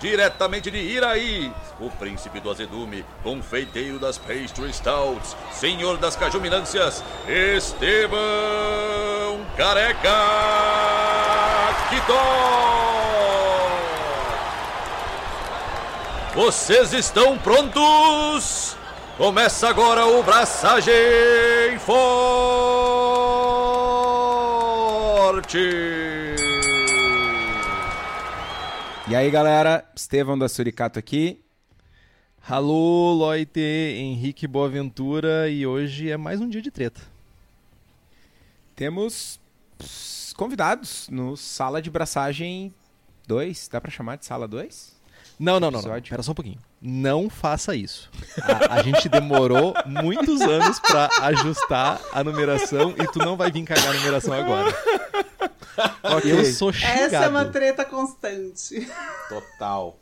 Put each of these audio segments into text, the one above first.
diretamente de Iraí, o príncipe do azedume, confeiteiro das pastry stouts, senhor das cajuminâncias, Estevão Careca Quitó. Vocês estão prontos? Começa agora o Braçagem Forte! E aí, galera, Estevão da Suricato aqui. Alô, Loite, Henrique Boaventura e hoje é mais um dia de treta. Temos convidados no Sala de Braçagem 2. Dá pra chamar de Sala 2? Não, não, não, não. Espera só um pouquinho. Não faça isso. A, a gente demorou muitos anos pra ajustar a numeração e tu não vai vir cagar a numeração agora. Ok. Eu sou xingado. Essa é uma treta constante. Total.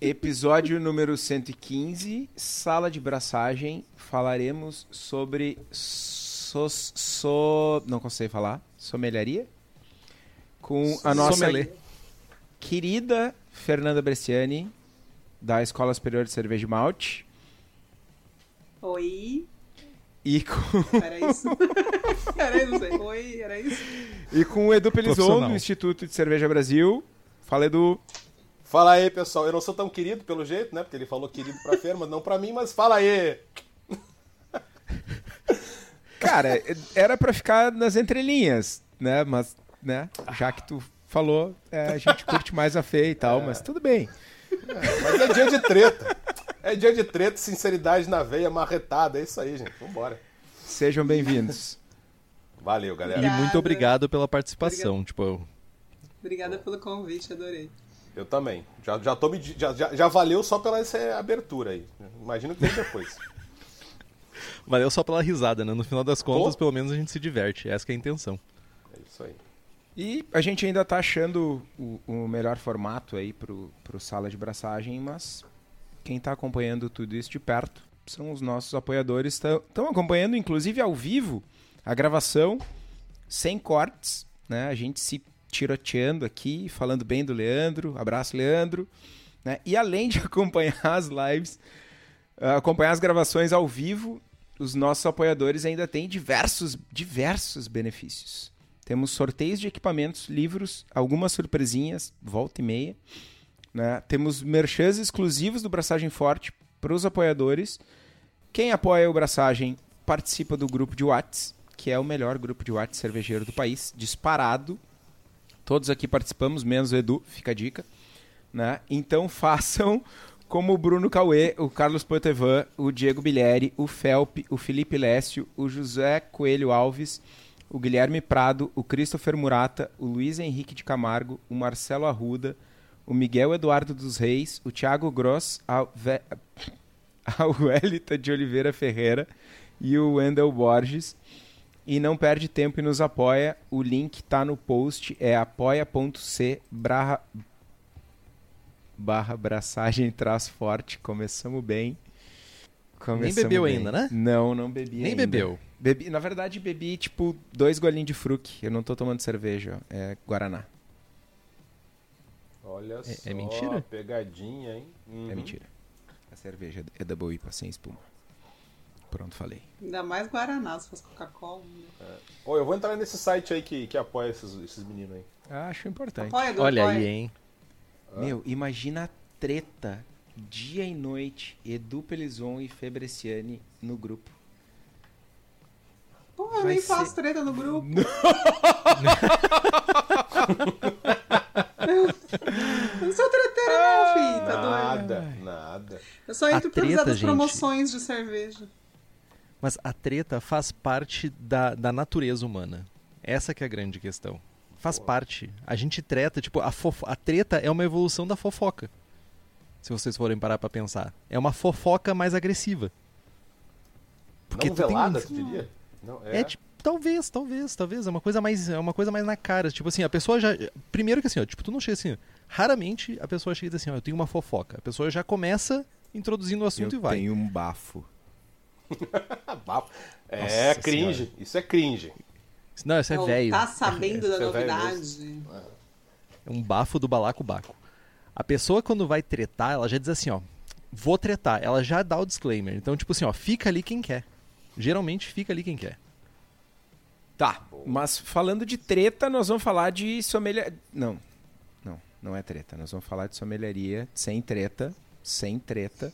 Episódio número 115, Sala de Braçagem. Falaremos sobre so, so, não consigo falar, somelharia com a nossa Sommelier. querida Fernanda Bresciani da Escola Superior de Cerveja e Malte Oi. e com Era isso? era isso, não sei. Oi, era isso? e com o Edu Pelizon do Instituto de Cerveja Brasil. Fala Edu. Fala aí, pessoal. Eu não sou tão querido pelo jeito, né? Porque ele falou querido pra Fer, mas não pra mim, mas fala aí. Cara, era pra ficar nas entrelinhas, né? Mas, né? Já que tu falou, é, a gente curte mais a Fê e tal, mas tudo bem. Mas é dia de treta. É dia de treta, sinceridade na veia, marretada. É isso aí, gente. Vambora. Sejam bem-vindos. Valeu, E galera. Obrigada. muito obrigado pela participação. Tipo, eu- Obrigada pelo convite, adorei. Eu também. Já, já, tô me, já, já, já valeu só pela essa abertura aí. Imagino que vem depois. valeu só pela risada, né? No final das contas, Pô. pelo menos a gente se diverte. Essa que é a intenção. É isso aí. E a gente ainda tá achando o, o melhor formato aí pro, pro sala de braçagem, mas quem tá acompanhando tudo isso de perto são os nossos apoiadores. Estão acompanhando, inclusive, ao vivo a gravação, sem cortes, né? A gente se tiroteando aqui, falando bem do Leandro. Abraço, Leandro. Né? E além de acompanhar as lives, ah, acompanhar as gravações ao vivo, os nossos apoiadores ainda têm diversos, diversos benefícios. Temos sorteios de equipamentos, livros, algumas surpresinhas, volta e meia. né? Temos merchans exclusivos do Braçagem Forte para os apoiadores. Quem apoia o Braçagem participa do grupo de Whats, que é o melhor grupo de Whats cervejeiro do país, disparado. Todos aqui participamos, menos o Edu, fica a dica. Né? Então façam como o Bruno Cauê, o Carlos Poitevin, o Diego Bilheri, o Felpe, o Felipe Lécio, o José Coelho Alves, o Guilherme Prado, o Christopher Murata, o Luiz Henrique de Camargo, o Marcelo Arruda, o Miguel Eduardo dos Reis, o Thiago Gross, a, Ve... a Welita de Oliveira Ferreira e o Wendel Borges. E não perde tempo e nos apoia. O link tá no post, é apoia.c barra, braçagem forte. Começamos bem. Começamos bebeu bem. ainda, né? Não, não bebi Nem ainda. bebeu. Bebi, na verdade, bebi tipo dois golinhos de fruque. Eu não tô tomando cerveja, ó. é Guaraná. Olha É- só. é mentira? Pegadinha, hein? Uhum. É mentira. A cerveja é da boa IPA sem espuma. Pronto, falei. Ainda mais Guaraná, se fosse Coca-Cola. né? Ô, eu vou entrar nesse site aí que, que apoia esses, esses meninos aí. Acho importante. Apoia, Olha apoia. aí, hein? Meu, imagina a treta dia e noite, Edu Pelizon e Febreciani no grupo. Pô, eu Vai nem ser- faço treta no grupo. Eu não sou treteira não, filho. Tá doido? nada, nada. Eu só entro pra usar treta, das gente. promoções de cerveja. Mas a treta faz parte da, da natureza humana. Essa que é a grande questão. Faz parte. A gente treta, tipo, a, fofo- a treta é uma evolução da fofoca. Se vocês forem parar pra pensar. É uma fofoca mais agressiva. Porque não tu tem um- velada, tu diria? Não, é. É, tipo, Talvez, talvez, talvez. É uma coisa mais, é uma coisa mais na cara. Tipo assim, a pessoa já. Primeiro que assim, ó, tipo, tu não chega assim. Raramente a pessoa chega e diz assim, ó, eu tenho uma fofoca. A pessoa já começa introduzindo o assunto Eu e vai. tenho um bafo. Bafo. É Nossa cringe. Isso é cringe. Não, isso é Não velho. Tá sabendo da é velho novidade? É um bafo do balacobaco. A pessoa, quando vai tretar, ela já diz assim, ó, vou tretar. Ela já dá o disclaimer. Então, tipo assim, ó, fica ali quem quer. Geralmente fica ali quem quer. Tá, mas falando de treta, nós vamos falar de sommelier... Não, não, não é treta. Nós vamos falar de sommelieria sem treta, sem treta.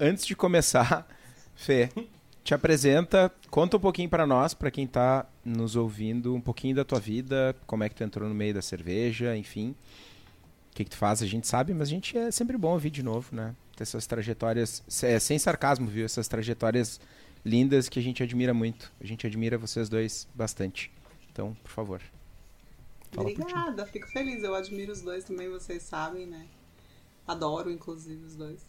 Antes de começar, Fê, te apresenta, conta um pouquinho pra nós, pra quem tá nos ouvindo, um pouquinho da tua vida, como é que tu entrou no meio da cerveja, enfim. Que, que tu faz, a gente sabe, mas a gente é sempre bom ouvir de novo, né? Ter essas trajetórias, é, sem sarcasmo, viu? Essas trajetórias lindas que a gente admira muito. A gente admira vocês dois bastante. Então, por favor. Fala. Obrigada, fico feliz. Eu admiro os dois também, vocês sabem, né? Adoro, inclusive, os dois.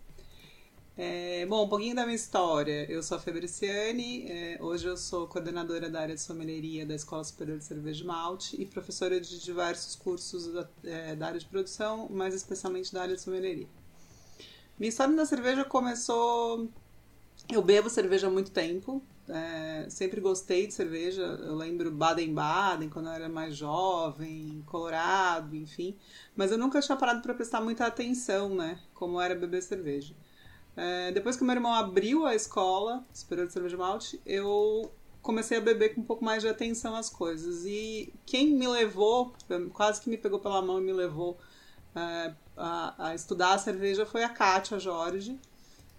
É, bom, um pouquinho da minha história. Eu sou a Fabriciane, é, hoje eu sou coordenadora da área de sommelieria da Escola Superior de Cerveja e Malte e professora de diversos cursos da, é, da área de produção, mais especialmente da área de sommelieria. Minha história na cerveja começou. Eu bebo cerveja há muito tempo, é, sempre gostei de cerveja. Eu lembro Baden-Baden, quando eu era mais jovem, Colorado, enfim. Mas eu nunca tinha parado para prestar muita atenção, né? Como era beber cerveja. É, depois que meu irmão abriu a escola, Superior de Cerveja Malte, eu comecei a beber com um pouco mais de atenção às coisas. E quem me levou, quase que me pegou pela mão e me levou é, a, a estudar a cerveja foi a Kátia Jorge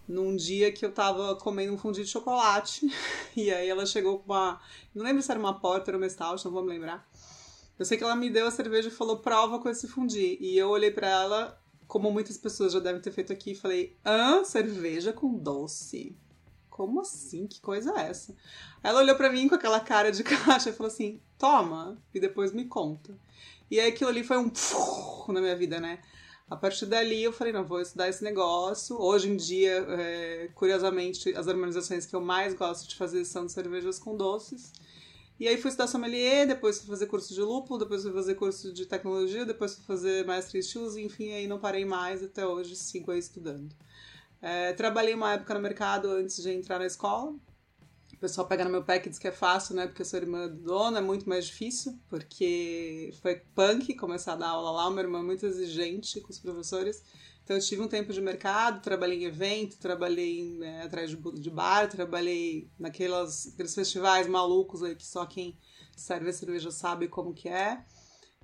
num dia que eu tava comendo um fundi de chocolate. E aí ela chegou com uma. Não lembro se era uma porta ou uma stout, não vou me lembrar. Eu sei que ela me deu a cerveja e falou: prova com esse fundi. E eu olhei para ela, como muitas pessoas já devem ter feito aqui, falei: hã? Cerveja com doce? Como assim? Que coisa é essa? Ela olhou para mim com aquela cara de caixa e falou assim: toma, e depois me conta. E aí aquilo ali foi um na minha vida, né? A partir dali eu falei, não, vou estudar esse negócio. Hoje em dia, é, curiosamente, as harmonizações que eu mais gosto de fazer são cervejas com doces. E aí fui estudar sommelier, depois fui fazer curso de lúpulo, depois fui fazer curso de tecnologia, depois fui fazer mestre em estilos, enfim, aí não parei mais, até hoje sigo aí estudando. É, trabalhei uma época no mercado antes de entrar na escola, o pessoal pega no meu pé que diz que é fácil, né? Porque eu sou irmã do dono, é muito mais difícil, porque foi punk começar a dar aula lá, uma irmã muito exigente com os professores. Então eu tive um tempo de mercado, trabalhei em evento, trabalhei né, atrás de, bar, trabalhei naquelas, naqueles festivais malucos aí que só quem serve a cerveja sabe como que é.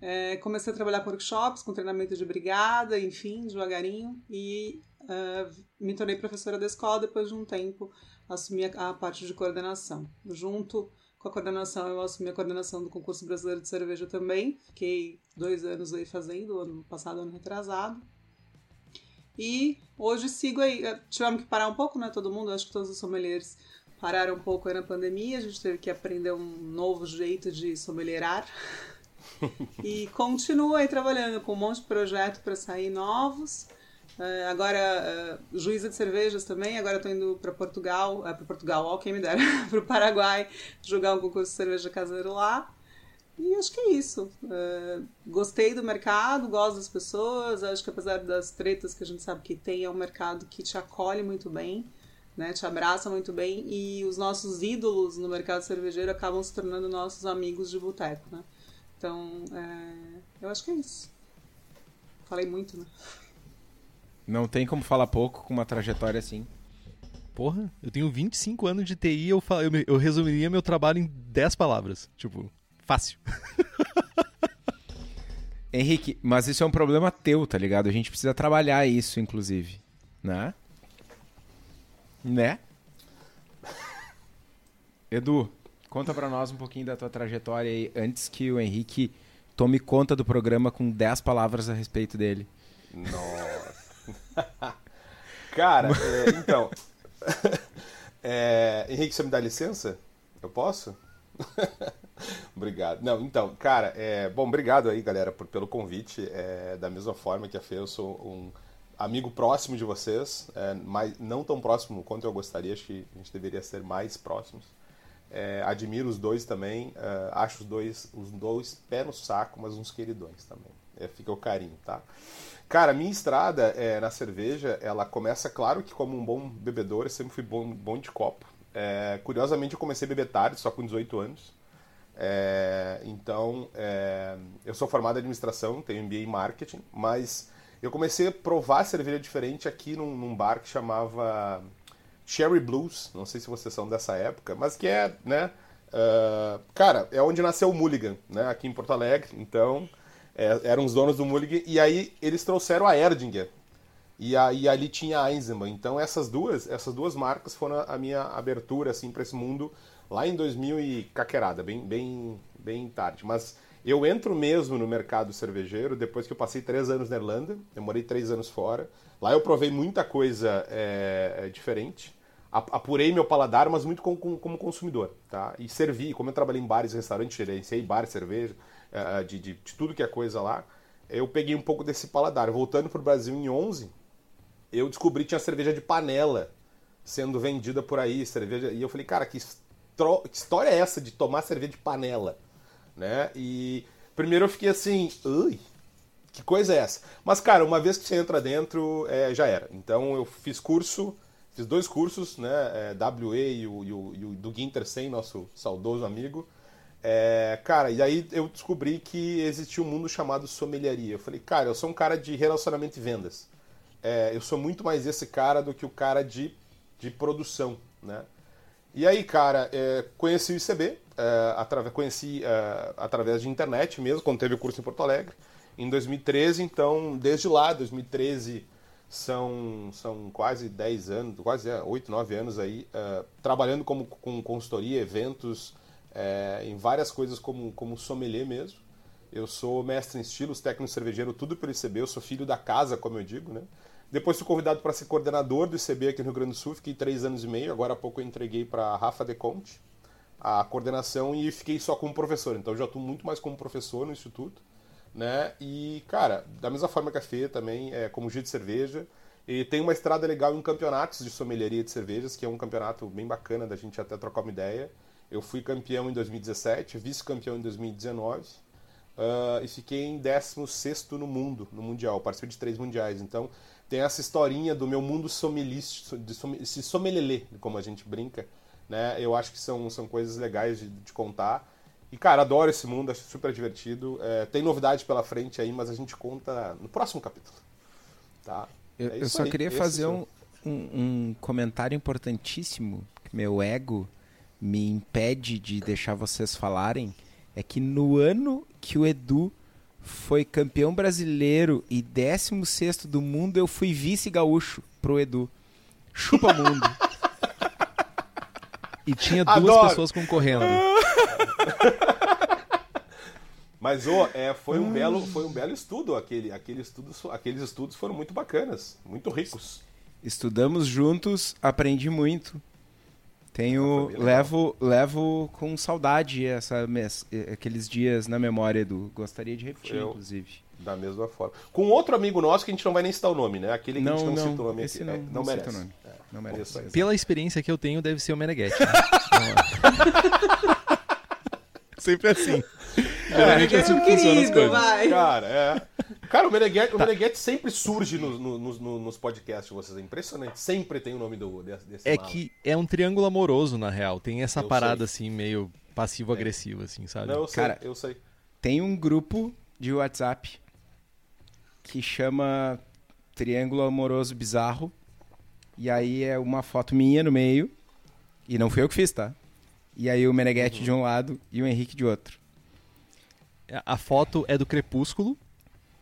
É, comecei a trabalhar com workshops, com treinamento de brigada, enfim, devagarinho, e uh, me tornei professora da escola depois de um tempo assumi a, a parte de coordenação. Junto com a coordenação, eu assumi a coordenação do concurso brasileiro de cerveja também. Fiquei dois anos aí fazendo, ano passado, ano retrasado. E hoje sigo aí. Tivemos que parar um pouco, né? Todo mundo, acho que todos os sommeliers pararam um pouco aí na pandemia. A gente teve que aprender um novo jeito de sommelierar. e continuo aí trabalhando com um monte de projeto para sair novos. Uh, agora, uh, juíza de cervejas também. Agora estou indo para Portugal, uh, para Portugal, ó, quem me dera, para o Paraguai, jogar um concurso de cerveja caseiro lá. E acho que é isso. gostei do mercado, gosto das pessoas. Acho que apesar das tretas que a gente sabe que tem, é um mercado que te acolhe muito bem, né? Te abraça muito bem. E os nossos ídolos no mercado cervejeiro acabam se tornando nossos amigos de boteco, né? Então, eu acho que é isso. Falei muito, né? Não tem como falar pouco com uma trajetória assim. Porra, eu tenho 25 anos de TI e eu, eu, eu resumiria meu trabalho em 10 palavras. Tipo, fácil. Henrique, mas isso é um problema teu, tá ligado? A gente precisa trabalhar isso, inclusive. Né? Né? Edu, conta pra nós um pouquinho da tua trajetória aí, antes que o Henrique tome conta do programa com 10 palavras a respeito dele. Nossa. Cara, é, então. É, Henrique, você me dá licença? Eu posso? Obrigado. Não, então, cara, é, bom, obrigado aí, galera, por, pelo convite. É, da mesma forma que a Fê, eu sou um amigo próximo de vocês, é, mas não tão próximo quanto eu gostaria, acho que a gente deveria ser mais próximos. É, admiro os dois também. Uh, acho os dois, os dois pé no saco, mas uns queridões também. É, fica o carinho, tá? Cara, minha estrada é, na cerveja, ela começa, claro que como um bom bebedor, eu sempre fui bom, bom de copo. É, curiosamente, eu comecei a beber tarde, só com 18 anos. É, então, é, eu sou formado em administração, tenho MBA em marketing, mas eu comecei a provar cerveja diferente aqui num, num bar que chamava Cherry Blues, não sei se vocês são dessa época, mas que é, né, uh, cara, é onde nasceu o Mulligan, né, aqui em Porto Alegre, então é, eram os donos do Mulligan, e aí eles trouxeram a Erdinger, e aí ali tinha a Eisenbahn, então essas duas, essas duas marcas foram a minha abertura, assim, para esse mundo lá em 2000 e caquerada, bem, bem, bem tarde, mas eu entro mesmo no mercado cervejeiro depois que eu passei três anos na Irlanda, eu morei três anos fora, lá eu provei muita coisa é, diferente, apurei meu paladar, mas muito como, como, consumidor, tá? E servi, como eu trabalhei em bares, restaurantes, gerenciei bar, cerveja, uh, de, de, de, tudo que é coisa lá, eu peguei um pouco desse paladar. Voltando pro Brasil em 11, eu descobri que tinha cerveja de panela sendo vendida por aí, cerveja, e eu falei, cara, que, estro... que história é essa de tomar cerveja de panela, né? E primeiro eu fiquei assim, ui, que coisa é essa? Mas, cara, uma vez que você entra dentro, é, já era. Então eu fiz curso Fiz dois cursos, né? É, WE e o, e, o, e o do Ginter Sen, nosso saudoso amigo. É, cara, e aí eu descobri que existia um mundo chamado sommelieria. Eu falei, cara, eu sou um cara de relacionamento e vendas. É, eu sou muito mais esse cara do que o cara de, de produção, né? E aí, cara, é, conheci o ICB, é, através, conheci é, através de internet mesmo, quando teve o curso em Porto Alegre, em 2013. Então, desde lá, 2013 são, são quase 10 anos, quase é, 8, 9 anos aí, uh, trabalhando como, com consultoria, eventos, uh, em várias coisas como, como sommelier mesmo. Eu sou mestre em estilos, técnico cervejeiro, tudo pelo ICB, eu sou filho da casa, como eu digo, né? Depois fui convidado para ser coordenador do ICB aqui no Rio Grande do Sul, fiquei três anos e meio, agora há pouco eu entreguei para Rafa De Conte a coordenação e fiquei só como professor, então já estou muito mais como professor no Instituto né? E, cara, da mesma forma que a Fê também, é como Giro de Cerveja, e tem uma estrada legal em campeonatos de sommelieria de cervejas, que é um campeonato bem bacana da gente até trocar uma ideia. Eu fui campeão em 2017, vice-campeão em 2019, uh, ah, e fiquei em 16 no mundo, no Mundial. Participei de três mundiais. Então, tem essa historinha do meu mundo sommelista, de esse sommelelê, como a gente brinca. Né? Eu acho que são, são coisas legais de, de contar. E, cara, adoro esse mundo, acho super divertido. É, tem novidade pela frente aí, mas a gente conta no próximo capítulo. Tá? Eu, é eu só aí. queria fazer um, um, um, comentário importantíssimo, que meu ego me impede de deixar vocês falarem. É que no ano que o Edu foi campeão brasileiro e 16 do mundo, eu fui vice-gaúcho pro Edu. Chupa mundo. e tinha duas Adoro. pessoas concorrendo. Mas oh, é, foi, um belo, foi um belo estudo. Aquele, aquele estudo, aqueles estudos foram muito bacanas, muito ricos. Estudamos juntos, aprendi muito. Tenho, levo, levo com saudade essa, aqueles dias na memória do. Gostaria de repetir, Eu, inclusive. Da mesma forma. Com outro amigo nosso que a gente não vai nem citar o nome, né? Aquele que não, a gente não, não cita o nome esse aqui. Não, é, não, não merece. Nome. É, não merece. Pela experiência que eu tenho, deve ser o Meneghetti. Né? Sempre assim. É, é assim querido, vai. Cara, é. Cara, o Meneghetti, tá. o Meneghetti sempre surge no, no, no, nos podcasts de vocês. É impressionante. Sempre tem o nome do, desse É que é um triângulo amoroso, na real. Tem essa eu parada, sei. assim, meio passivo-agressivo, assim, sabe? Não, eu sei, Cara, eu sei. Tem um grupo de WhatsApp que chama Triângulo Amoroso Bizarro. E aí é uma foto minha no meio. E não fui eu que fiz, tá? E aí o Meneghetti uhum. de um lado e o Henrique de outro. A foto é do Crepúsculo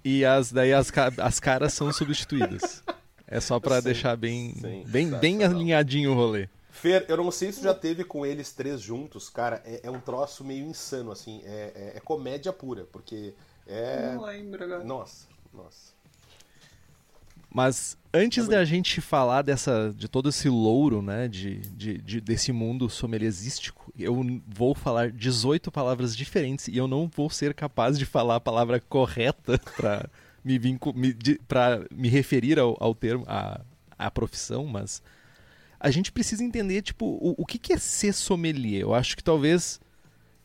e as daí as, as caras são substituídas. É só para deixar bem sim, bem, bem alinhadinho o rolê. Fer, eu não sei se já teve com eles três juntos, cara, é, é um troço meio insano, assim, é, é, é comédia pura, porque é... Não lembro agora. Nossa, nossa. Mas antes da gente falar dessa, de todo esse louro, né, de, de, de, desse mundo sommeliesístico, eu vou falar 18 palavras diferentes e eu não vou ser capaz de falar a palavra correta para me, me, me referir ao, ao termo, à, à profissão, mas a gente precisa entender, tipo, o, o que, que é ser sommelier. Eu acho que talvez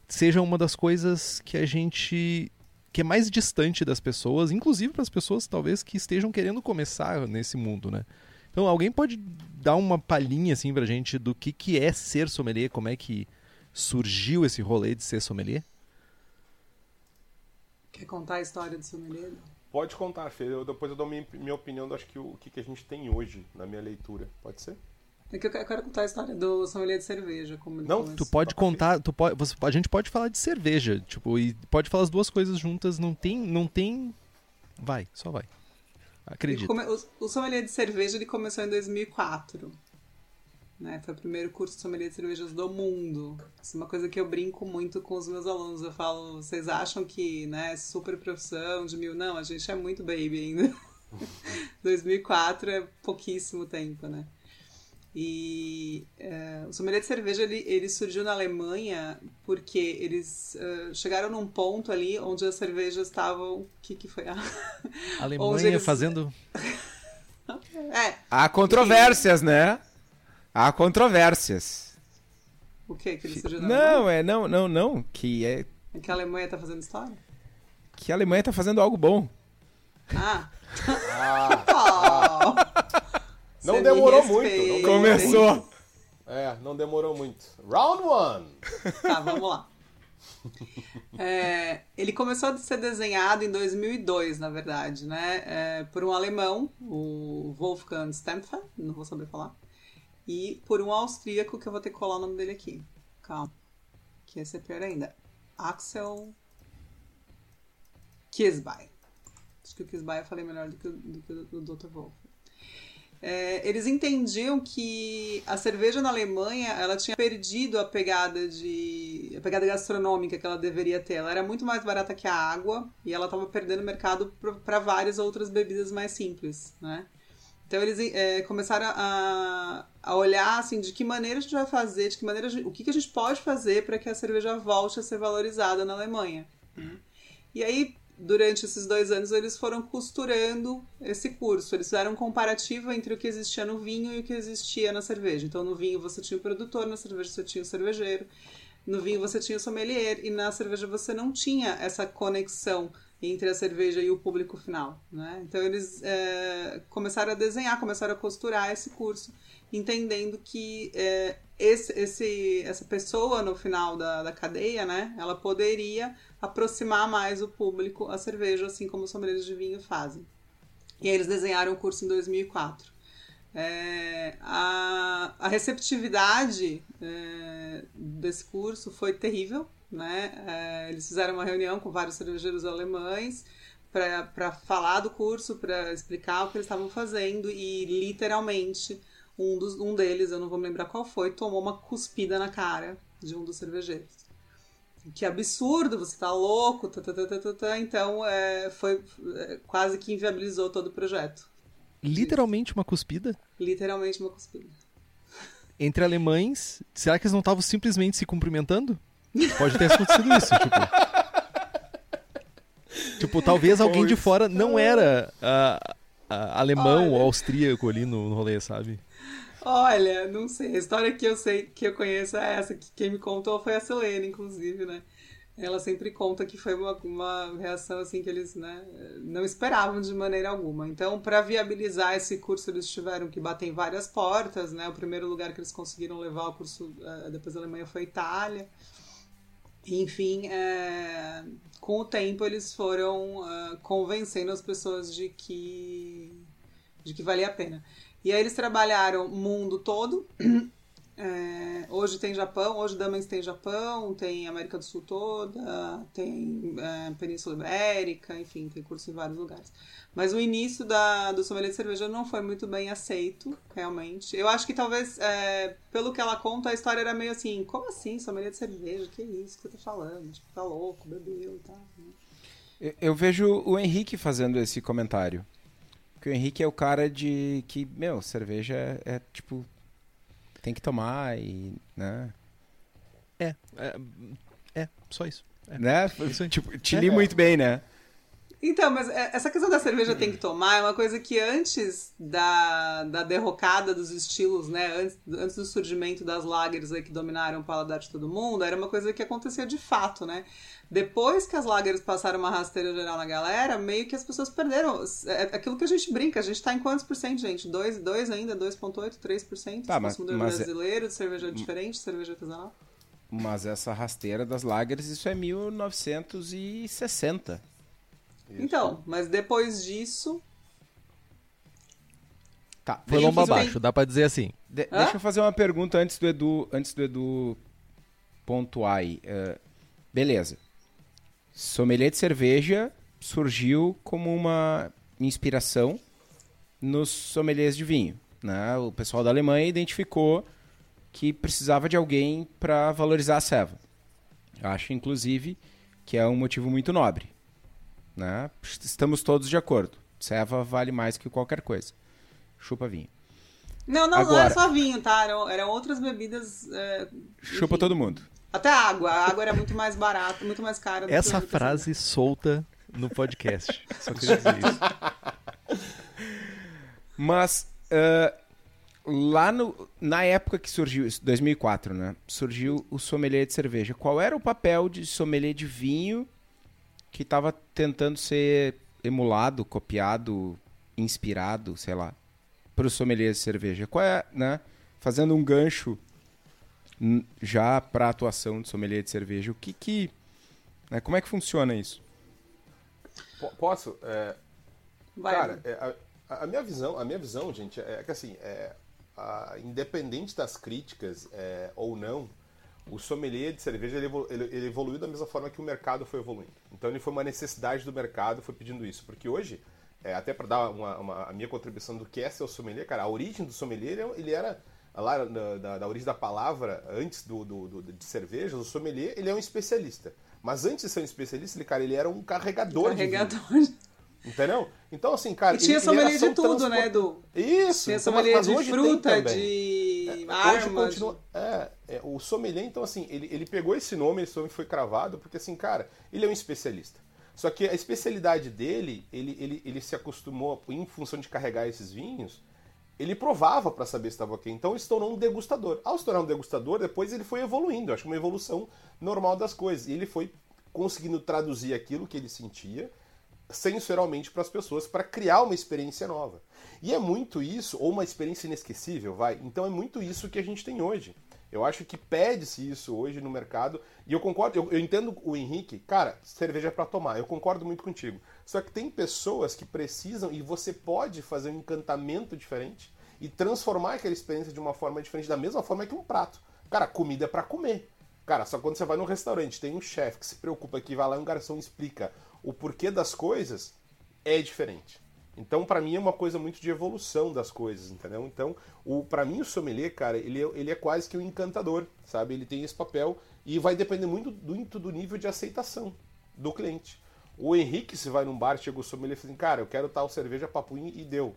seja uma das coisas que a gente que é mais distante das pessoas, inclusive para as pessoas talvez que estejam querendo começar nesse mundo, né? Então, alguém pode dar uma palhinha assim pra gente do que que é ser sommelier, como é que surgiu esse rolê de ser sommelier? Quer contar a história do sommelier? Pode contar, Fê. Eu, depois eu dou minha, minha opinião do acho que o, o que, que a gente tem hoje na minha leitura. Pode ser? É que eu quero contar a história do sommelier de cerveja. Como Não. Tu pode contar, tu pode, você- a gente pode falar de cerveja, tipo, e pode falar as duas coisas juntas, não tem, não tem, vai, só vai. Acredito. come- o, o sommelier de cerveja ele começou em 2004. Né? Foi o primeiro curso de sommelier de cervejas do mundo. Isso é uma coisa que eu brinco muito com os meus alunos. Eu falo, vocês acham que né, super profissão de mil? Não, a gente é muito baby ainda. 2004 é pouquíssimo tempo, né? E é, o sommelier de cerveja ele, ele surgiu na Alemanha porque eles eh, chegaram num ponto ali onde as cervejas estavam. O que, que foi? A Alemanha eles- fazendo é, Há controvérsias, né? Há controvérsias. o que que ele surgiu na Alemanha? Não, é não, não, não, que é É que a Alemanha tá fazendo história? que a Alemanha tá fazendo algo bom. Ah! Ah, Oh, Não demorou muito, não Começou. é, não demorou muito. Round one. Tá, vamos lá. É, ele começou a ser desenhado em 2002, na verdade, né? É, por um alemão, o Wolfgang Stempfer, não vou saber falar, e por um austríaco, que eu vou ter que colar o nome dele aqui. Calma. Que esse é pior ainda. Axel Kisby. Acho que o Kisby eu falei melhor do que, o- do que o do Dr. Wolf. É, eles entendiam que a cerveja na Alemanha ela tinha perdido a pegada de a pegada gastronômica que ela deveria ter. Ela era muito mais barata que a água e ela estava perdendo mercado para várias outras bebidas mais simples, né? Então eles é, começaram a, a olhar assim de que maneira a gente vai fazer, de que maneira gente- o que, que a gente pode fazer para que a cerveja volte a ser valorizada na Alemanha. né? E aí durante esses dois anos eles foram costurando esse curso. Eles fizeram um comparativo entre o que existia no vinho e o que existia na cerveja. Então, no vinho você tinha o produtor, na cerveja você tinha o cervejeiro, no vinho você tinha o sommelier e na cerveja você não tinha essa conexão entre a cerveja e o público final. Né? Então, eles é, começaram a desenhar, começaram a costurar esse curso, entendendo que é, esse, esse, essa pessoa no final da, da cadeia, né, ela poderia aproximar mais o público à cerveja, assim como os sommeliers de vinho fazem. E aí eles desenharam o curso em 2004. É, a, a receptividade é, desse curso foi terrível. Né? É, eles fizeram uma reunião com vários cervejeiros alemães para falar do curso, para explicar o que eles estavam fazendo e literalmente um, dos, um deles, eu não vou me lembrar qual foi, tomou uma cuspida na cara de um dos cervejeiros que absurdo, você tá louco, tá, tá, tá, tá, tá, tá. então é, foi é, quase que inviabilizou todo o projeto. literalmente uma cuspida Literalmente uma cuspida. entre alemães. Será que eles não estavam simplesmente se cumprimentando? Pode ter acontecido isso, tipo. Tipo, talvez alguém de fora não era ah, ah, alemão ou Olha. austríaco ali no, no rolê, sabe? Olha, não sei, a história que eu sei, que eu conheço é essa, que quem me contou foi a Selene, inclusive, né? Ela sempre conta que foi uma, uma reação assim que eles né, não esperavam de maneira alguma. Então, para viabilizar esse curso, eles tiveram que bater em várias portas, né? O primeiro lugar que eles conseguiram levar o curso eh, depois da Alemanha foi a Itália. Enfim, é, com o tempo eles foram ah, convencendo as pessoas de que, de que valia a pena. E aí eles trabalharam o mundo todo. É, hoje tem Japão, hoje Damens tem Japão, tem América do Sul toda, tem é, Península Ibérica, enfim, tem curso em vários lugares. Mas o início da, do sommelier de cerveja não foi muito bem aceito, realmente. Eu acho que talvez, é, pelo que ela conta, a história era meio assim, como assim, sommelier de cerveja? Que isso que você tá falando? Tipo, tá louco, bebeu e tal. Eu- Eu vejo o Henrique fazendo esse comentário. Porque o Henrique é o cara de que, meu, cerveja é, é, tipo. Tem que tomar e. né? É, é, é só isso. É. né? Isso. Tipo, te li muito bem, né? Então, mas é, essa questão da cerveja tem que tomar é uma coisa que antes da, da derrocada dos estilos, né? Antes, antes do surgimento das lagers aí que dominaram o paladar de todo mundo, era uma coisa que acontecia de fato, né? Depois que as lagers passaram uma rasteira geral na galera, meio que as pessoas perderam. É aquilo que a gente brinca, a gente tá em quantos por cento, gente? 2, 2 ainda, 2,8, 3%? Tá, mas, mas brasileiro, de cerveja diferente, cerveja artesanal? Mas essa rasteira das lagers, isso é 1960. Isso. Então, mas depois disso. Tá, foi lomba abaixo, bem... dá pra dizer assim. De deixa eu fazer uma pergunta antes do Edu, antes do Edu pontuar aí. Uh, beleza. Sommelier de cerveja surgiu como uma inspiração nos sommeliers de vinho. Né? O pessoal da Alemanha identificou que precisava de alguém para valorizar a ceva. Acho, inclusive, que é um motivo muito nobre. Né? Estamos todos de acordo. Ceva vale mais que qualquer coisa. Chupa vinho. Não, não, Agora, não é só vinho, tá? Eram, eram outras bebidas. É, chupa todo mundo. Até água. A água era muito mais barata, muito mais cara. Do Essa frase solta no podcast. Só queria dizer isso. Mas, uh, lá no, na época que surgiu, 2004, né? Surgiu o sommelier de cerveja. Qual era o papel de sommelier de vinho que estava tentando ser emulado, copiado, inspirado, sei lá, para os sommeliers de cerveja. Qual é, né? Fazendo um gancho já para a atuação de sommelier de cerveja, o que que, né, como é que funciona isso? P posso? É, cara, é, a, a, minha visão, a minha visão, gente, é que assim, é, a, independente das críticas é, ou não, o sommelier de cerveja ele, ele, evoluiu da mesma forma que o mercado foi evoluindo. Então ele foi uma necessidade do mercado, foi pedindo isso. Porque hoje, é, até para dar uma, uma, a minha contribuição do que é ser o sommelier, cara, a origem do sommelier ele era lá da, da, da origem da palavra, antes do, do, do, de cerveja, o sommelier ele é um especialista. Mas antes de ser um especialista, ele, cara, ele era um carregador, carregador. de vinho. Entendeu? Então, assim, cara. E tinha ele, sommelier ele de tudo, transport... né, Edu? Isso. Tinha sommelier mas, mas de fruta, de é, armas. Continua... É, é, o sommelier, então, assim, ele, ele pegou esse nome, esse nome foi cravado, porque, assim, cara, ele é um especialista. Só que a especialidade dele, ele, ele, ele se acostumou, em função de carregar esses vinhos, ele provava para saber se estava ok. Então ele se tornou um degustador. Ao se tornar um degustador, depois ele foi evoluindo. Eu acho uma evolução normal das coisas. E ele foi conseguindo traduzir aquilo que ele sentia sensorialmente para as pessoas para criar uma experiência nova. E é muito isso, ou uma experiência inesquecível, vai. Então é muito isso que a gente tem hoje. Eu acho que pede-se isso hoje no mercado. E eu concordo, eu, eu entendo o Henrique, cara, cerveja é para tomar. Eu concordo muito contigo. Só que tem pessoas que precisam e você pode fazer um encantamento diferente e transformar aquela experiência de uma forma diferente, da mesma forma que um prato. Cara, comida é para comer. Cara, só quando você vai num restaurante, tem um chefe que se preocupa que vai lá e um garçom explica o porquê das coisas é diferente. Então, para mim, é uma coisa muito de evolução das coisas, entendeu? Então, o para mim, o sommelier, cara, ele, é, ele é quase que um encantador, sabe? Ele tem esse papel e vai depender muito do, muito do nível de aceitação do cliente. O Henrique, se vai num bar, chega o sommelier e fala assim, cara, eu quero tal cerveja papuim e deu.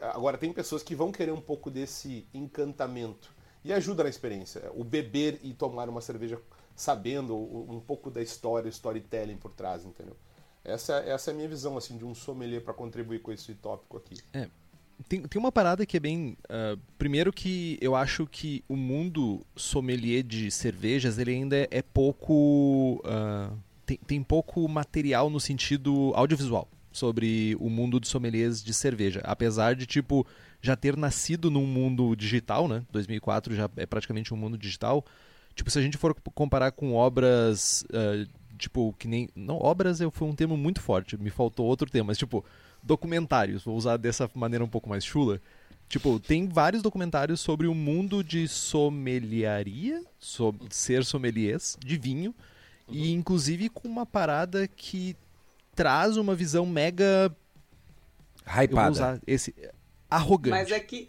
Agora, tem pessoas que vão querer um pouco desse encantamento e ajuda na experiência. O beber e tomar uma cerveja sabendo um pouco da história, storytelling por trás, entendeu? Essa, essa é a minha visão assim de um sommelier para contribuir com esse tópico aqui. É. Tem, tem uma parada que é bem. Uh, primeiro que eu acho que o mundo sommelier de cervejas ele ainda é, pouco. Uh, tem, tem pouco material no sentido audiovisual sobre o mundo dos sommeliers de cerveja. Apesar de, tipo, já ter nascido num mundo digital, né? 2004 já é praticamente um mundo digital. Tipo, se a gente for comparar com obras uh, tipo, que nem. Não, obras foi um termo muito forte, me faltou outro termo, mas tipo, documentários, vou usar dessa maneira um pouco mais chula. Tipo, tem vários documentários sobre o mundo de sommeliaria, sobre ser sommeliers de vinho, uhum. e inclusive com uma parada que traz uma visão mega. Hypada. usar esse. arrogante. Mas é que.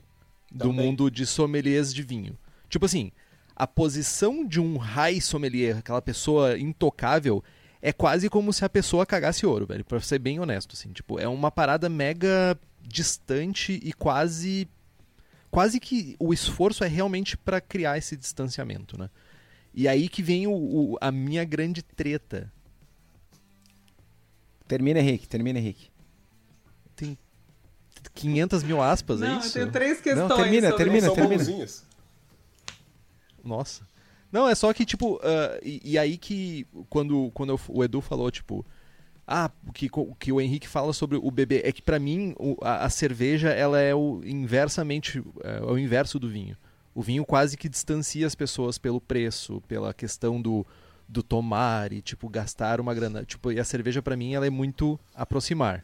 Do Também. mundo de sommeliers de vinho. Tipo assim, a posição de um high sommelier, aquela pessoa intocável, é quase como se a pessoa cagasse ouro, velho, pra ser bem honesto, assim. Tipo, é uma parada mega distante e quase. Quase que o esforço é realmente para criar esse distanciamento, né? E aí que vem o, o, a minha grande treta. Termina, Henrique, termina, Henrique. Tem 500 mil aspas, é Não, eu isso? tenho três questões. Não, termina, sobre termina. São bonzinhos. Nossa. Não, é só que, tipo, ah, e, e aí que quando, quando eu- o Edu falou, tipo, ah, o que, o que o Henrique fala sobre o bebê, é que pra mim o- a, a cerveja, ela é o inversamente, é, o inverso do vinho. O vinho quase que distancia as pessoas pelo preço, pela questão do, do tomar e, tipo, gastar uma grana. Tipo, e a cerveja pra mim, ela é muito aproximar.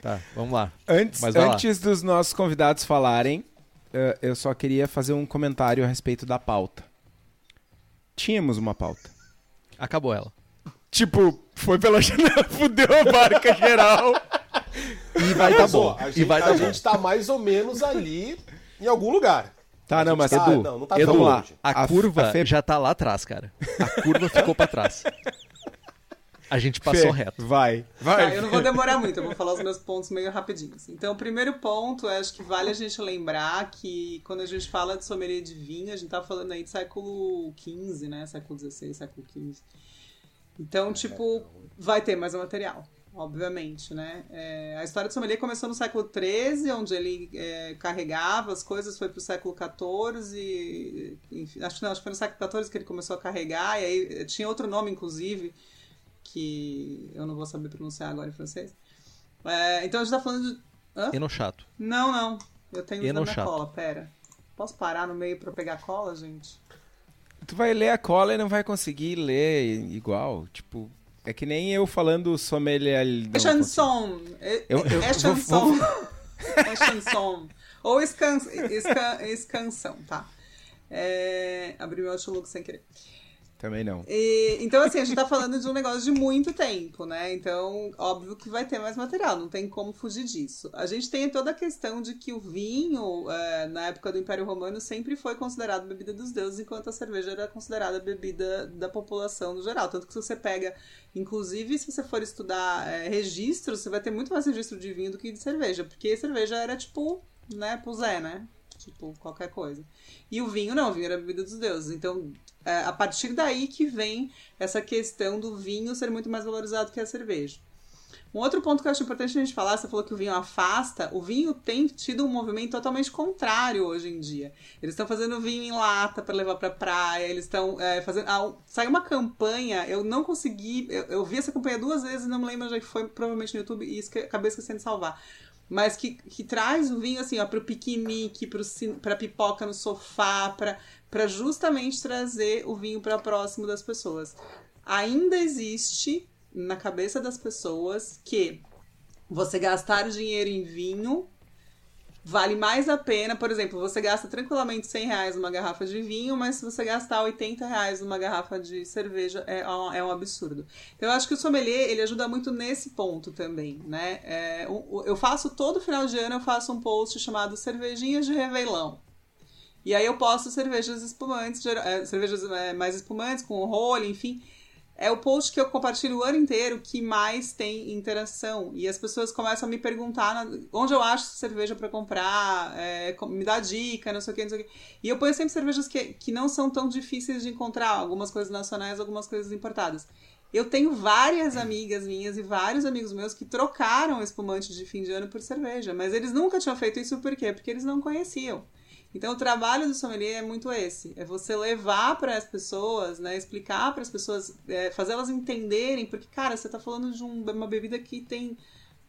Tá, vamos lá. Antes, Mas vai lá. antes dos nossos convidados falarem, eu só queria fazer um comentário a respeito da pauta. Tínhamos uma pauta. Acabou ela. Tipo, foi pela janela, fudeu a barca geral. E vai tá bom. a E gente, vai a tá bom. gente tá mais ou menos ali em algum lugar. Tá, A não, mas tá- Edu, não, não tá Edu, lá. longe. A, A- curva a Fê- já tá lá atrás, cara. A curva ficou pra trás. A gente passou Fê, reto. Vai, vai. Tá, eu não vou demorar muito, eu vou falar os meus pontos meio rapidinhos. Então, o primeiro ponto, acho que vale a gente lembrar que quando a gente fala de sommelier de vinho, a gente tá falando aí de século XV, né? Século XVI, século XV. Então, tipo, vai ter mais um material, obviamente, né? É, a história do sommelier começou no século XIII, onde ele é, carregava as coisas, foi pro século XIV, enfim, acho que não, acho que foi no século XIV que ele começou a carregar, e aí tinha outro nome, inclusive, que eu não vou saber pronunciar agora em francês. É, então a gente tá falando de. Hã? Enochato. Não, não. Eu tenho na minha Enochato. cola, pera. Posso parar no meio pra pegar cola, gente? Tu vai ler a cola e não vai conseguir ler igual. Tipo, é que nem eu falando sommelier. É chanson. É, Eu- eu é vou- chanson. é chanson. Ou escan, escan, escansão, tá? É, abri meu Outlook sem querer. Também não. E, então, assim, a gente tá falando de um negócio de muito tempo, né? Então, óbvio que vai ter mais material, não tem como fugir disso. A gente tem toda a questão de que o vinho, é, na época do Império Romano, sempre foi considerado bebida dos deuses, enquanto a cerveja era considerada bebida da população no geral. Tanto que se você pega, inclusive, se você for estudar é, registros, você vai ter muito mais registro de vinho do que de cerveja, porque cerveja era tipo, né, pro Zé, né? Tipo, qualquer coisa. E o vinho não, o vinho era a bebida dos deuses. Então, é a partir daí que vem essa questão do vinho ser muito mais valorizado que a cerveja. Um outro ponto que eu acho importante a gente falar, você falou que o vinho afasta, o vinho tem tido um movimento totalmente contrário hoje em dia. Eles estão fazendo vinho em lata para levar para praia, eles estão é, fazendo. Ah, saiu uma campanha, eu não consegui. Eu, eu vi essa campanha duas vezes e não me lembro onde é que foi, provavelmente no YouTube, e esque, acabei esquecendo de salvar. Mas que, que traz o vinho assim, ó, pro piquenique, pro, pra pipoca no sofá, pra, pra justamente trazer o vinho para próximo das pessoas. Ainda existe na cabeça das pessoas que você gastar dinheiro em vinho vale mais a pena. Por exemplo, você gasta tranquilamente 100 reais numa garrafa de vinho, mas se você gastar 80 reais numa garrafa de cerveja, é, um- é um absurdo. Então, eu acho que o sommelier, ele ajuda muito nesse ponto também, né? É, eu faço, todo final de ano, eu faço um post chamado Cervejinhas de Reveilão. E aí eu posto cervejas espumantes, é, cervejas é, mais espumantes, com rolha, enfim. É o post que eu compartilho o ano inteiro que mais tem interação. E as pessoas começam a me perguntar onde eu acho cerveja pra comprar, é, me dá dica, não sei o que, não sei o que. E eu ponho sempre cervejas que, que não são tão difíceis de encontrar, algumas coisas nacionais, algumas coisas importadas. Eu tenho várias amigas minhas e vários amigos meus que trocaram espumante de fim de ano por cerveja, mas eles nunca tinham feito isso por quê? Porque eles não conheciam. Então o trabalho do sommelier é muito esse, é você levar para as pessoas, né, explicar para as pessoas, é, fazer elas entenderem, porque cara, você está falando de um- uma bebida que tem,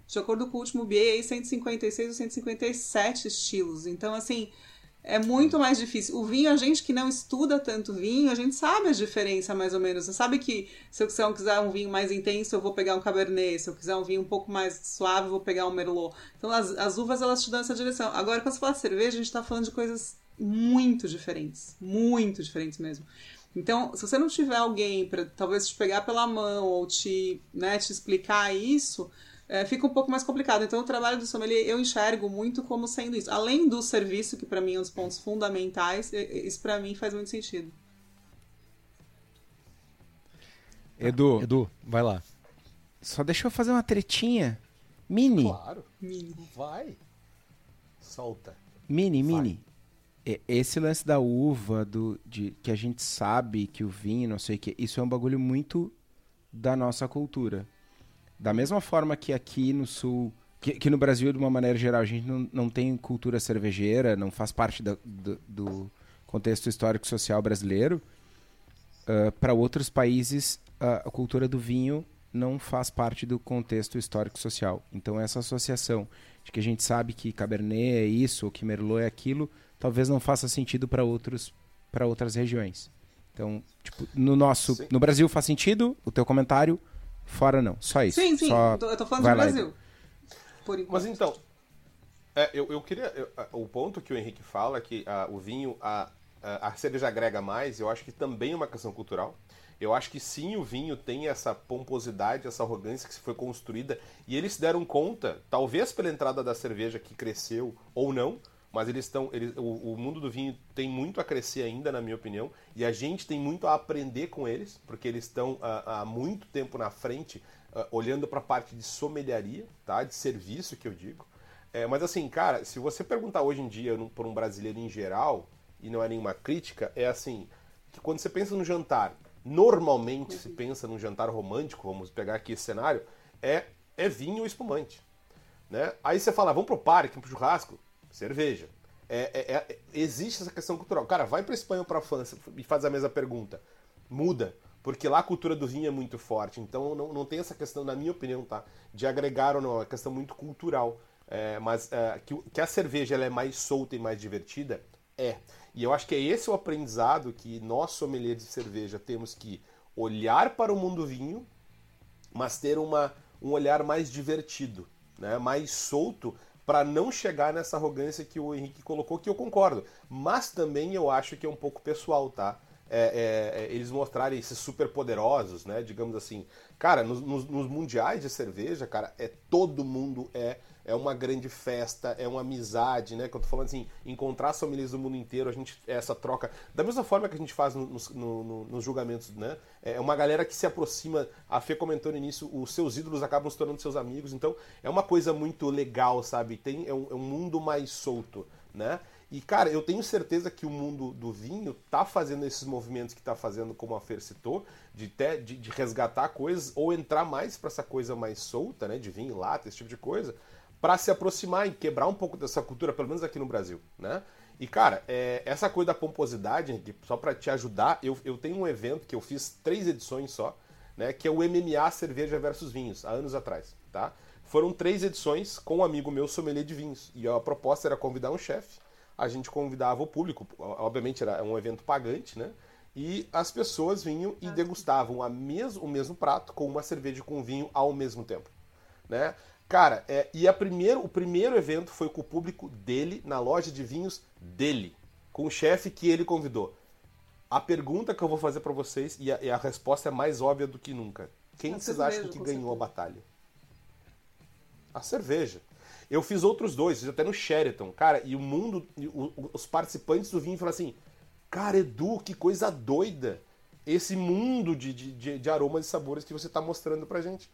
de acordo com o último BA, aí, 156 ou 157 estilos. Então assim, é muito mais difícil. O vinho, a gente que não estuda tanto vinho, a gente sabe a diferença mais ou menos. Você sabe que se eu, se eu quiser um vinho mais intenso, eu vou pegar um Cabernet. Se eu quiser um vinho um pouco mais suave, eu vou pegar um Merlot. Então as, as uvas, elas te dão essa direção. Agora, quando você fala de cerveja, a gente tá falando de coisas muito diferentes. Muito diferentes mesmo. Então, se você não tiver alguém para talvez te pegar pela mão ou te, né, te explicar isso, é, fica um pouco mais complicado. Então, o trabalho do sommelier eu enxergo muito como sendo isso. Além do serviço, que para mim é um dos pontos fundamentais, isso para mim faz muito sentido. Edu, Edu, vai lá. só deixa eu fazer uma tretinha. Mini, Claro. Vai. Solta. mini, Vai. mini. Esse lance da uva, do, de, que a gente sabe que o vinho, não sei o que, isso é um bagulho muito da nossa cultura. Da mesma forma que aqui no sul, que, que no Brasil, de uma maneira geral, a gente não, não tem cultura cervejeira, não faz parte da, do, do contexto histórico social brasileiro, uh, para outros países a, a cultura do vinho não faz parte do contexto histórico social. Então essa associação de que a gente sabe que Cabernet é isso ou que Merlot é aquilo, talvez não faça sentido para outros para outras regiões. Então, tipo, no nosso, sim. no Brasil faz sentido o teu comentário, fora não, só isso. Sim, sim, só eu tô falando do Brasil. Mas então, é, eu, eu queria. Eu, o ponto que o Henrique fala é que uh, o vinho, a, a, a cerveja agrega mais, eu acho que também é uma questão cultural. Eu acho que sim, o vinho tem essa pomposidade, essa arrogância que se foi construída, e eles se deram conta, talvez pela entrada da cerveja que cresceu ou não, mas eles estão. Eles, o, o, mundo do vinho tem muito a crescer ainda, na minha opinião, e a gente tem muito a aprender com eles, porque eles estão há, muito tempo na frente, olhando para a parte de sommelharia, tá? de serviço que eu digo. É, mas assim, cara, se você perguntar hoje em dia por um brasileiro em geral, e não é nenhuma crítica, é assim, que quando você pensa no jantar, normalmente se pensa num jantar romântico, vamos pegar aqui esse cenário, é, é vinho ou espumante. Né? Aí você fala, vamos pro parque, pro churrasco, cerveja. É, é, é, existe essa questão cultural. Cara, vai pra Espanha ou pra França e faz a mesma pergunta. Muda. Porque lá a cultura do vinho é muito forte. Então não, não tem essa questão, na minha opinião, tá? De agregar ou não. É uma questão muito cultural. É, mas é, que, que, a cerveja ela é mais solta e mais divertida, é. E eu acho que é esse o aprendizado que nós, sommeliers de cerveja, temos que olhar para o mundo vinho, mas ter uma, um olhar mais divertido, né? mais solto, para não chegar nessa arrogância que o Henrique colocou, que eu concordo. Mas também eu acho que é um pouco pessoal, tá? É, é, é eles mostrarem esses super poderosos, né? Digamos assim. Cara, nos, nos, nos mundiais de cerveja, cara, é todo mundo é é uma grande festa, é uma amizade, né? Que eu tô falando assim, encontrar sommeliers do mundo inteiro, a gente essa troca, da mesma forma que a gente faz nos, no, no, nos julgamentos, né? É uma galera que se aproxima, a Fê comentou no início, os seus ídolos acabam se tornando seus amigos, então é uma coisa muito legal, sabe? Tem, é, um, é um mundo mais solto, né? E, cara, eu tenho certeza que o mundo do vinho tá fazendo esses movimentos que tá fazendo, como a Fer citou, de, te, de, de resgatar coisas ou entrar mais para essa coisa mais solta, né? De vinho, lata, esse tipo de coisa para se aproximar e quebrar um pouco dessa cultura, pelo menos aqui no Brasil, né? E, cara, é, essa coisa da pomposidade, só para te ajudar, eu, eu tenho um evento que eu fiz três edições só, né? Que é o MMA Cerveja versus Vinhos, há anos atrás, tá? Foram três edições com um amigo meu, sommelier de vinhos. E a proposta era convidar um chefe, a gente convidava o público, obviamente era um evento pagante, né? E as pessoas vinham e degustavam a mes o mesmo prato com uma cerveja com vinho ao mesmo tempo, né? Cara, é, e a primeiro, o primeiro evento foi com o público dele, na loja de vinhos dele, com o chefe que ele convidou. A pergunta que eu vou fazer para vocês, e a, e a, resposta é mais óbvia do que nunca: quem a vocês cerveja, acham que ganhou certeza. a batalha? A cerveja. Eu fiz outros dois, fiz até no Sheraton, cara, e o mundo, os participantes do vinho falaram assim: Cara, Edu, que coisa doida! Esse mundo de, de, de aromas e sabores que você está mostrando pra gente.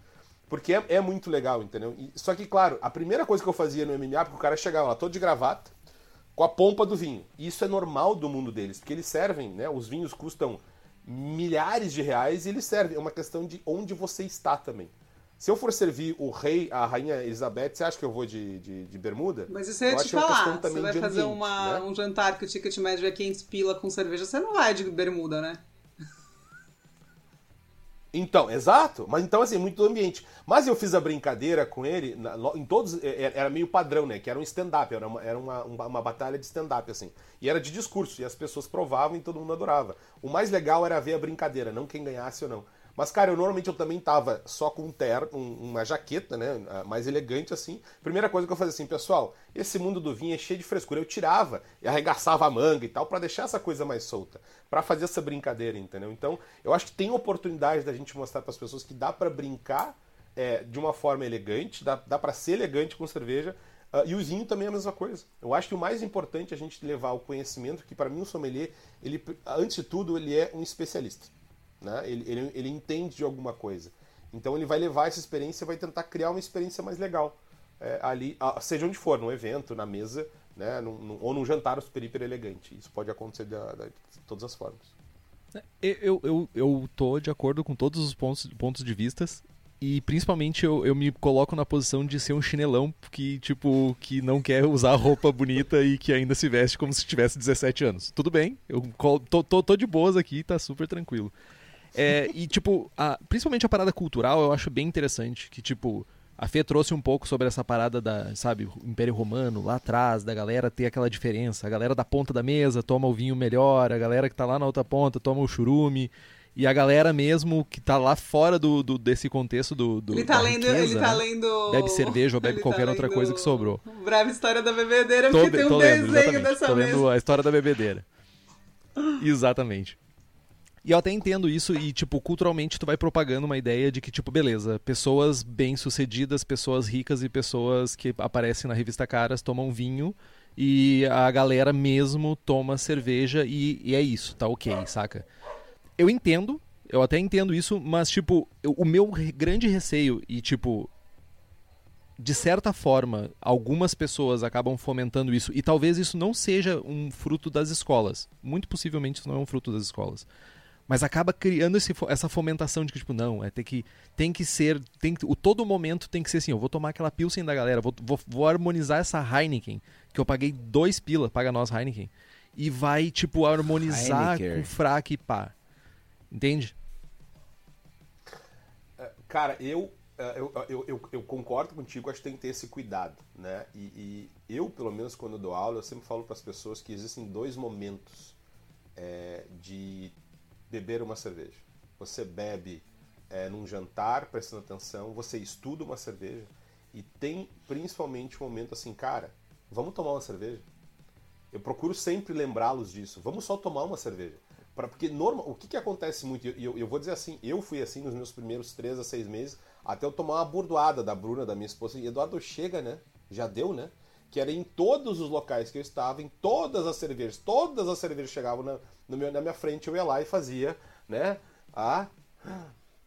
Porque é, é muito legal, entendeu? E, só que, claro, a primeira coisa que eu fazia no MMA, porque o cara chegava lá todo de gravata, com a pompa do vinho. E isso é normal do mundo deles, porque eles servem, né? Os vinhos custam milhares de reais e eles servem. É uma questão de onde você está também. Se eu for servir o rei, a rainha Elizabeth, você acha que eu vou de, de, de bermuda? Mas isso eu ia eu te é falar. Você vai fazer ambiente, uma, né? um jantar que o ticket médio é 500 pila com cerveja, você não vai de bermuda, né? Então, exato. Mas então, assim, muito do ambiente. Mas eu fiz a brincadeira com ele, em todos, é, é, era meio padrão, né? Que era um stand-up, era, uma, era uma, uma, uma batalha de stand-up, assim. E era de discurso, e as pessoas provavam e todo mundo adorava. O mais legal era ver a brincadeira, não quem ganhasse ou não. Mas, cara, eu normalmente eu também tava só com um terno, um, uma jaqueta, né? Mais elegante assim. Primeira coisa que eu fazia assim, pessoal, esse mundo do vinho é cheio de frescura. Eu tirava e arregaçava a manga e tal, para deixar essa coisa mais solta. para fazer essa brincadeira, entendeu? Então, eu acho que tem oportunidade da gente mostrar para as pessoas que dá para brincar é, de uma forma elegante, dá, dá para ser elegante com cerveja. Uh, e o vinho também é a mesma coisa. Eu acho que o mais importante é a gente levar o conhecimento, que para mim o sommelier, ele, antes de tudo, ele é um especialista. Né? Ele, ele, ele entende de alguma coisa. Então ele vai levar essa experiência e vai tentar criar uma experiência mais legal. É, ali, seja onde for, num evento, na mesa, né, num, num, ou num jantar super hiper elegante. Isso pode acontecer de, de, de todas as formas. É, eu, eu, eu tô de acordo com todos os pontos, pontos de vistas. e principalmente eu, eu me coloco na posição de ser um chinelão que, tipo, que não quer usar roupa bonita e que ainda se veste como se tivesse 17 anos. Tudo bem, eu tô, tô, tô de boas aqui, tá super tranquilo. É, e, tipo, a, principalmente a parada cultural eu acho bem interessante, que, tipo, a Fê trouxe um pouco sobre essa parada da, sabe, Império Romano lá atrás, da galera ter aquela diferença. A galera da ponta da mesa toma o vinho melhor, a galera que tá lá na outra ponta toma o churume e a galera mesmo que tá lá fora do, do desse contexto do, do ele tá lendo riqueza, ele tá lendo bebe cerveja ou bebe tá qualquer tá outra coisa que sobrou. Breve história da bebedeira tô, porque tem um lendo, desenho dessa tô vez lendo a história da bebedeira. Exatamente e eu até entendo isso e tipo culturalmente tu vai propagando uma ideia de que tipo beleza pessoas bem sucedidas pessoas ricas e pessoas que aparecem na revista Caras tomam vinho e a galera mesmo toma cerveja e, e é isso tá ok saca eu entendo, eu até entendo isso, mas, tipo, eu, o meu grande receio, e, tipo, de certa forma, algumas pessoas acabam fomentando isso, e talvez isso não seja um fruto das escolas. Muito possivelmente isso não é um fruto das escolas. Mas acaba criando esse, essa fomentação de que, tipo, não, é ter que, tem que ser. Tem que, o todo momento tem que ser assim, eu vou tomar aquela Pilsen da galera, vou, vou, vou harmonizar essa Heineken, que eu paguei dois pila, paga nós Heineken, e vai, tipo, harmonizar Heineken. com fraque e pá. Entende? É, cara, eu, é, eu, eu, eu, eu, concordo contigo, acho que tem que ter esse cuidado, né? E, e eu, pelo menos quando dou aula, eu sempre falo para as pessoas que existem dois momentos é, de beber uma cerveja. Você bebe é, num jantar, prestando atenção, você estuda uma cerveja e tem principalmente um momento assim, cara, vamos tomar uma cerveja? Eu procuro sempre lembrá-los disso. Vamos só tomar uma cerveja. Pra, porque normal, o que, que acontece muito, e eu, eu, vou dizer assim, eu fui assim nos meus primeiros três a seis meses, até eu tomar uma burdoada da Bruna, da minha esposa, e Eduardo chega, né? Já deu, né? Que era em todos os locais que eu estava, em todas as cervejas, todas as cervejas chegavam na, meu, na minha frente, eu ia lá e fazia, né? A.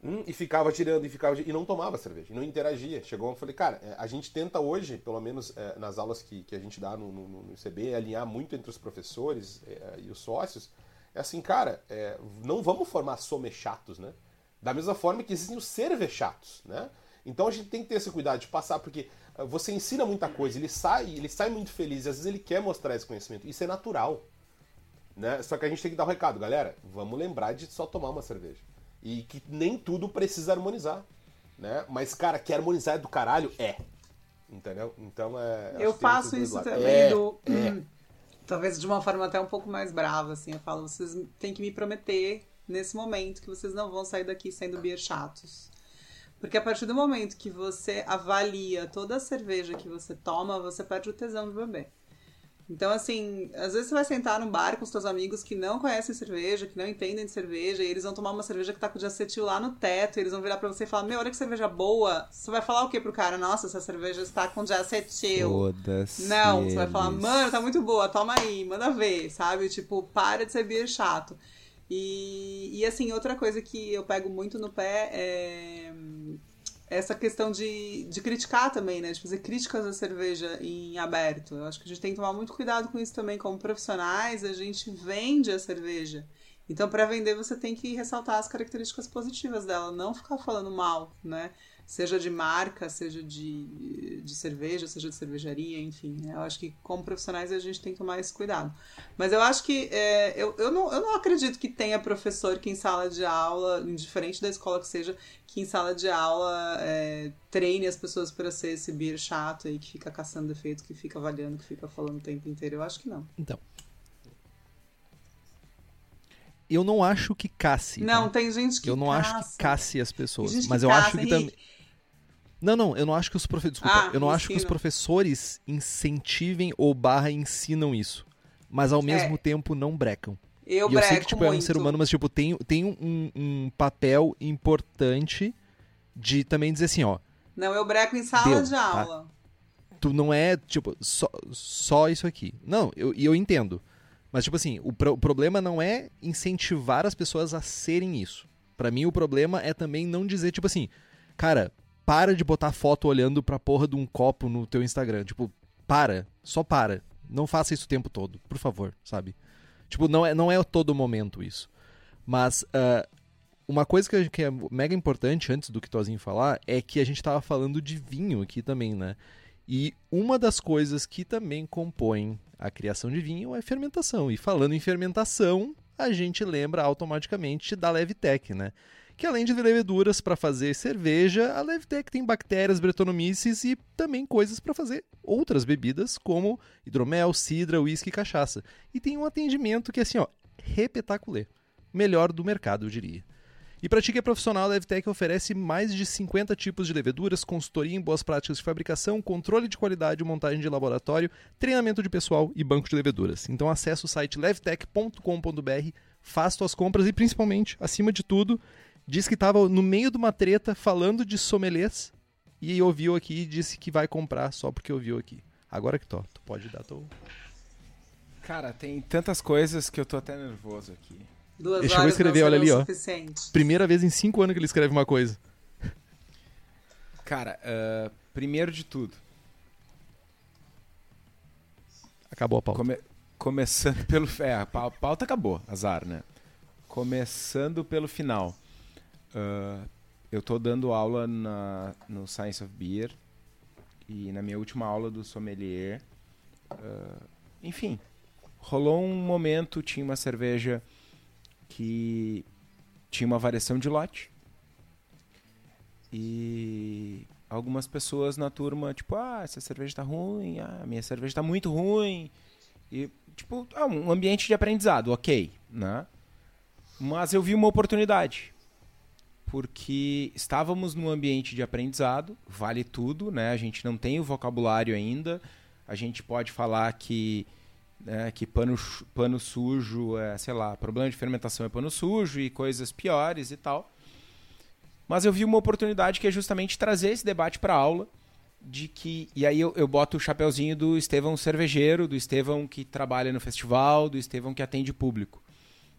Hum, e ficava tirando, e ficava e não tomava cerveja, e não interagia. Chegou, eu falei, cara, é, a gente tenta hoje, pelo menos é, nas aulas que, que a gente dá no, no, no ICB, alinhar muito entre os professores é, e os sócios, é assim, cara, é, não vamos formar chatos, né? Da mesma forma que existem os cervechatos, né? Então a gente tem que ter esse cuidado de passar, porque você ensina muita coisa, ele sai, ele sai muito feliz, e às vezes ele quer mostrar esse conhecimento. Isso é natural. Né? Só que a gente tem que dar o um recado, galera, vamos lembrar de só tomar uma cerveja. E que nem tudo precisa harmonizar. Né? Mas, cara, que harmonizar é do caralho? É. Entendeu? Então é. Eu faço isso também é, do. É talvez de uma forma até um pouco mais brava, assim. Eu falo, vocês têm que me prometer nesse momento que vocês não vão sair daqui sendo beer chatos. Porque a partir do momento que você avalia toda a cerveja que você toma, você perde o tesão de beber. Então, assim, às vezes você vai sentar num bar com os seus amigos que não conhecem cerveja, que não entendem de cerveja, e eles vão tomar uma cerveja que tá com diacetil lá no teto, e eles vão virar pra você e falar, meu, olha que cerveja boa. Você vai falar o que pro cara? Nossa, essa cerveja está com diacetil. Foda-se. Não, você vai falar, mano, tá muito boa, toma aí, manda ver, sabe? Tipo, para de ser beer chato. E, e assim, outra coisa que eu pego muito no pé é essa questão de, de criticar também, né? De fazer críticas à cerveja em aberto. Eu acho que a gente tem que tomar muito cuidado com isso também. Como profissionais, a gente vende a cerveja. Então, para vender, você tem que ressaltar as características positivas dela, não ficar falando mal, né? Seja de marca, seja de, de cerveja, seja de cervejaria, enfim. Né? Eu acho que como profissionais a gente tem que tomar esse cuidado. Mas eu acho que é, eu, eu, não, eu não acredito que tenha professor que em sala de aula, indiferente da escola que seja, que em sala de aula é, treine as pessoas para ser esse beer chato aí que fica caçando defeito, que fica avaliando, que fica falando o tempo inteiro. Eu acho que não. Então. Eu não acho que casse. Não, tá? tem gente que Eu não caça. acho que casse as pessoas. Mas eu caça, acho que também. Não, não, eu não acho que os professores. Desculpa, ah, eu não acho que os professores incentivem ou barra ensinam isso. Mas ao mesmo é. tempo não brecam. Eu, e eu sei que, tipo, muito. é um ser humano, mas, tipo, tem, tem um, um papel importante de também dizer assim, ó. Não, eu breco em sala deu, de tá? aula. Tá? Tu não é, tipo, só, só isso aqui. Não, eu, eu entendo. Mas, tipo assim, o, pro, o problema não é incentivar as pessoas a serem isso. para mim, o problema é também não dizer, tipo assim, cara, para de botar foto olhando pra porra de um copo no teu Instagram. Tipo, para. Só para. Não faça isso o tempo todo, por favor, sabe? Tipo, não é, não é todo momento isso. Mas uh, uma coisa que, que é mega importante antes do que Tozinho falar é que a gente tava falando de vinho aqui também, né? E uma das coisas que também compõem a criação de vinho é fermentação. E falando em fermentação, a gente lembra automaticamente da Levtech, né? Que além de leveduras para fazer cerveja, a Levtech tem bactérias, bretonomices e também coisas para fazer outras bebidas, como hidromel, cidra, uísque e cachaça. E tem um atendimento que é assim, ó, repetaculê. Melhor do mercado, eu diria. E para ti que é profissional, a Levtech oferece mais de 50 tipos de leveduras, consultoria em boas práticas de fabricação, controle de qualidade, montagem de laboratório, treinamento de pessoal e banco de leveduras. Então acesse o site levtech.com.br, faça suas compras e principalmente, acima de tudo, diz que estava no meio de uma treta falando de sommeliers e ouviu aqui e disse que vai comprar só porque ouviu aqui. Agora que tô, tu pode dar teu... Cara, tem tantas coisas que eu tô até nervoso aqui. Duas Ele chegou a horas escrever, não olha ali, ó. Primeira vez em cinco anos que ele escreve uma coisa. Cara, ah, primeiro de tudo, Acabou a pauta. come- começando pelo. É, a pau- pauta acabou, azar, né? Começando pelo final. Ah, eu tô dando aula na, no Science of Beer e na minha última aula do sommelier. ah, enfim, rolou um momento, tinha uma cerveja que tinha uma variação de lote. E algumas pessoas na turma, tipo, ah, essa cerveja tá ruim, ah, minha cerveja tá muito ruim. E, tipo, ah, um ambiente de aprendizado, ok, né? Mas eu vi uma oportunidade. Porque estávamos num ambiente de aprendizado, vale tudo, né? A gente não tem o vocabulário ainda. A gente pode falar que, né, que pano, pano sujo é, sei lá, problema de fermentação é pano sujo e coisas piores e tal. Mas eu vi uma oportunidade que é justamente trazer esse debate para aula de que e aí eu, eu boto o chapeuzinho do Estevão cervejeiro, do Estevão que trabalha no festival, do Estevão que atende público,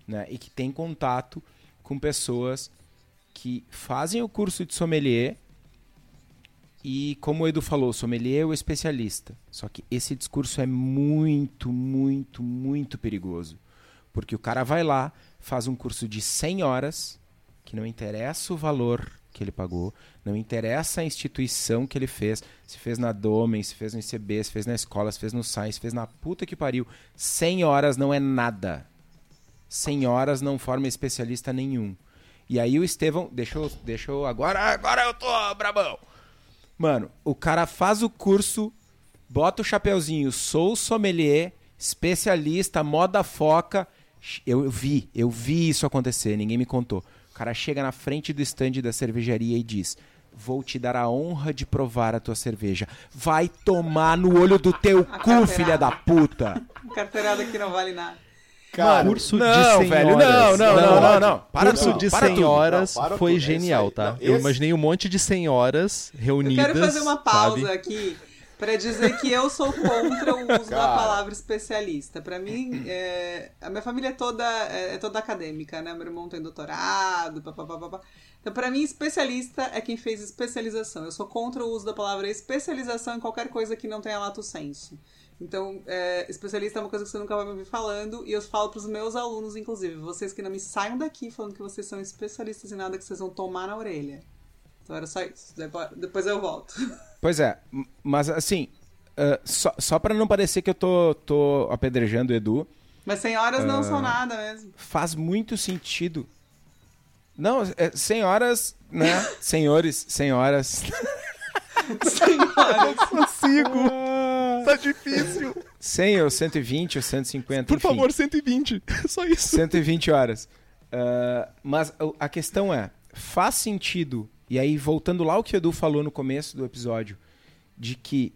né? E que tem contato com pessoas que fazem o curso de sommelier e como o Edu falou, sommelier é o especialista. Só que esse discurso é muito, muito, muito perigoso. Porque o cara vai lá, faz um curso de 100 horas, que não interessa o valor que ele pagou, não interessa a instituição que ele fez, se fez na Domen, se fez no ICB, se fez na escola, se fez no SAI, se fez na puta que pariu. 100 horas não é nada. 100 horas não forma especialista nenhum. E aí o Estevão, deixa eu, deixa eu agora, agora eu tô brabão. Mano, o cara faz o curso, bota o chapeuzinho, sou sommelier, especialista, moda foca. Eu vi, eu vi isso acontecer, ninguém me contou. O cara chega na frente do stand da cervejaria e diz: Vou te dar a honra de provar a tua cerveja. Vai tomar no olho do teu cu, filha da puta! Carteirada que não vale nada. Cara, curso não, de 100 velho, horas. não, não, não, não, não. Para curso tudo, de para 100 tudo. horas Não, para foi genial, tá? Não, Eu imaginei um monte de 100 horas Eu reunidas. quero fazer uma pausa sabe? aqui para dizer que eu sou contra o uso da Cara. palavra especialista. Para mim, é, a minha família é toda, é, é toda acadêmica, né? Meu irmão tem doutorado, papapá. Então, para mim, especialista é quem fez especialização. Eu sou contra o uso da palavra especialização em qualquer coisa que não tenha lato senso. Então, é, especialista é uma coisa que você nunca vai me ouvir falando, e eu falo pros meus alunos, inclusive, vocês que não me saiam daqui falando que vocês são especialistas em nada que vocês vão tomar na orelha. Então era só isso. Depois- Depois eu volto. Pois é, mas assim, ah, só, só para não parecer que eu tô, tô apedrejando o Edu, Mas 100 horas não são nada mesmo. faz muito sentido. Não, é, 100 horas, né? Senhores, 100 horas. 100 horas. consigo. Tá difícil. 100 ou 120 ou 150, Por enfim. favor, 120. Só isso. 120 horas. Ah, mas a questão é, faz sentido, e aí voltando lá o que o Edu falou no começo do episódio, de que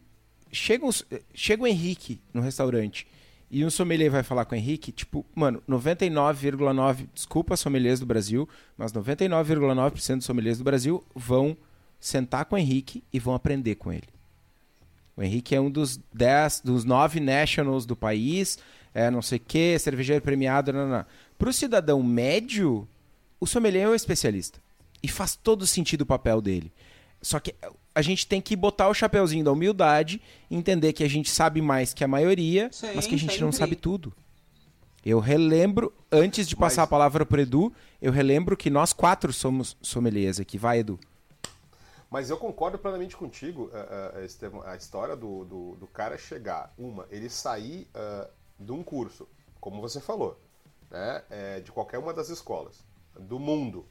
chega, uns- chega o Henrique no restaurante e um sommelier vai falar com o Henrique, tipo, mano, 99,9, desculpa sommeliers do Brasil, mas 99,9% dos sommeliers do Brasil vão sentar com o Henrique e vão aprender com ele. O Henrique é um dos 10, dos nove nationals do país, é não sei o que, cervejeiro premiado, não, não, não. Para o cidadão médio, o sommelier é um especialista. E faz todo sentido o papel dele. Só que a gente tem que botar o chapeuzinho da humildade, entender que a gente sabe mais que a maioria, Sim, mas que a gente não sempre. sabe tudo. Eu relembro, antes de passar Mas- a palavra para Edu, eu relembro que nós quatro somos sommeliers aqui. Vai, Edu. Mas eu concordo plenamente contigo, eh, Estevão. A história do, do, do cara chegar, uma, ele sair eh, de um curso, como você falou, né, eh, de qualquer uma das escolas, do mundo,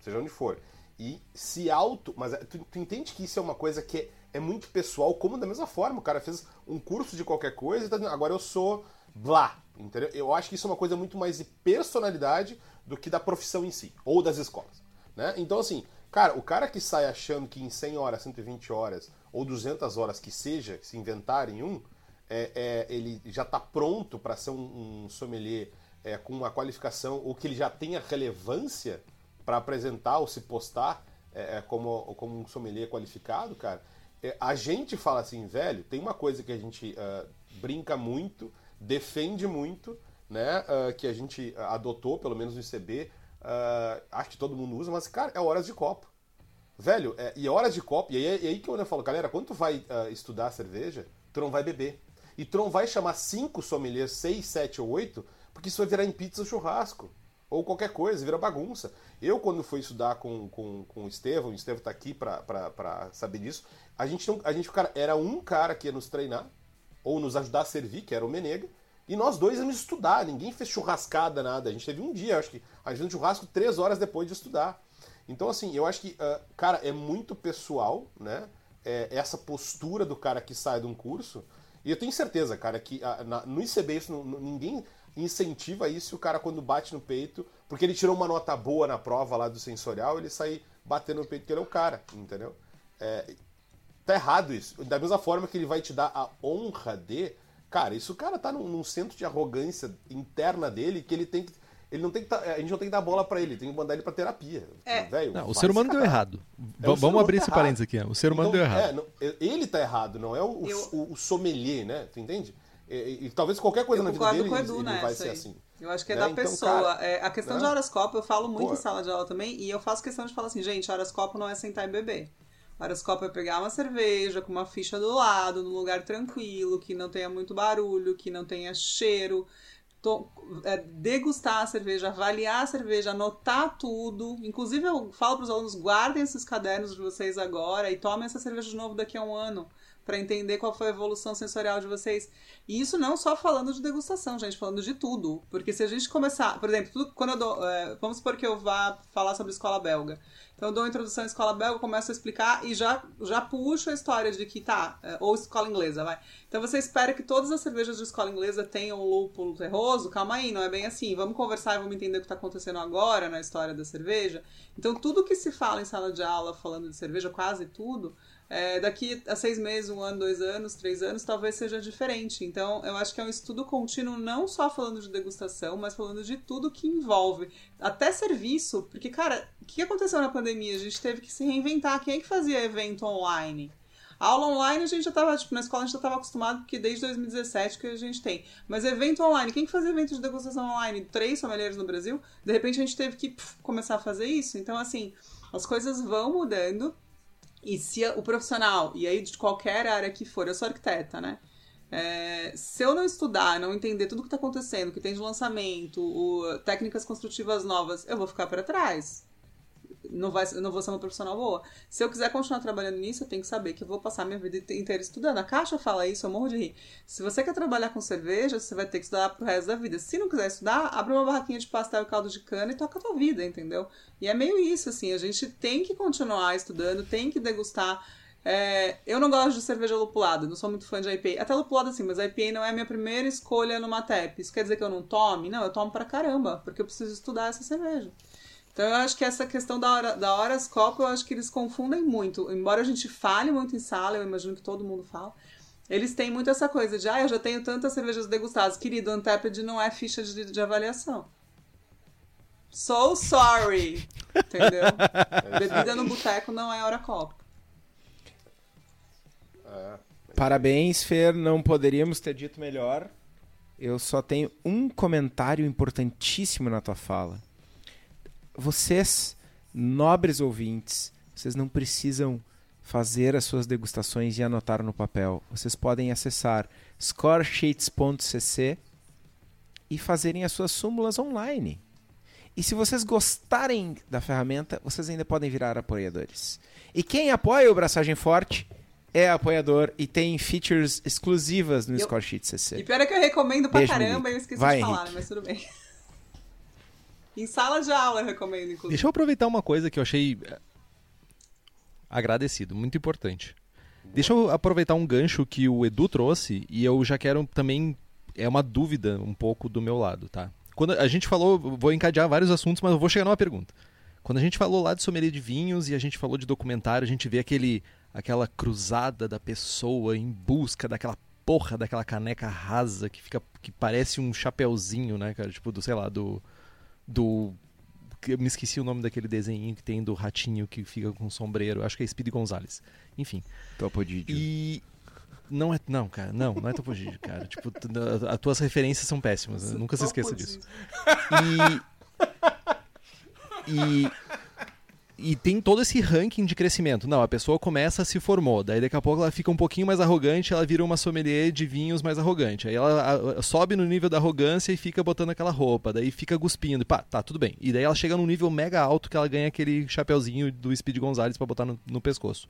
seja onde for, e se auto. Mas tu, tu entende que isso é uma coisa que é, é muito pessoal, como da mesma forma, o cara fez um curso de qualquer coisa e tá agora eu sou blá, entendeu? Eu acho que isso é uma coisa muito mais de personalidade do que da profissão em si, ou das escolas. Né? Então, assim, cara, o cara que sai achando que em 100 horas, 120 horas ou 200 horas que seja, se inventarem um, é, é, ele já está pronto para ser um, um sommelier é, com uma qualificação ou que ele já tenha relevância para apresentar ou se postar é, é, como, como um sommelier qualificado, cara. é, a gente fala assim, velho, tem uma coisa que a gente ah, brinca muito, defende muito, né? ah, que a gente adotou, pelo menos no ICB, ah, acho que todo mundo usa, mas, cara, é horas de copo. Velho, é, e horas de copo, e aí, e aí que eu falo, galera, quando tu vai ah, estudar cerveja, tu não vai beber. E tu não vai chamar cinco sommeliers, seis, sete ou oito, porque isso vai virar em pizza ou churrasco. Ou qualquer coisa, vira bagunça. Eu, quando fui estudar com, com, com o Estevão, o Estevão tá aqui pra, pra, pra saber disso, a gente, não, a gente, cara, era um cara que ia nos treinar, ou nos ajudar a servir, que era o Menega, e nós dois íamos estudar, ninguém fez churrascada, nada. A gente teve um dia, acho que, a gente churrasco três horas depois de estudar. Então, assim, eu acho que, ah, cara, é muito pessoal, né? É, essa postura do cara que sai de um curso. E eu tenho certeza, cara, que ah, na- no ICB isso ninguém incentiva isso o cara quando bate no peito, porque ele tirou uma nota boa na prova lá do sensorial, ele sair batendo no peito que ele é o cara, entendeu? É, tá errado isso. Da mesma forma que ele vai te dar a honra de. Cara, isso o cara tá num, num centro de arrogância interna dele que ele tem que. Ele não tem que tá- a gente não tem que dar bola pra ele, tem que mandar ele pra terapia. É. Velho, Não, o ser humano deu errado. É, Vamos humano abrir tá esse errado. parênteses aqui. ó. O ser humano Então, deu errado. é, não, ele tá errado, não é o, o- Eu- o, o sommelier, né? Tu entende? E, e- e talvez qualquer coisa Eu na vida dele Edu ele não vai ser aí. assim. Eu acho que é Né? da Então, pessoa. cara, É, a questão né? de horoscópio eu falo muito Pô. em sala de aula também, e eu faço questão de falar assim, gente, horoscópio não é sentar e beber. Horoscópio é pegar uma cerveja com uma ficha do lado, num lugar tranquilo, que não tenha muito barulho, que não tenha cheiro. to- é, degustar a cerveja, avaliar a cerveja, anotar tudo. Inclusive, eu falo para os alunos: guardem esses cadernos de vocês agora e tomem essa cerveja de novo daqui a um ano. Para entender qual foi a evolução sensorial de vocês. E isso não só falando de degustação, gente, falando de tudo. Porque se a gente começar, por exemplo, tudo- quando eu dou. é, vamos supor que eu vá falar sobre escola belga. Então eu dou uma introdução à escola belga, começo a explicar e já, já puxo a história de que tá, é, ou escola inglesa, vai. Então você espera que todas as cervejas de escola inglesa tenham lúpulo terroso? Calma aí, não é bem assim. Vamos conversar e vamos entender o que está acontecendo agora na história da cerveja. Então tudo que se fala em sala de aula falando de cerveja, quase tudo, é, daqui a seis meses, um ano, dois anos, três anos, talvez seja diferente. Então, eu acho que é um estudo contínuo, não só falando de degustação, mas falando de tudo que envolve. Até serviço, porque, cara, o que aconteceu na pandemia? A gente teve que se reinventar. Quem é que fazia evento online? Aula online a gente já tava, tipo, na escola a gente já tava acostumado, porque desde 2017 que a gente tem. Mas evento online, quem que fazia evento de degustação online? Três sommeliers no Brasil? De repente a gente teve que começar a fazer isso. Então, assim, as coisas vão mudando. E se o profissional, e aí de qualquer área que for, eu sou arquiteta, né? É, se eu não estudar, não entender tudo que está acontecendo, que tem de lançamento, o- técnicas construtivas novas, eu vou ficar para trás. Não, vai, não vou ser uma profissional boa. Se eu quiser continuar trabalhando nisso, eu tenho que saber que eu vou passar minha vida inteira estudando. A Caixa fala isso, eu morro de rir. Se você quer trabalhar com cerveja, você vai ter que estudar pro resto da vida. Se não quiser estudar, abre uma barraquinha de pastel e caldo de cana e toca a tua vida, entendeu? E é meio isso, assim. A gente tem que continuar estudando, tem que degustar. É, eu não gosto de cerveja lupulada, não sou muito fã de IPA. Até lupulada sim, mas IPA não é a minha primeira escolha numa TEP. Isso quer dizer que eu não tome? Não, eu tomo pra caramba, porque eu preciso estudar essa cerveja. Então eu acho que essa questão da hora, da horoscópio, eu acho que eles confundem muito. Embora a gente fale muito em sala, eu imagino que todo mundo fala, eles têm muito essa coisa de, ah, eu já tenho tantas cervejas degustadas. Querido, Untapped não é ficha de, de avaliação. So sorry. Entendeu? Bebida no boteco não é horoscópio. É. Parabéns, Fer. Não poderíamos ter dito melhor. Eu só tenho um comentário importantíssimo na tua fala. Vocês, nobres ouvintes, vocês não precisam fazer as suas degustações e anotar no papel. Vocês podem acessar scoresheets.cc e fazerem as suas súmulas online. E se vocês gostarem da ferramenta, vocês ainda podem virar apoiadores. E quem apoia o Braçagem Forte é apoiador e tem features exclusivas no Eu- Scoresheet CC. E pior é que eu recomendo pra Beijo, caramba Monique. e eu esqueci Vai, de falar, Henrique. mas tudo bem. Em sala de aula eu recomendo, inclusive. Deixa eu aproveitar uma coisa que eu achei eh, agradecido, muito importante. Deixa eu aproveitar um gancho que o Edu trouxe e eu já quero também é uma dúvida um pouco do meu lado, tá? Quando a gente falou, vou encadear vários assuntos, mas eu vou chegar numa pergunta. Quando a gente falou lá de sommelier de vinhos e a gente falou de documentário, a gente vê aquele aquela cruzada da pessoa em busca daquela porra daquela caneca rasa que fica que parece um chapeuzinho, né, cara, tipo do, sei lá, do do que eu me esqueci o nome daquele desenho que tem do ratinho que fica com sombreiro. Acho que é Speedy Gonzalez. Enfim. Topodídio. E. Não é. Não, cara. Não, não é Topodídio, cara. Tipo, as tuas referências são péssimas. né? Nunca se esqueça disso. E. E. E tem todo esse ranking de crescimento. Não, a pessoa começa, se formou. Daí daqui a pouco ela fica um pouquinho mais arrogante, ela vira uma sommelier de vinhos mais arrogante. Aí ela a- a- sobe no nível da arrogância e fica botando aquela roupa. Daí fica cuspindo. Pá, tá, tudo bem. E daí ela chega num nível mega alto que ela ganha aquele chapeuzinho do Speed Gonzalez pra botar no, no pescoço.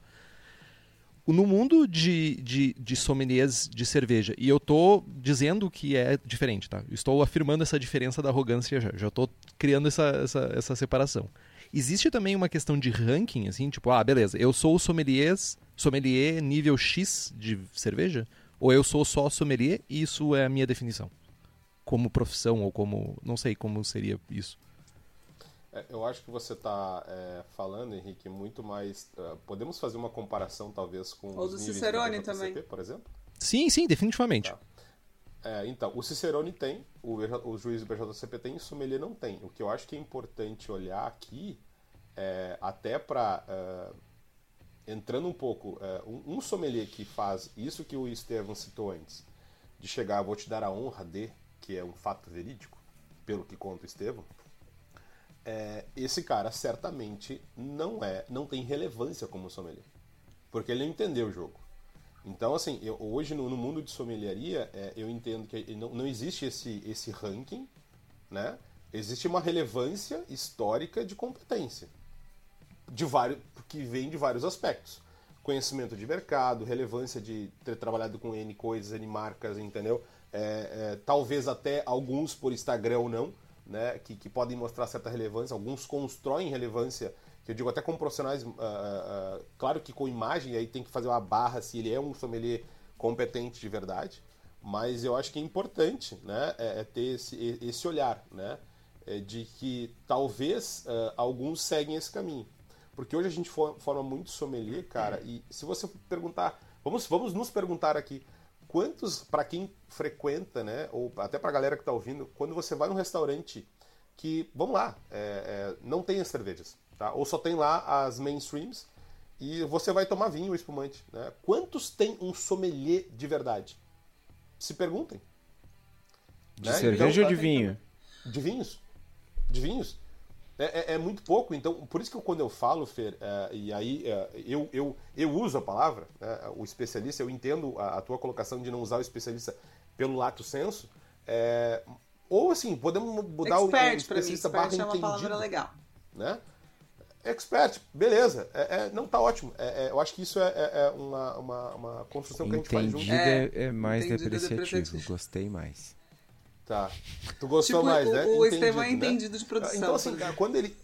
No mundo de, de, de sommeliers de cerveja, e eu tô dizendo que é diferente, tá? Estou afirmando essa diferença da arrogância já. Já tô criando essa, essa, essa separação. Existe também uma questão de ranking, assim, tipo, ah, beleza, eu sou o sommelier, sommelier nível X de cerveja? Ou eu sou só sommelier e isso é a minha definição? Como profissão ou como. Não sei como seria isso. É, eu acho que você está falando, Henrique, muito mais. ah, podemos fazer uma comparação, talvez, com Ou os do Cicerone também. por exemplo? Sim, sim, definitivamente. Tá. É, então, o Cicerone tem, o, o juiz do BJCP tem o sommelier não tem. O que eu acho que é importante olhar aqui, é, até para. entrando um pouco, é, um, um sommelier que faz isso que o Estevam citou antes, de chegar, vou te dar a honra de, que é um fato verídico, pelo que conta o Estevam, é, esse cara certamente não é, não tem relevância como sommelier, porque ele não entendeu o jogo. Então, assim, eu- hoje no, no mundo de sommeliaria, é, eu entendo que não, não existe esse, esse ranking, né? Existe uma relevância histórica de competência, de vários, que vem de vários aspectos. Conhecimento de mercado, relevância de ter trabalhado com N coisas, N marcas, entendeu? É, é, talvez até alguns por Instagram ou não, né? Que, que podem mostrar certa relevância, alguns constroem relevância eu digo até como profissionais, ah, ah, claro que com imagem, aí tem que fazer uma barra se ele é um sommelier competente de verdade, mas eu acho que é importante né, é, é ter esse, esse olhar, né, é, de que talvez ah, alguns seguem esse caminho. Porque hoje a gente for- forma muito sommelier, cara, e se você perguntar, vamos, vamos nos perguntar aqui, quantos, para quem frequenta, né, ou até pra galera que tá ouvindo, quando você vai num restaurante que, vamos lá, é, é, não tem as cervejas, tá? Ou só tem lá as mainstreams e você vai tomar vinho ou espumante, né? Quantos tem um sommelier de verdade? Se perguntem. De né? cerveja Então, ou de vinho? De vinhos. De vinhos. É, é- é muito pouco, então, por isso que eu, quando eu falo, Fer, é, e aí é, eu, eu, eu uso a palavra, né, o especialista, eu entendo a, a tua colocação de não usar o especialista pelo lato senso, é, ou assim, podemos mudar o, o expert, pra mim. especialista barra Expert é uma entendido palavra legal. né? Expert, beleza. É, é, não tá ótimo. É, é, eu acho que isso é, é- é uma, uma, uma construção que a gente faz junto. É, é mais é depreciativo. depreciativo. Gostei mais. Tá. Tu gostou Tipo, mais, o, né? o Estevão é né? entendido de produção. Então, assim, cara, quando ele.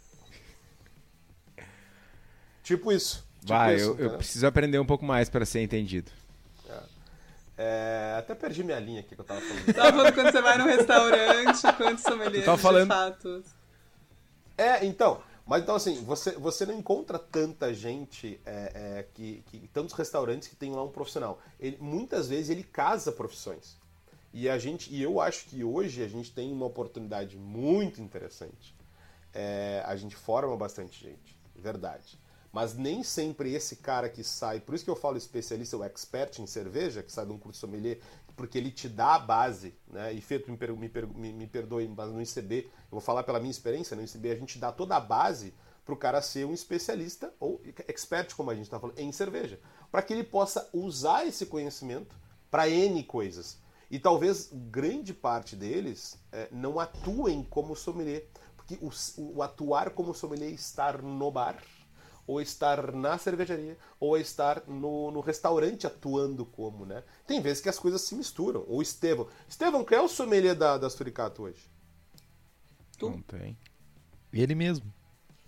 Tipo isso. Tipo Vai, isso, eu, eu preciso aprender um pouco mais para ser entendido. É, até perdi minha linha aqui que eu tava falando. Tava falando quando você vai num restaurante, quantos sommeliers tava falando- de fato. É, então. Mas então assim, você, você não encontra tanta gente, é, é, que, que tantos restaurantes que tem lá um profissional. Ele, muitas vezes ele casa profissões. E a gente, e eu acho que hoje a gente tem uma oportunidade muito interessante. É, a gente forma bastante gente, verdade. Mas nem sempre esse cara que sai, por isso que eu falo especialista, o expert em cerveja, que sai de um curso sommelier, porque ele te dá a base, né? E Fê, tu me, per- me, per- me- me perdoe, mas no ICB, eu vou falar pela minha experiência, no ICB a gente dá toda a base para o cara ser um especialista ou expert, como a gente está falando, em cerveja, para que ele possa usar esse conhecimento para N coisas. E talvez grande parte deles é, não atuem como sommelier. Porque o, o, atuar como sommelier é estar no bar, ou estar na cervejaria, ou estar no, no restaurante atuando como, né? Tem vezes que as coisas se misturam. O Estevão. Estevão, quem é o sommelier da, da Suricato hoje? Tu? Não tem. Ele mesmo.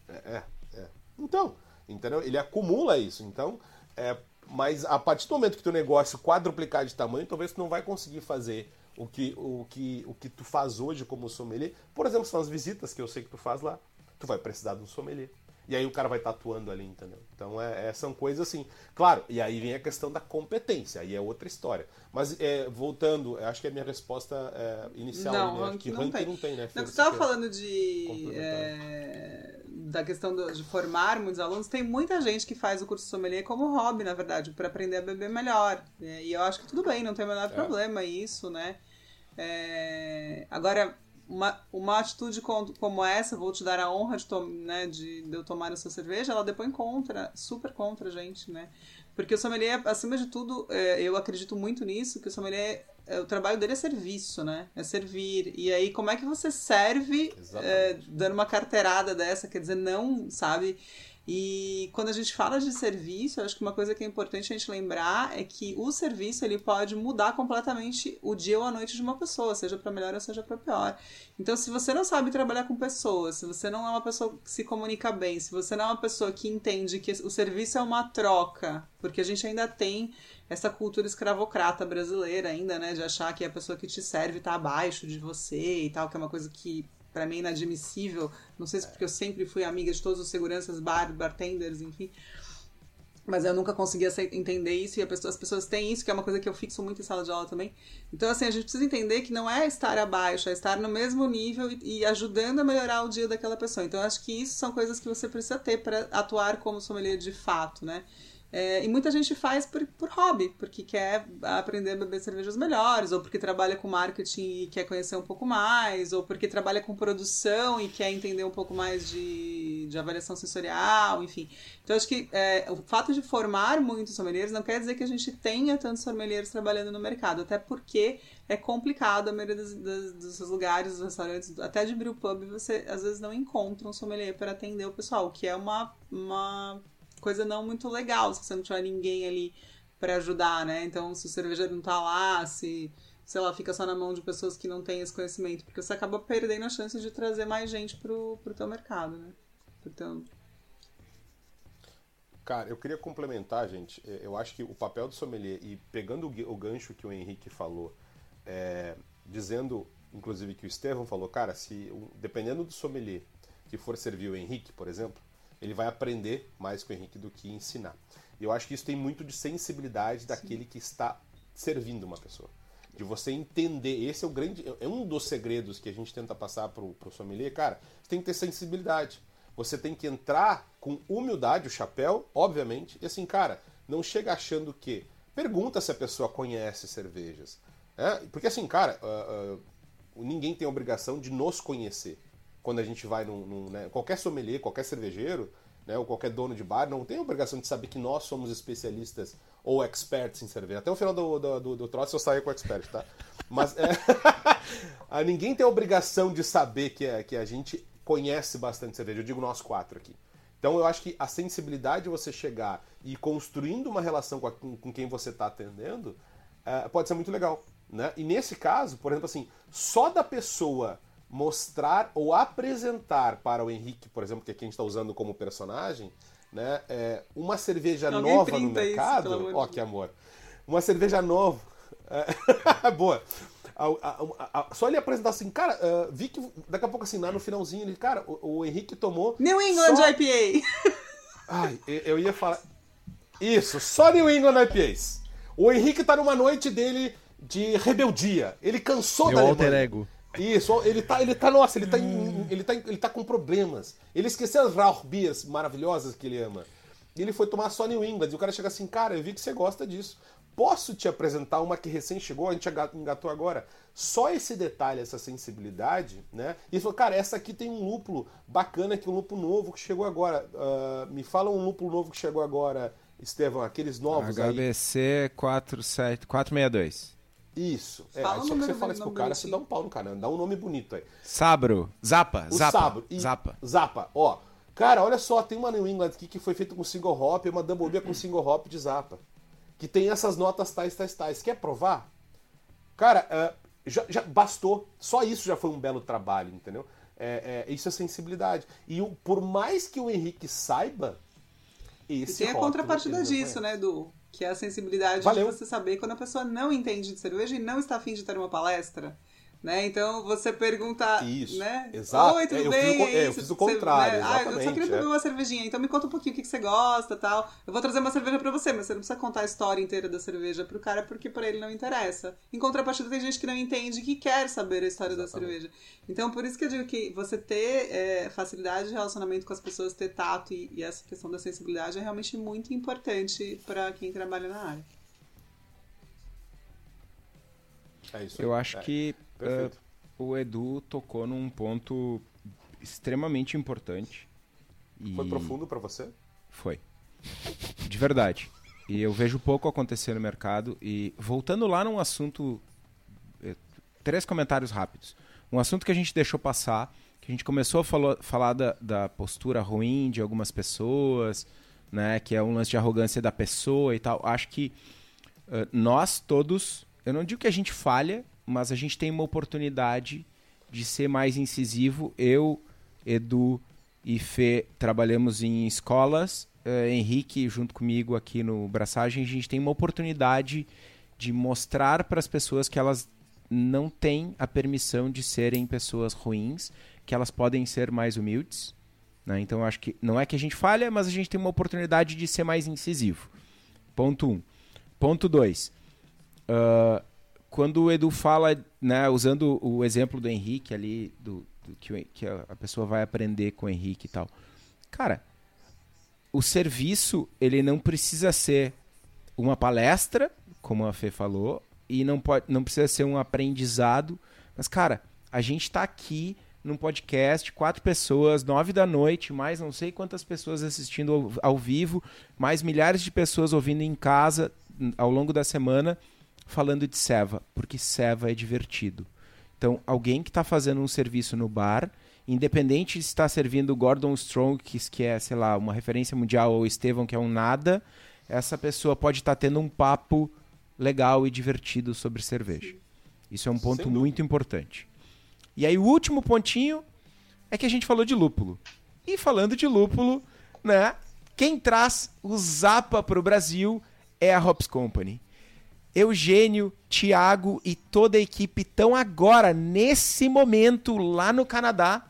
É, é, é. Então, entendeu? Ele acumula isso. Então, é, mas a partir do momento que teu negócio quadruplicar de tamanho, talvez tu não vai conseguir fazer o que, o que, o que tu faz hoje como sommelier. Por exemplo, são as visitas que eu sei que tu faz lá. Tu vai precisar de um sommelier. E aí o cara vai estar atuando ali, entendeu? Então é, é, são coisas assim. Claro, e aí vem a questão da competência, aí é outra história. Mas é, voltando, acho que a minha resposta é, inicial não, né? ranking, que não, tem. não tem, né? Não, você estava falando de é, da questão do, de formar muitos alunos, tem muita gente que faz o curso sommelier como hobby, na verdade, para aprender a beber melhor. E eu acho que tudo bem, não tem o menor é. problema isso, né? É, agora, uma, uma atitude como essa, vou te dar a honra de, né, de, de eu tomar essa cerveja, ela depois contra, super contra a gente, né? Porque o sommelier, acima de tudo, é, eu acredito muito nisso, que o sommelier, é, o trabalho dele é serviço, né? É servir. E aí, como é que você serve é, dando uma carteirada dessa? Quer dizer, não, sabe? E quando a gente fala de serviço, acho que uma coisa que é importante a gente lembrar é que o serviço ele pode mudar completamente o dia ou a noite de uma pessoa, seja para melhor ou seja para pior. Então, se você não sabe trabalhar com pessoas, se você não é uma pessoa que se comunica bem, se você não é uma pessoa que entende que o serviço é uma troca, porque a gente ainda tem essa cultura escravocrata brasileira ainda, né, de achar que a pessoa que te serve está abaixo de você e tal, que é uma coisa que para mim inadmissível. Não sei se porque eu sempre fui amiga de todos os seguranças, bar, bartenders, enfim. Mas eu nunca conseguia entender isso e pessoa, as pessoas têm isso, que é uma coisa que eu fixo muito em sala de aula também. Então, assim, a gente precisa entender que não é estar abaixo, é estar no mesmo nível e, e ajudando a melhorar o dia daquela pessoa. Então, acho que isso são coisas que você precisa ter para atuar como sommelier de fato, né? É, e muita gente faz por, por hobby, porque quer aprender a beber cervejas melhores, ou porque trabalha com marketing e quer conhecer um pouco mais, ou porque trabalha com produção e quer entender um pouco mais de, de avaliação sensorial, enfim. Então, acho que é, o fato de formar muitos sommeliers não quer dizer que a gente tenha tantos sommeliers trabalhando no mercado, até porque é complicado, a maioria dos, dos, dos lugares, dos restaurantes, até de brew pub, você às vezes não encontra um sommelier para atender o pessoal, o que é uma, uma coisa não muito legal se você não tiver ninguém ali para ajudar, né? Então, se o cervejeiro não tá lá, se, sei lá, fica só na mão de pessoas que não têm esse conhecimento, porque você acaba perdendo a chance de trazer mais gente pro, pro teu mercado, né? Então... Cara, eu queria complementar, gente. É, eu acho que o papel do sommelier, e pegando o gancho que o Henrique falou, é, dizendo, inclusive, que o Estevão falou, cara, se dependendo do sommelier que for servir o Henrique, por exemplo, ele vai aprender mais com o Henrique do que ensinar. Eu acho que isso tem muito de sensibilidade daquele Sim. que está servindo uma pessoa. De você entender, esse é o grande, é um dos segredos que a gente tenta passar pro, pro sommelier, cara, você tem que ter sensibilidade. Você tem que entrar com humildade, o chapéu, obviamente, e assim, cara, não chega achando que. Pergunta se a pessoa conhece cervejas. É? Porque assim, cara, uh, uh, ninguém tem a obrigação de nos conhecer quando a gente vai num, num né, qualquer sommelier, qualquer cervejeiro, né, ou qualquer dono de bar, não tem obrigação de saber que nós somos especialistas ou experts em cerveja. Até o final do, do, do, do troço eu saio com expert, tá? Mas é, ninguém tem a obrigação de saber que, é, que a gente conhece bastante cerveja. Eu digo nós quatro aqui. Então eu acho que a sensibilidade de você chegar e construindo uma relação com, a, com quem você está atendendo é, pode ser muito legal. Né? E nesse caso, por exemplo, assim, só da pessoa mostrar ou apresentar para o Henrique, por exemplo, que aqui a gente está usando como personagem, né, é, uma cerveja Alguém nova no mercado. Ó, oh, que amor! Uma cerveja nova. É, boa. A, a, a, só ele apresentar assim, cara, uh, vi que daqui a pouco assim, lá no finalzinho, ele, cara, o, o Henrique tomou. New England só... IPA! Ai, eu ia falar. Isso, só New England IPAs. O Henrique tá numa noite dele de rebeldia. Ele cansou Meu da alter ego. Isso, ele tá, ele tá, nossa, ele tá, em, ele tá, ele tá com problemas. Ele esqueceu as Rauchbiers maravilhosas que ele ama. E ele foi tomar só New England. E o cara chega assim, cara, eu vi que você gosta disso. Posso te apresentar uma que recém chegou, a gente engatou agora? Só esse detalhe, essa sensibilidade, né? E ele falou, cara, essa aqui tem um lúpulo bacana, que é um lúpulo novo que chegou agora. Uh, me fala um lúpulo novo que chegou agora, Estevão, aqueles novos HBC aí. HBC 462. Isso. É, Fala aí só que você fala do isso pro nome cara, você dá um pau no cara, dá um nome bonito aí. Sabro. Zapa. O Zapa. Sabro. E- Zapa. Zapa. Ó, cara, olha só, tem uma New England aqui que foi feita com single hop e uma Double Beer com single hop de Zapa. Que tem essas notas tais, tais, tais. Quer provar? Cara, é, já, já bastou. Só isso já foi um belo trabalho, entendeu? É, é, isso é sensibilidade. E o- por mais que o Henrique saiba, E esse tem a contrapartida disso, né, Edu? Que é a sensibilidade Valeu. de você saber quando a pessoa não entende de cerveja e não está afim de ter uma palestra. Né? Então você pergunta, Isso, né? exato. Oi, tudo É, eu bem? fiz o é, eu você- fiz o você- contrário, né? Ah, eu só exatamente, queria beber é. uma cervejinha, então me conta um pouquinho o que que você gosta tal. Eu vou trazer uma cerveja pra você, mas você não precisa contar a história inteira da cerveja pro cara, porque pra ele não interessa. Em contrapartida, tem gente que não entende e que quer saber a história da Exatamente. cerveja. Então, por isso que eu digo que você ter é, facilidade de relacionamento com as pessoas, ter tato e, e essa questão da sensibilidade é realmente muito importante pra quem trabalha na área. É isso aí. Eu acho É, que perfeito. uh, o Edu tocou num ponto extremamente importante. E Foi profundo pra você? Foi. De verdade. E eu vejo pouco acontecer no mercado. E voltando lá num assunto. eh, Três comentários rápidos. Um assunto que a gente deixou passar, que a gente começou a falo- falar da, da postura ruim de algumas pessoas, né? Que é um lance de arrogância da pessoa e tal. Acho que eh, nós todos, eu não digo que a gente falha, mas a gente tem uma oportunidade de ser mais incisivo. Eu, Edu e Fê trabalhamos em escolas. eh, Henrique, junto comigo aqui no Braçagem, a gente tem uma oportunidade de mostrar para as pessoas que elas não têm a permissão de serem pessoas ruins, que elas podem ser mais humildes. né? Então, acho que não é que a gente falha, mas a gente tem uma oportunidade de ser mais incisivo. Ponto 1. Um. Ponto 2. Quando o Edu fala, né, usando o exemplo do Henrique ali, do, do que, que a pessoa vai aprender com o Henrique e tal. Cara, o serviço, ele não precisa ser uma palestra, como a Fê falou, e não, pode, não precisa ser um aprendizado. Mas, cara, a gente está aqui num podcast, quatro pessoas, nove da noite, mais não sei quantas pessoas assistindo ao, ao vivo, mais milhares de pessoas ouvindo em casa ao longo da semana, falando de Seva, porque Seva é divertido. Então, alguém que está fazendo um serviço no bar, independente se está servindo Gordon Strong, que, é, sei lá, uma referência mundial, ou Estevão, que é um nada, essa pessoa pode estar tendo um papo legal e divertido sobre cerveja. Isso é um ponto muito importante. E aí o último pontinho é que a gente falou de lúpulo. E falando de lúpulo, né? Quem traz o Zapa para o Brasil é a Hops Company. Eugênio, Thiago e toda a equipe estão agora, nesse momento, lá no Canadá,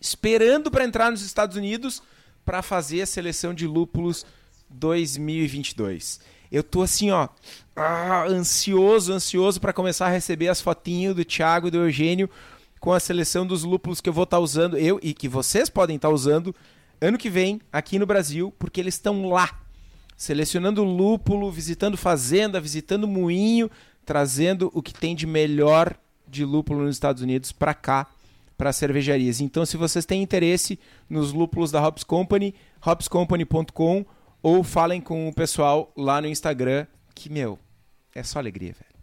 esperando para entrar nos Estados Unidos para fazer a seleção de lúpulos 2022. Eu tô assim, ó, ah, ansioso, ansioso para começar a receber as fotinhos do Thiago e do Eugênio com a seleção dos lúpulos que eu vou estar usando, eu e que vocês podem estar usando ano que vem aqui no Brasil, porque eles estão lá selecionando lúpulo, visitando fazenda, visitando moinho, trazendo o que tem de melhor de lúpulo nos Estados Unidos para cá, para cervejarias. Então, se vocês têm interesse nos lúpulos da Hops Company, hopscompany.com ou falem com o pessoal lá no Instagram, que, meu, é só alegria, velho.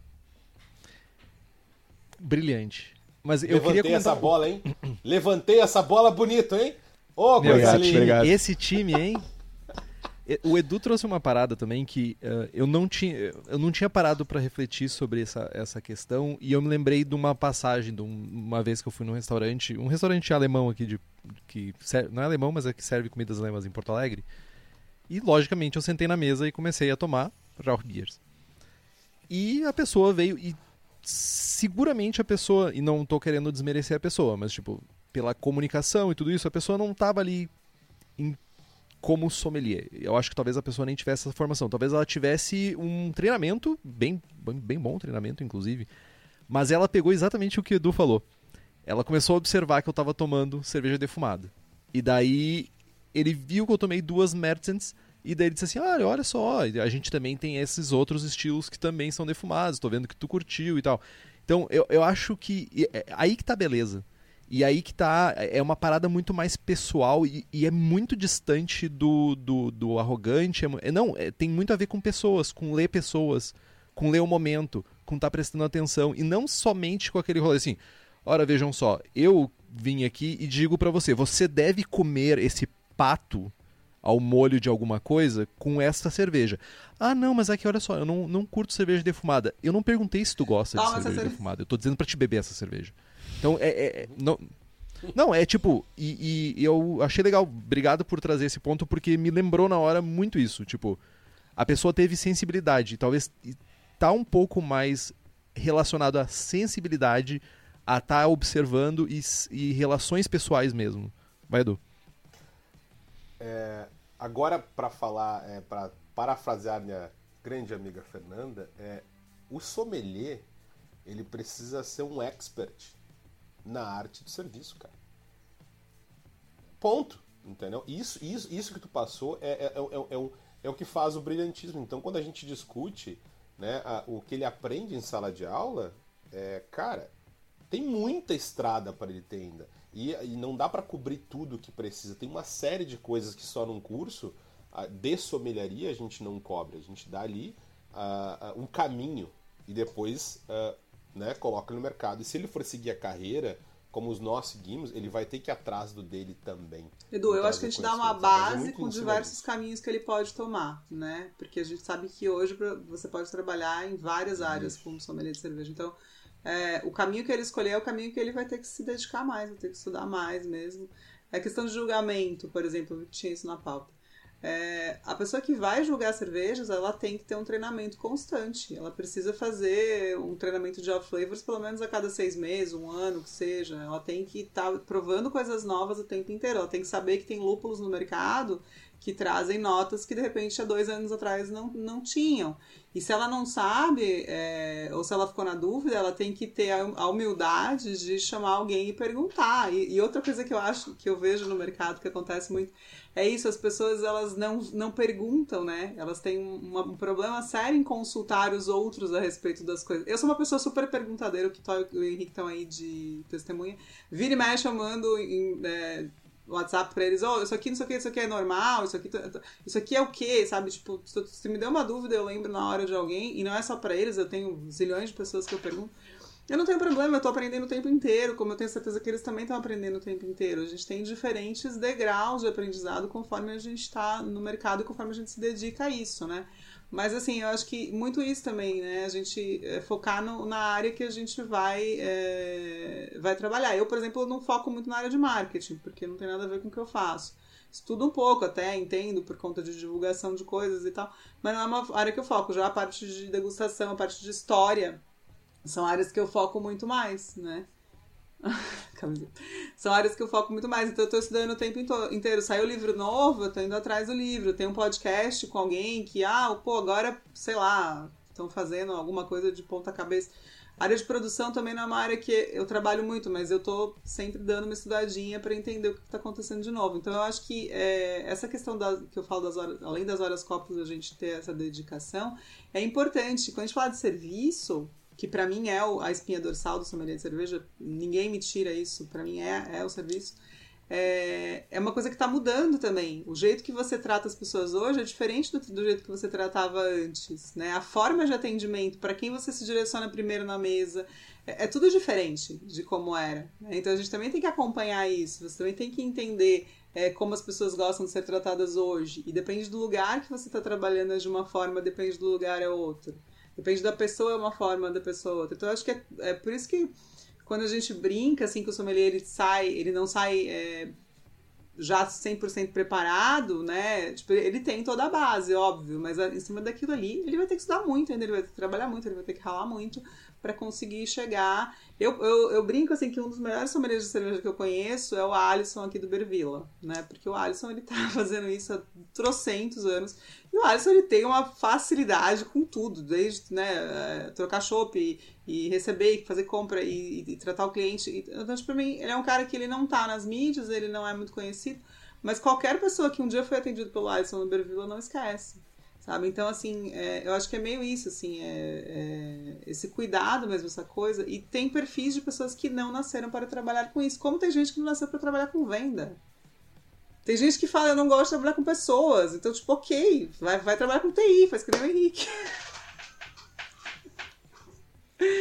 Brilhante. Mas eu Levantei queria essa bola, hein? Levantei essa bola bonito, hein? Ô, coisa linda. obrigado. esse time, hein? O Edu trouxe uma parada também que eh, eu, não tinha, eu não tinha parado pra refletir sobre essa, essa questão e eu me lembrei de uma passagem, de um- uma vez que eu fui num restaurante, um restaurante alemão aqui, de, que ser- não é alemão, mas é que serve comidas alemãs em Porto Alegre. E logicamente eu sentei na mesa e comecei a tomar Rauchbiers. E a pessoa veio e seguramente a pessoa, e não tô querendo desmerecer a pessoa, mas tipo, pela comunicação e tudo isso, a pessoa não tava ali como sommelier. Eu acho que talvez a pessoa nem tivesse essa formação. Talvez ela tivesse um treinamento, bem, bem, bem bom treinamento, inclusive. Mas ela pegou exatamente o que o Edu falou. Ela começou a observar que eu tava tomando cerveja defumada. E daí ele viu que eu tomei duas Mertens e daí ele disse assim: ah, olha só, a gente também tem esses outros estilos que também são defumados, tô vendo que tu curtiu e tal. Então eu, eu acho que. é aí que tá beleza. E aí que tá. É uma parada muito mais pessoal e, e é muito distante do, do, do arrogante. é não, é- tem muito a ver com pessoas, com ler pessoas, com ler o momento, com estar tá prestando atenção e não somente com aquele rolê assim. Ora, vejam só, eu vim aqui e digo para você, você deve comer esse pato ao molho de alguma coisa com essa cerveja. Ah, não, mas aqui olha só, eu não, não curto cerveja defumada. Eu não perguntei se tu gosta de cerveja defumada. Eu tô dizendo para te beber essa cerveja. Então, é, é, é não, não, é tipo, e, e, eu achei legal, obrigado por trazer esse ponto, porque me lembrou na hora muito isso. Tipo, a pessoa teve sensibilidade, talvez tá um pouco mais relacionado à sensibilidade, a estar tá observando e, e, relações pessoais mesmo. Vai, Edu. É, agora, para falar, é, para parafrasear minha grande amiga Fernanda, é, o sommelier ele precisa ser um expert na arte do serviço, cara. Ponto. Entendeu? Isso, isso, isso que tu passou é, é, é, é, o, é o que faz o brilhantismo. Então, quando a gente discute né, a, o que ele aprende em sala de aula, é, cara, tem muita estrada para ele ter ainda. E, e não dá para cobrir tudo que precisa. Tem uma série de coisas que só num curso de sommelharia a gente não cobre. A gente dá ali uh, uh, um caminho e depois uh, né, coloca no mercado. E se ele for seguir a carreira, como os nós seguimos, ele vai ter que ir atrás do dele também. Edu, eu acho que a gente dá uma base com diversos caminhos que ele pode tomar, né? Porque a gente sabe que hoje você pode trabalhar em várias áreas Isso. como sommelier de cerveja. Então, é, o caminho que ele escolher é o caminho que ele vai ter que se dedicar mais, vai ter que estudar mais mesmo. É questão de julgamento, por exemplo, tinha isso na pauta. É, a pessoa que vai julgar cervejas, ela tem que ter um treinamento constante. Ela precisa fazer um treinamento de off flavors pelo menos a cada seis meses, um ano, que seja. Ela tem que estar tá provando coisas novas o tempo inteiro. Ela tem que saber que tem lúpulos no mercado que trazem notas que de repente há dois anos atrás não, não tinham. E se ela não sabe, é, ou se ela ficou na dúvida, ela tem que ter a humildade de chamar alguém e perguntar. E, e, outra coisa que eu acho, que eu vejo no mercado que acontece muito, é isso, as pessoas elas não, não perguntam, né? Elas têm um, um problema sério em consultar os outros a respeito das coisas. Eu sou uma pessoa super perguntadeira, o que o Henrique estão aí de testemunha. Vira e mexe, eu mando em, é, WhatsApp pra eles, oh, isso aqui, isso aqui, isso aqui é normal, isso aqui, isso aqui é o quê, sabe? Tipo, se, me deu uma dúvida, eu lembro na hora de alguém, e não é só para eles, eu tenho zilhões de pessoas que eu pergunto. Eu não tenho problema, eu tô aprendendo o tempo inteiro, como eu tenho certeza que eles também estão aprendendo o tempo inteiro. A gente tem diferentes degraus de aprendizado conforme a gente está no mercado e conforme a gente se dedica a isso, né? Mas assim, eu acho que muito isso também, né? A gente é, focar no, na área que a gente vai, é, vai trabalhar. Eu, por exemplo, não foco muito na área de marketing, porque não tem nada a ver com o que eu faço. Estudo um pouco até, entendo, por conta de divulgação de coisas e tal, mas não é uma área que eu foco. Já a parte de degustação, a parte de história, são áreas que eu foco muito mais, né? São áreas que eu foco muito mais, então eu tô estudando o tempo inteiro. Saiu o livro novo, eu tô indo atrás do livro. Tem um podcast com alguém que, ah, pô, agora, sei lá, estão fazendo alguma coisa de ponta cabeça. A área de produção também não é uma área que eu trabalho muito, mas eu tô sempre dando uma estudadinha para entender o que está acontecendo de novo. Então eu acho que é, essa questão da, que eu falo das horas, além das horas copos, a gente ter essa dedicação, é importante. Quando a gente fala de serviço, que para mim é a espinha dorsal do sommelier de cerveja, ninguém me tira isso, para mim é, é o serviço. É, é uma coisa que está mudando também. O jeito que você trata as pessoas hoje é diferente do, do jeito que você tratava antes, né? A forma de atendimento, para quem você se direciona primeiro na mesa, é, é tudo diferente de como era. Né? Então a gente também tem que acompanhar isso, você também tem que entender é, como as pessoas gostam de ser tratadas hoje. E depende do lugar que você está trabalhando é de uma forma, depende do lugar é outra. Depende da pessoa, é uma forma, da pessoa outra. Então, eu acho que é, é por isso que quando a gente brinca, assim, que o sommelier ele sai, ele não sai é, já 100% preparado, né? Tipo, ele tem toda a base, óbvio, mas em cima daquilo ali, ele vai ter que estudar muito ainda, ele vai ter que trabalhar muito, ele vai ter que ralar muito para conseguir chegar. Eu, eu, eu, brinco assim que um dos melhores sommeliers de cerveja que eu conheço é o Alisson aqui do Bervila, né? Porque o Alisson ele tá fazendo isso há trocentos anos. E o Alisson ele tem uma facilidade com tudo, desde né, trocar chopp e, e, receber, fazer compra e, e, tratar o cliente. Então, tipo, pra mim, ele é um cara que ele não tá nas mídias, ele não é muito conhecido, mas qualquer pessoa que um dia foi atendido pelo Alisson no Bervila não esquece sabe? Então, assim, é, eu acho que é meio isso, assim, é, é, esse cuidado mesmo, essa coisa. E tem perfis de pessoas que não nasceram para trabalhar com isso. Como tem gente que não nasceu para trabalhar com venda. Tem gente que fala, eu não gosto de trabalhar com pessoas. Então, tipo, ok, vai, vai trabalhar com TI, faz que nem o Henrique.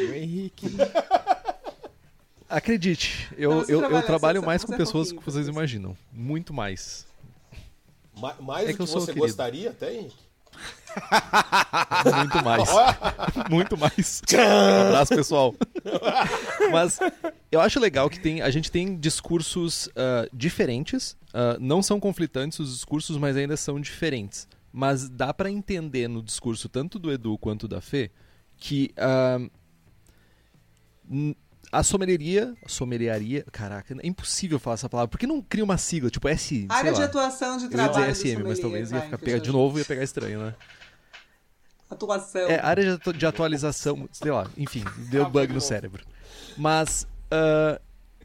O Henrique. Acredite, eu, Não, eu, eu trabalho mais com é pessoas que vocês você. imaginam. Muito mais. Ma- Mais É do que eu que sou você querido. gostaria, até, Henrique? Muito mais. Muito mais. Um abraço, pessoal. Mas eu acho legal que tem, a gente tem discursos ah, diferentes. ah, não são conflitantes os discursos, mas ainda são diferentes. Mas dá pra entender no discurso tanto do Edu quanto da Fê que n- a sommelieria, sommeliaria, caraca, é impossível falar essa palavra, porque não cria uma sigla, tipo S, Área de lá. atuação de Eu ia trabalho dizer SM, mas talvez ia ficar pegar de novo ia pegar estranho, né? Atuação. É, área de, atu- de atualização, sei lá, enfim, deu bug no cérebro. Mas ah,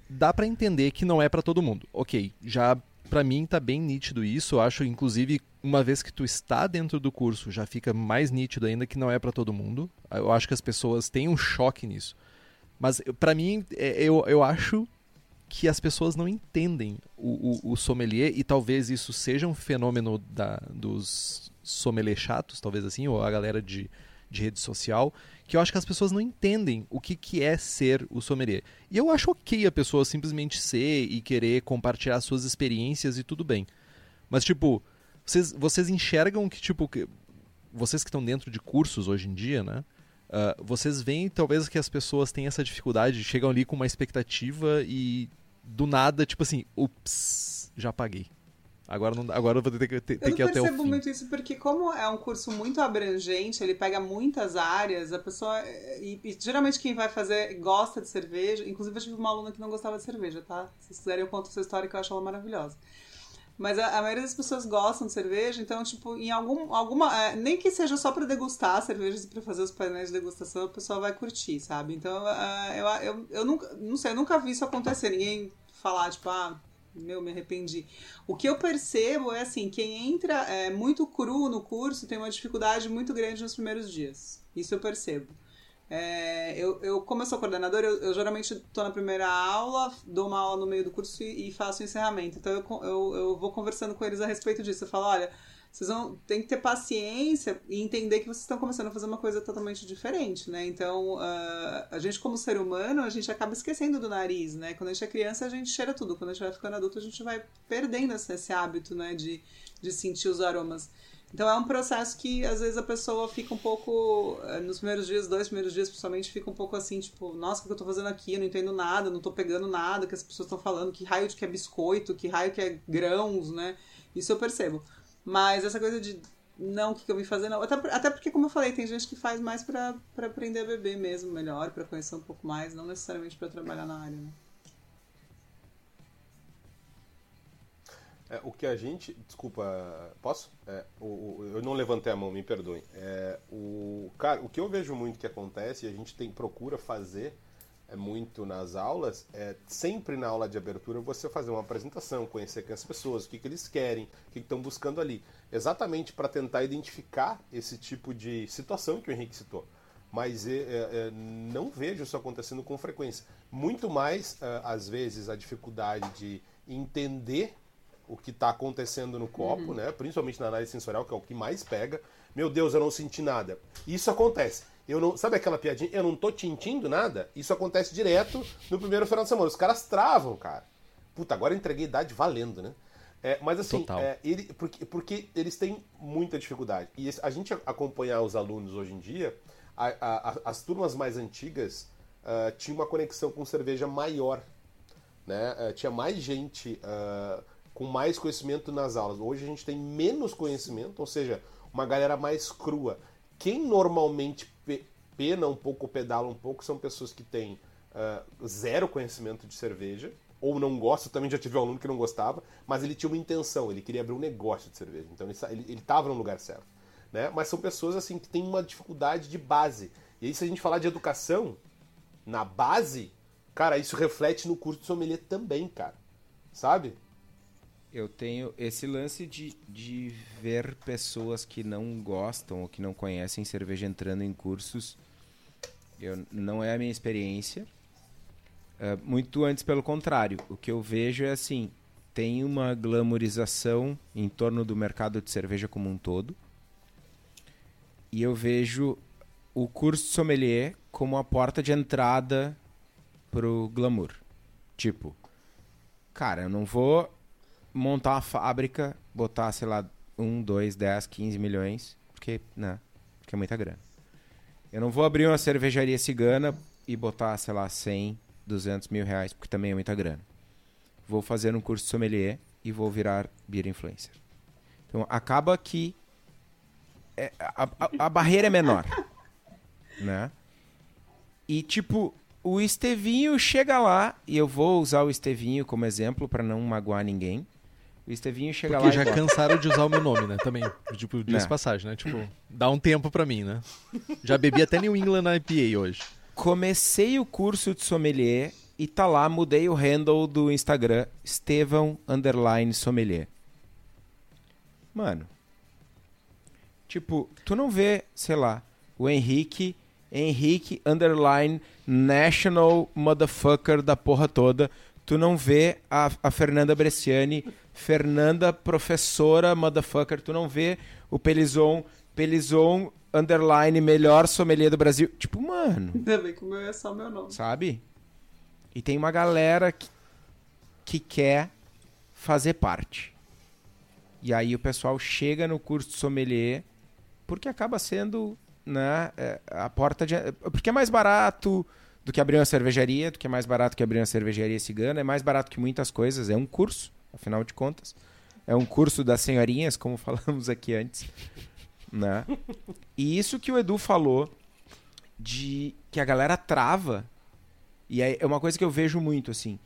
dá pra entender que não é pra todo mundo. Ok, já pra mim tá bem nítido isso. Eu acho, inclusive, uma vez que tu está dentro do curso, já fica mais nítido ainda que não é pra todo mundo. Eu acho que as pessoas têm um choque nisso. Mas pra mim, é, eu, eu acho que as pessoas não entendem o, o, o sommelier e talvez isso seja um fenômeno da, dos sommelier chatos, talvez assim, ou a galera de, de rede social, que eu acho que as pessoas não entendem o que, que é ser o sommelier. E eu acho ok a pessoa simplesmente ser e querer compartilhar suas experiências e tudo bem. Mas, tipo, vocês, vocês enxergam que, tipo, que, vocês que estão dentro de cursos hoje em dia, né? Ah, vocês veem talvez que as pessoas têm essa dificuldade, chegam ali com uma expectativa e do nada, tipo assim, ups, já paguei. Agora, não, agora eu vou ter que, ter, Eu ter que ir até o percebo fim. muito isso porque como é um curso muito abrangente, ele pega muitas áreas, a pessoa e, e geralmente quem vai fazer gosta de cerveja. Inclusive eu tive uma aluna que não gostava de cerveja, tá? Se vocês quiserem eu conto essa história que eu acho ela maravilhosa. Mas a, a maioria das pessoas gostam de cerveja, então, tipo, em algum, alguma. é, nem que seja só pra degustar cervejas e pra fazer os painéis de degustação, a pessoa vai curtir, sabe? Então, ah, eu, eu, eu nunca. Não sei, eu nunca vi isso acontecer. Ninguém falar, tipo, ah, meu, me arrependi. O que eu percebo é assim, quem entra é, muito cru no curso tem uma dificuldade muito grande nos primeiros dias. Isso eu percebo. É, eu, eu, como eu sou coordenadora, eu, eu geralmente estou na primeira aula, dou uma aula no meio do curso e, e faço o encerramento. Então eu, eu, eu vou conversando com eles a respeito disso. Eu falo, olha, vocês vão tem que ter paciência e entender que vocês estão começando a fazer uma coisa totalmente diferente, né? Então, ah, a gente como ser humano, a gente acaba esquecendo do nariz, né? Quando a gente é criança, a gente cheira tudo. Quando a gente vai ficando adulto, a gente vai perdendo esse, esse hábito, né? De, de sentir os aromas. Então é um processo que às vezes a pessoa fica um pouco, eh, nos primeiros dias, dois primeiros dias principalmente, fica um pouco assim, tipo, nossa, o que eu tô fazendo aqui? Eu não entendo nada, não tô pegando nada que as pessoas estão falando, que raio de que é biscoito, que raio que é grãos, né? Isso eu percebo. Mas essa coisa de não, o que eu vim fazer, não. Até, até porque, como eu falei, tem gente que faz mais pra aprender a beber mesmo melhor, pra conhecer um pouco mais, não necessariamente pra trabalhar na área, né? É, o que a gente. Desculpa, posso? É, o, o- eu não levantei a mão, me perdoem. É, o, cara, o que eu vejo muito que acontece, e a gente tem procura fazer é, muito nas aulas, é sempre na aula de abertura você fazer uma apresentação, conhecer quem as pessoas, o que, que eles querem, o que estão buscando ali. Exatamente para tentar identificar esse tipo de situação que o Henrique citou. Mas é, é, é, não vejo isso acontecendo com frequência. Muito mais, é, às vezes, a dificuldade de entender o que está acontecendo no copo, né? Principalmente na análise sensorial, que é o que mais pega. Meu Deus, eu não senti nada. Isso acontece. Eu não, sabe aquela piadinha? Eu não tô tintindo nada. Isso acontece direto no primeiro final de semana. Os caras travam, cara. Puta, agora eu entreguei idade valendo, né? É, mas assim, é, ele, porque, porque eles têm muita dificuldade. E a gente acompanhar os alunos hoje em dia, a- a- a- as turmas mais antigas ah, tinham uma conexão com cerveja maior né? Eh, tinha mais gente ah, com mais conhecimento nas aulas. Hoje a gente tem menos conhecimento, ou seja, uma galera mais crua. Quem normalmente pe- pena um pouco, pedala um pouco, são pessoas que têm ah, zero conhecimento de cerveja, ou não gosta, também já tive um aluno que não gostava, mas ele tinha uma intenção, ele queria abrir um negócio de cerveja, então ele estava no lugar certo. Né? Mas são pessoas assim que têm uma dificuldade de base. E aí, se a gente falar de educação, na base, cara, isso reflete no curso de sommelier também, cara. Sabe? Eu tenho esse lance de, de ver pessoas que não gostam ou que não conhecem cerveja entrando em cursos. Eu, não é a minha experiência. É, muito antes, pelo contrário. O que eu vejo é assim: tem uma glamorização em torno do mercado de cerveja como um todo. E eu vejo o curso de sommelier como a porta de entrada pro glamour. Tipo, cara, eu não vou montar uma fábrica, botar, sei lá, 1, 2, 10, 15 milhões, porque, né, porque é muita grana. Eu não vou abrir uma cervejaria cigana e botar, sei lá, 100, 200 mil reais, porque também é muita grana. Vou fazer um curso de sommelier e vou virar beer influencer. Então, acaba que é, a, a, a barreira é menor, né? E, tipo, o Estevinho chega lá, e eu vou usar o Estevinho como exemplo para não magoar ninguém. O Estevinho chega Porque lá já e bota- cansaram de usar o meu nome, né? Também. Tipo, diz Né. passagem, né? Tipo, dá um tempo pra mim, né? Já bebi até New England IPA hoje. Comecei o curso de sommelier e tá lá, mudei o handle do Instagram, Estevão underline sommelier. Mano, tipo, tu não vê, sei lá, o Henrique, Henrique underline national motherfucker da porra toda. Tu não vê a, a Fernanda Bresciani, Fernanda professora motherfucker. Tu não vê o Pelizon, Pelizon underline melhor sommelier do Brasil. Tipo, mano Ainda bem que o meu é só meu nome. sabe? E tem uma galera que, que quer fazer parte. E aí o pessoal chega no curso de sommelier porque acaba sendo né, é, a porta de. Porque é mais barato do que abrir uma cervejaria, do que é mais barato que abrir uma cervejaria cigana, é mais barato que muitas coisas, é um curso, afinal de contas. É um curso das senhorinhas, como falamos aqui antes. Né? E isso que o Edu falou de que a galera trava e é é uma coisa que eu vejo muito, assim.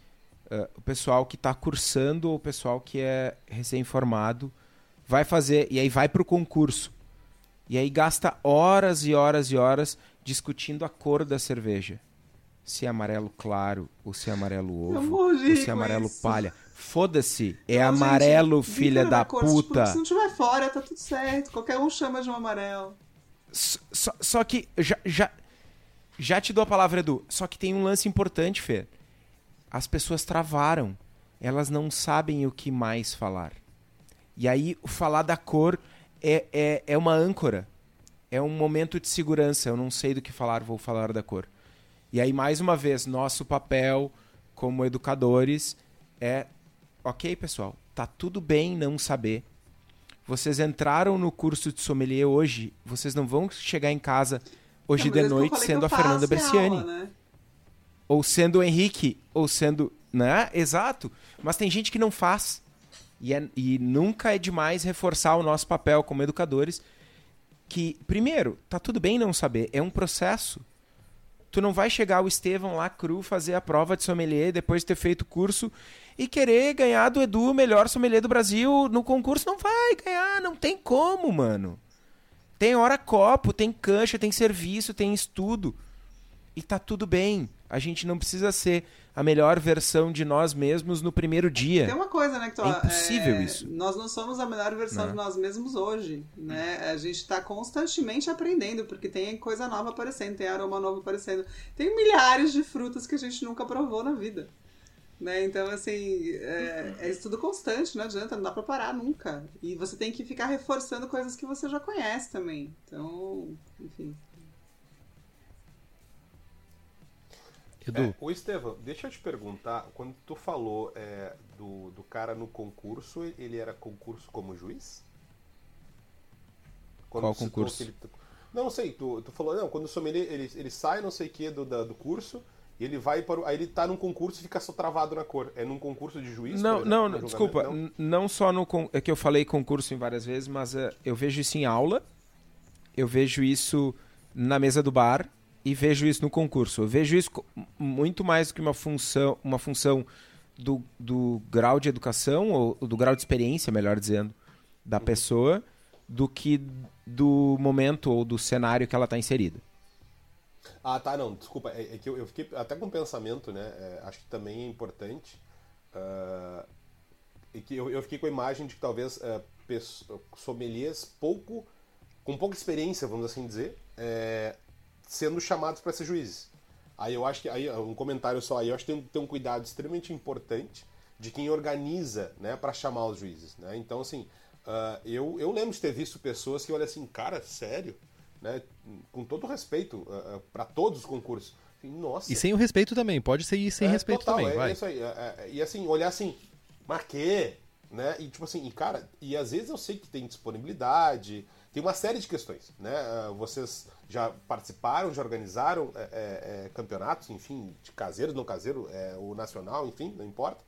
eh, o pessoal que está cursando ou o pessoal que é recém-formado vai fazer, e aí vai pro concurso. E aí gasta horas e horas e horas discutindo a cor da cerveja. Se é amarelo claro, ou se é amarelo ovo, ou se é amarelo palha. Foda-se, é Não, gente, amarelo, brinca filha da tipo, puta. se não tiver fora, tá tudo certo. Qualquer um chama de um amarelo. Só, só que já, já, já te dou a palavra, Edu. Só que tem um lance importante, Fê. As pessoas travaram. Elas não sabem o que mais falar. E aí, o falar da cor é, é, é uma âncora. É um momento de segurança. Eu não sei do que falar, vou falar da cor. E aí, mais uma vez, nosso papel como educadores é: ok, pessoal, tá tudo bem não saber. Vocês entraram no curso de sommelier hoje, vocês não vão chegar em casa hoje Não, de noite sendo a Fernanda aula, né? Ou sendo o Henrique, ou sendo. Né? Exato. Mas tem gente que não faz. E, é- e nunca é demais reforçar o nosso papel como educadores. Que, primeiro, tá tudo bem não saber. É um processo. Tu não vai chegar o Estevão lá cru fazer a prova de sommelier depois de ter feito o curso e querer ganhar do Edu o melhor sommelier do Brasil no concurso. Não vai ganhar, não tem como, mano. Tem hora copo, tem cancha, tem serviço, tem estudo. E tá tudo bem. A gente não precisa ser a melhor versão de nós mesmos no primeiro dia. Tem uma coisa, né, que tu, É impossível é, isso. Nós não somos a melhor versão Né? de nós mesmos hoje, né? A gente tá constantemente aprendendo, porque tem coisa nova aparecendo, tem aroma novo aparecendo. Tem milhares de frutas que a gente nunca provou na vida. Né? Então, assim, é, é estudo constante, não adianta, não dá pra parar nunca. E você tem que ficar reforçando coisas que você já conhece também. Então, enfim. Edu, É, Estevam, deixa eu te perguntar, quando tu falou é, do, do cara no concurso, ele era concurso como juiz? Quando Qual concurso? ele- Não, não sei, tu, tu falou, não, quando o sommelier, ele, ele sai não sei o que do, da- do curso, e ele vai para o, aí ele tá num concurso e fica só travado na cor. É num concurso de juiz? Não, exemplo, não, desculpa. Não? Não só no. con- É que eu falei concurso em várias vezes, mas é, eu vejo isso em aula, eu vejo isso na mesa do bar e vejo isso no concurso. Eu vejo isso muito mais do que uma função, uma função do, do grau de educação, ou do grau de experiência, melhor dizendo, da pessoa, do que do momento ou do cenário que ela está inserida. Ah, tá, não, desculpa. É, é que eu, eu fiquei até com um pensamento, né? é, acho que também é importante. ah, e que eu, eu fiquei com a imagem de que talvez pesso- sommeliers pouco, com pouca experiência, vamos assim dizer, é, sendo chamados para ser juízes. Aí eu acho que, aí um comentário só, aí eu acho que tem, tem um cuidado extremamente importante de quem organiza, né, para chamar os juízes, né? Então, assim, ah, eu, eu lembro de ter visto pessoas que olham assim, cara, sério? né? Com todo respeito uh, uh, para todos os concursos. Nossa. E sem o respeito também, pode ser sem é, respeito total, também, é, vai. É isso aí. É, é, e assim, olhar assim, mas que? Né? E tipo assim, e cara, e às vezes eu sei que tem disponibilidade, tem uma série de questões, né? Uh, vocês já participaram, já organizaram é, é, campeonatos, enfim, de caseiro, não caseiro, o nacional, enfim, não importa.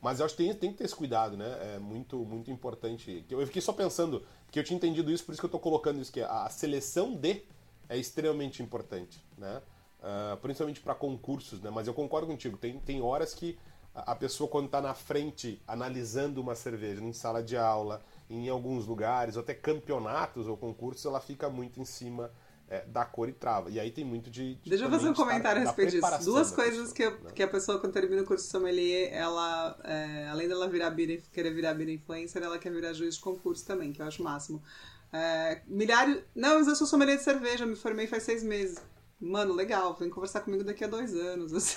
Mas eu acho que tem, tem que ter esse cuidado, né? É muito, muito importante. Eu fiquei só pensando, porque eu tinha entendido isso, por isso que eu estou colocando isso, que a seleção de é extremamente importante, né? Uh, principalmente para concursos, né? Mas eu concordo contigo, tem, tem horas que a pessoa quando está na frente analisando uma cerveja em sala de aula, em alguns lugares, ou até campeonatos ou concursos, ela fica muito em cima é, da cor e trava. E aí tem muito de. de Deixa eu fazer um comentário a respeito disso. Duas coisas pessoa, que, eu, né? que a pessoa, quando termina o curso de sommelier, ela, é, além dela virar querer virar bira influencer, ela quer virar juiz de concurso também, que eu acho o máximo. É, milhares. Não, mas eu sou sommelier de cerveja, me formei faz seis meses. Mano, legal, vem conversar comigo daqui a dois anos. Assim.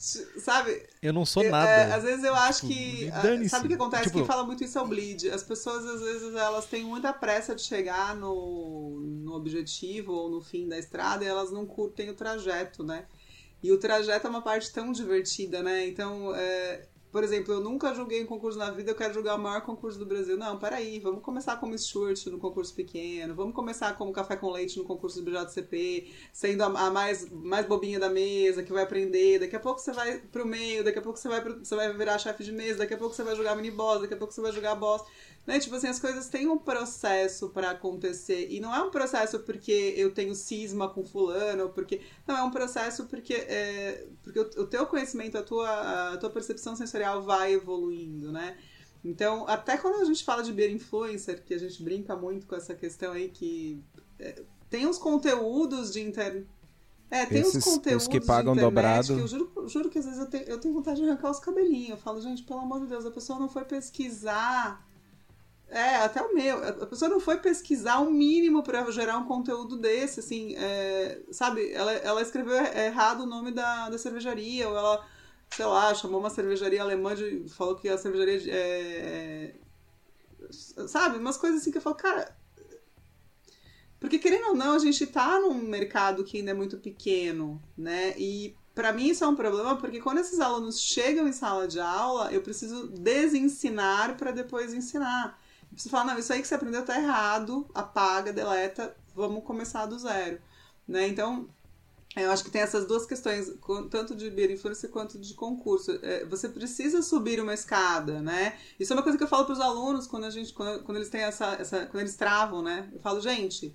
Sabe? Eu não sou nada. É, às vezes eu acho tipo, que. Sabe o que acontece? Tipo... Quem fala muito isso é o bleed. As pessoas, às vezes, elas têm muita pressa de chegar no, no objetivo ou no fim da estrada e elas não curtem o trajeto, né? E o trajeto é uma parte tão divertida, né? Então, é, por exemplo, eu nunca joguei um concurso na vida, eu quero jogar o maior concurso do Brasil. Não, peraí, vamos começar como Stuart no concurso pequeno, vamos começar como café com leite no concurso do BJCP, sendo a, a, mais, mais bobinha da mesa, que vai aprender. Daqui a pouco você vai pro meio, daqui a pouco você vai, pro, você vai virar chefe de mesa, daqui a pouco você vai jogar mini boss, daqui a pouco você vai jogar boss. Né? Tipo assim, as coisas têm um processo para acontecer. E não é um processo porque eu tenho cisma com fulano, ou porque. Não, é um processo porque, é, porque o, teu conhecimento, a tua, a tua percepção sensorial vai evoluindo, né? Então, até quando a gente fala de beer influencer, que a gente brinca muito com essa questão aí que é, tem uns conteúdos de internet. É, tem Esses, uns conteúdos os que pagam de internet dobrado. eu juro, juro que às vezes eu tenho, eu tenho vontade de arrancar os cabelinhos. Eu falo, gente, pelo amor de Deus, a pessoa não foi pesquisar é, até o meu. A pessoa não foi pesquisar o mínimo para gerar um conteúdo desse, assim, é, sabe? Ela, ela escreveu errado o nome da, da cervejaria, ou ela, sei lá, chamou uma cervejaria alemã de. falou que a cervejaria é, é, sabe? Umas coisas assim que eu falo, cara. Porque querendo ou não, a gente tá num mercado que ainda é muito pequeno, né? E para mim isso é um problema porque quando esses alunos chegam em sala de aula, eu preciso desensinar para depois ensinar. Você fala, não, isso aí que você aprendeu tá errado, apaga, deleta, vamos começar do zero. Né? Então, eu acho que tem essas duas questões, tanto de beer influencer quanto de concurso. É, você precisa subir uma escada, né? Isso é uma coisa que eu falo para os alunos quando a gente, quando, quando, eles têm essa, essa, quando eles travam, né? Eu falo, gente,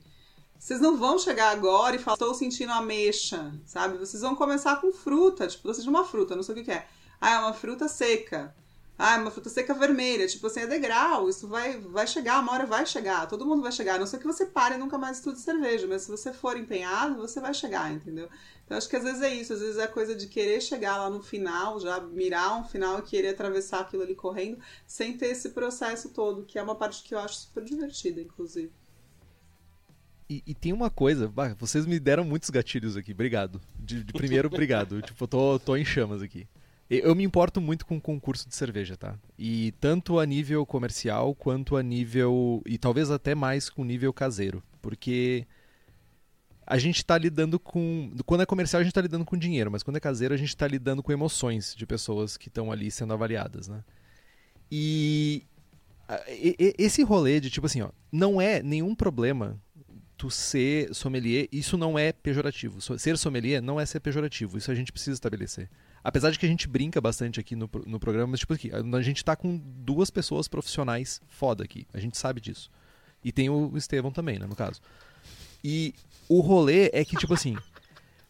vocês não vão chegar agora e falar, estou sentindo ameixa, sabe? Vocês vão começar com fruta, tipo, seja uma fruta, não sei o que, que é. Ah, é uma fruta seca. Ah, uma fruta seca vermelha. Tipo assim, é degrau. Isso vai, vai chegar, uma hora vai chegar. Todo mundo vai chegar. A não ser que você pare e nunca mais estude cerveja. Mas se você for empenhado, você vai chegar, entendeu? Então acho que às vezes é isso. Às vezes é coisa de querer chegar lá no final, já mirar um final e querer atravessar aquilo ali correndo, sem ter esse processo todo, que é uma parte que eu acho super divertida, inclusive. E, e, tem uma coisa, bah, vocês me deram muitos gatilhos aqui, obrigado. De, de primeiro, obrigado. tipo, eu tô, tô em chamas aqui. Eu me importo muito com concurso de cerveja, tá? E tanto a nível comercial quanto a nível. e talvez até mais com nível caseiro. Porque a gente está lidando com. Quando é comercial, a gente está lidando com dinheiro, mas quando é caseiro, a gente está lidando com emoções de pessoas que estão ali sendo avaliadas, né? E. Esse rolê de tipo assim, ó, não é nenhum problema tu ser sommelier, isso não é pejorativo. Ser sommelier não é ser pejorativo, isso a gente precisa estabelecer. Apesar de que a gente brinca bastante aqui no, no programa, mas tipo aqui, a gente tá com duas pessoas profissionais foda aqui. A gente sabe disso. E tem o Estevão também, né, no caso. E o rolê é que, tipo assim,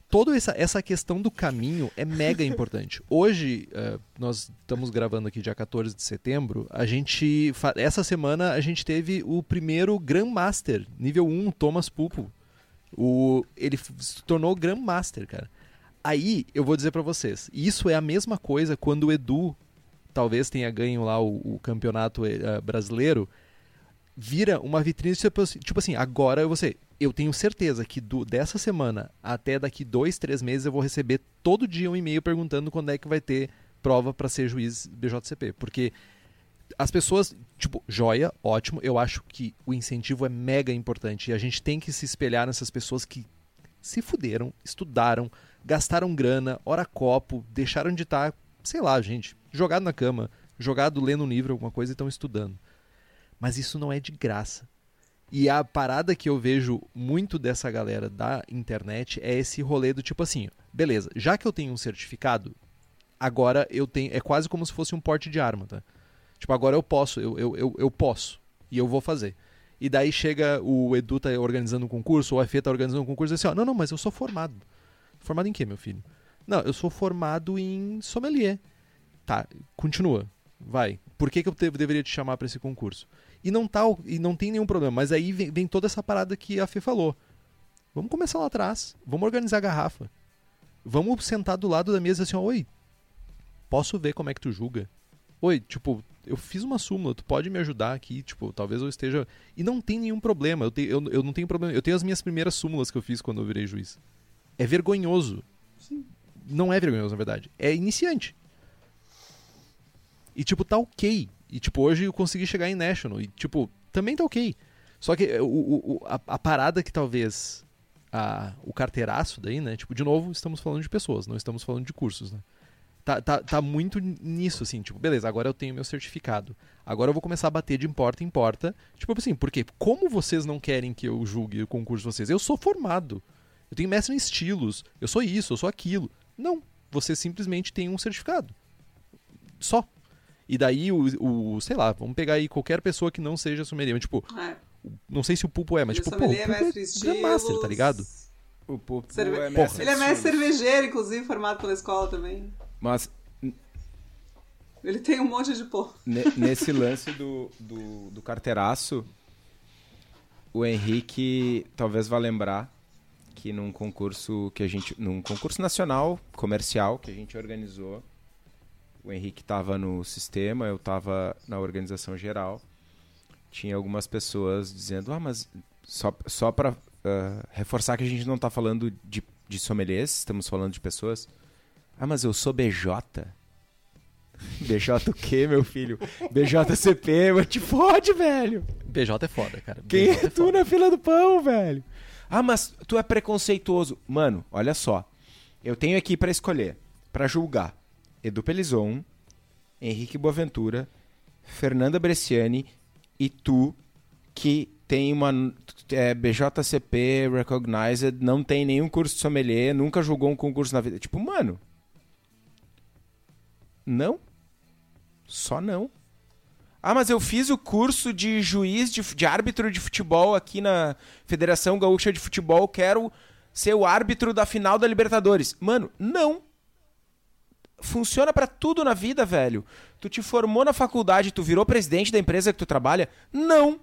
toda essa, essa questão do caminho é mega importante. Hoje, uh, nós estamos gravando aqui dia 14 de setembro, a gente. Essa semana a gente teve o primeiro Grandmaster, nível 1, Thomas Pupo. O, ele se tornou Grandmaster, cara. Aí eu vou dizer para vocês, isso é a mesma coisa quando o Edu talvez tenha ganho lá o, o campeonato uh, brasileiro, vira uma vitrine tipo, assim, tipo assim, agora você, eu tenho certeza que do, dessa semana até daqui dois, três meses eu vou receber todo dia um e-mail perguntando quando é que vai ter prova para ser juiz BJCP, porque as pessoas, tipo, joia, ótimo. Eu acho que o incentivo é mega importante. E a gente tem que se espelhar nessas pessoas que se fuderam, estudaram, gastaram grana, hora copo, deixaram de estar, sei lá, gente, jogado na cama, jogado lendo um livro, alguma coisa e estão estudando. Mas isso não é de graça. E a parada que eu vejo muito dessa galera da internet é esse rolê do tipo assim, beleza, já que eu tenho um certificado, agora eu tenho. É quase como se fosse um porte de arma, tá? Tipo, agora eu posso, eu, eu, eu, eu posso. E eu vou fazer. E daí chega o Edu tá organizando um concurso, ou a Fê tá organizando um concurso e assim, ó, não, não, mas eu sou formado. Formado em quê, meu filho? Não, eu sou formado em sommelier. Tá, continua. Vai. Por que, que eu te, deveria te chamar para esse concurso? E não, tá, e não tem nenhum problema. Mas aí vem, vem toda essa parada que a Fê falou. Vamos começar lá atrás. Vamos organizar a garrafa. Vamos sentar do lado da mesa assim, oi, posso ver como é que tu julga? Oi, tipo, eu fiz uma súmula, tu pode me ajudar aqui, tipo, talvez eu esteja. E não tem nenhum problema, eu, te, eu, eu não tenho problema. Eu tenho as minhas primeiras súmulas que eu fiz quando eu virei juiz. É vergonhoso. Sim. Não é vergonhoso, na verdade. É iniciante. E, tipo, tá ok. E, tipo, hoje eu consegui chegar em National. E, tipo, também tá ok. Só que o, o, a, a parada que talvez. A, o carteiraço daí, né? Tipo, de novo, estamos falando de pessoas, não estamos falando de cursos, né? tá, tá, tá muito nisso, assim, tipo, beleza, agora eu tenho meu certificado. Agora eu vou começar a bater de porta em porta. Tipo assim, porque como vocês não querem que eu julgue o concurso de vocês? Eu sou formado. Eu tenho mestre em estilos. Eu sou isso, eu sou aquilo. Não. Você simplesmente tem um certificado. Só. E daí, o, o sei lá, vamos pegar aí qualquer pessoa que não seja sommelier. Tipo, é. não sei se o Pulpo é, mas tipo, pô, o Pulpo é, é Master, tá ligado? O Pulpo Cerve... é mestre Ele é mestre cervejeiro, inclusive, formado pela escola também. Mas. Ele tem um monte de pó. Nesse lance do, do, do carteiraço, o Henrique talvez vá lembrar que num concurso que a gente. num concurso nacional comercial que a gente organizou. O Henrique estava no sistema, eu estava na organização geral. Tinha algumas pessoas dizendo, ah, mas só, só para uh, ah, reforçar que a gente não está falando de, de sommeliers, estamos falando de pessoas. Ah, mas eu sou BJ. BJ o quê, meu filho? BJCP, mas te fode, velho. BJ é foda, cara. Quem BJ é, é tu na fila do pão, velho? Ah, mas tu é preconceituoso. Mano, olha só. Eu tenho aqui para escolher, para julgar. Edu Pelizon, Henrique Boaventura, Fernanda Bresciani e tu, que tem uma é, BJCP recognized, não tem nenhum curso de sommelier, nunca julgou um concurso na vida. Tipo, mano, não. Só não. Ah, mas eu fiz o curso de juiz de, de árbitro de futebol aqui na Federação Gaúcha de Futebol, quero ser o árbitro da final da Libertadores. Mano, não. Funciona para tudo na vida, velho. Tu te formou na faculdade, tu virou presidente da empresa que tu trabalha? Não.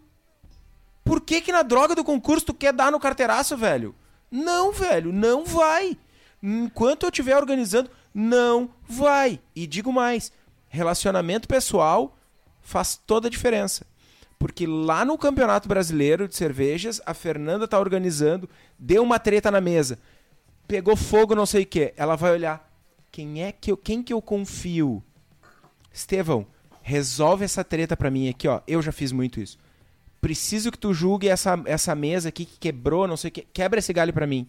Por que que na droga do concurso tu quer dar no carteiraço, velho? Não, velho, não vai. Enquanto eu estiver organizando, não vai. E digo mais, relacionamento pessoal faz toda a diferença. Porque lá no Campeonato Brasileiro de Cervejas, a Fernanda tá organizando, deu uma treta na mesa. Pegou fogo, não sei o que. Ela vai olhar. Quem é que eu, quem que eu confio? Estevão, resolve essa treta para mim aqui, ó. Eu já fiz muito isso. Preciso que tu julgue essa, essa mesa aqui que quebrou, não sei o que. Quebra esse galho para mim.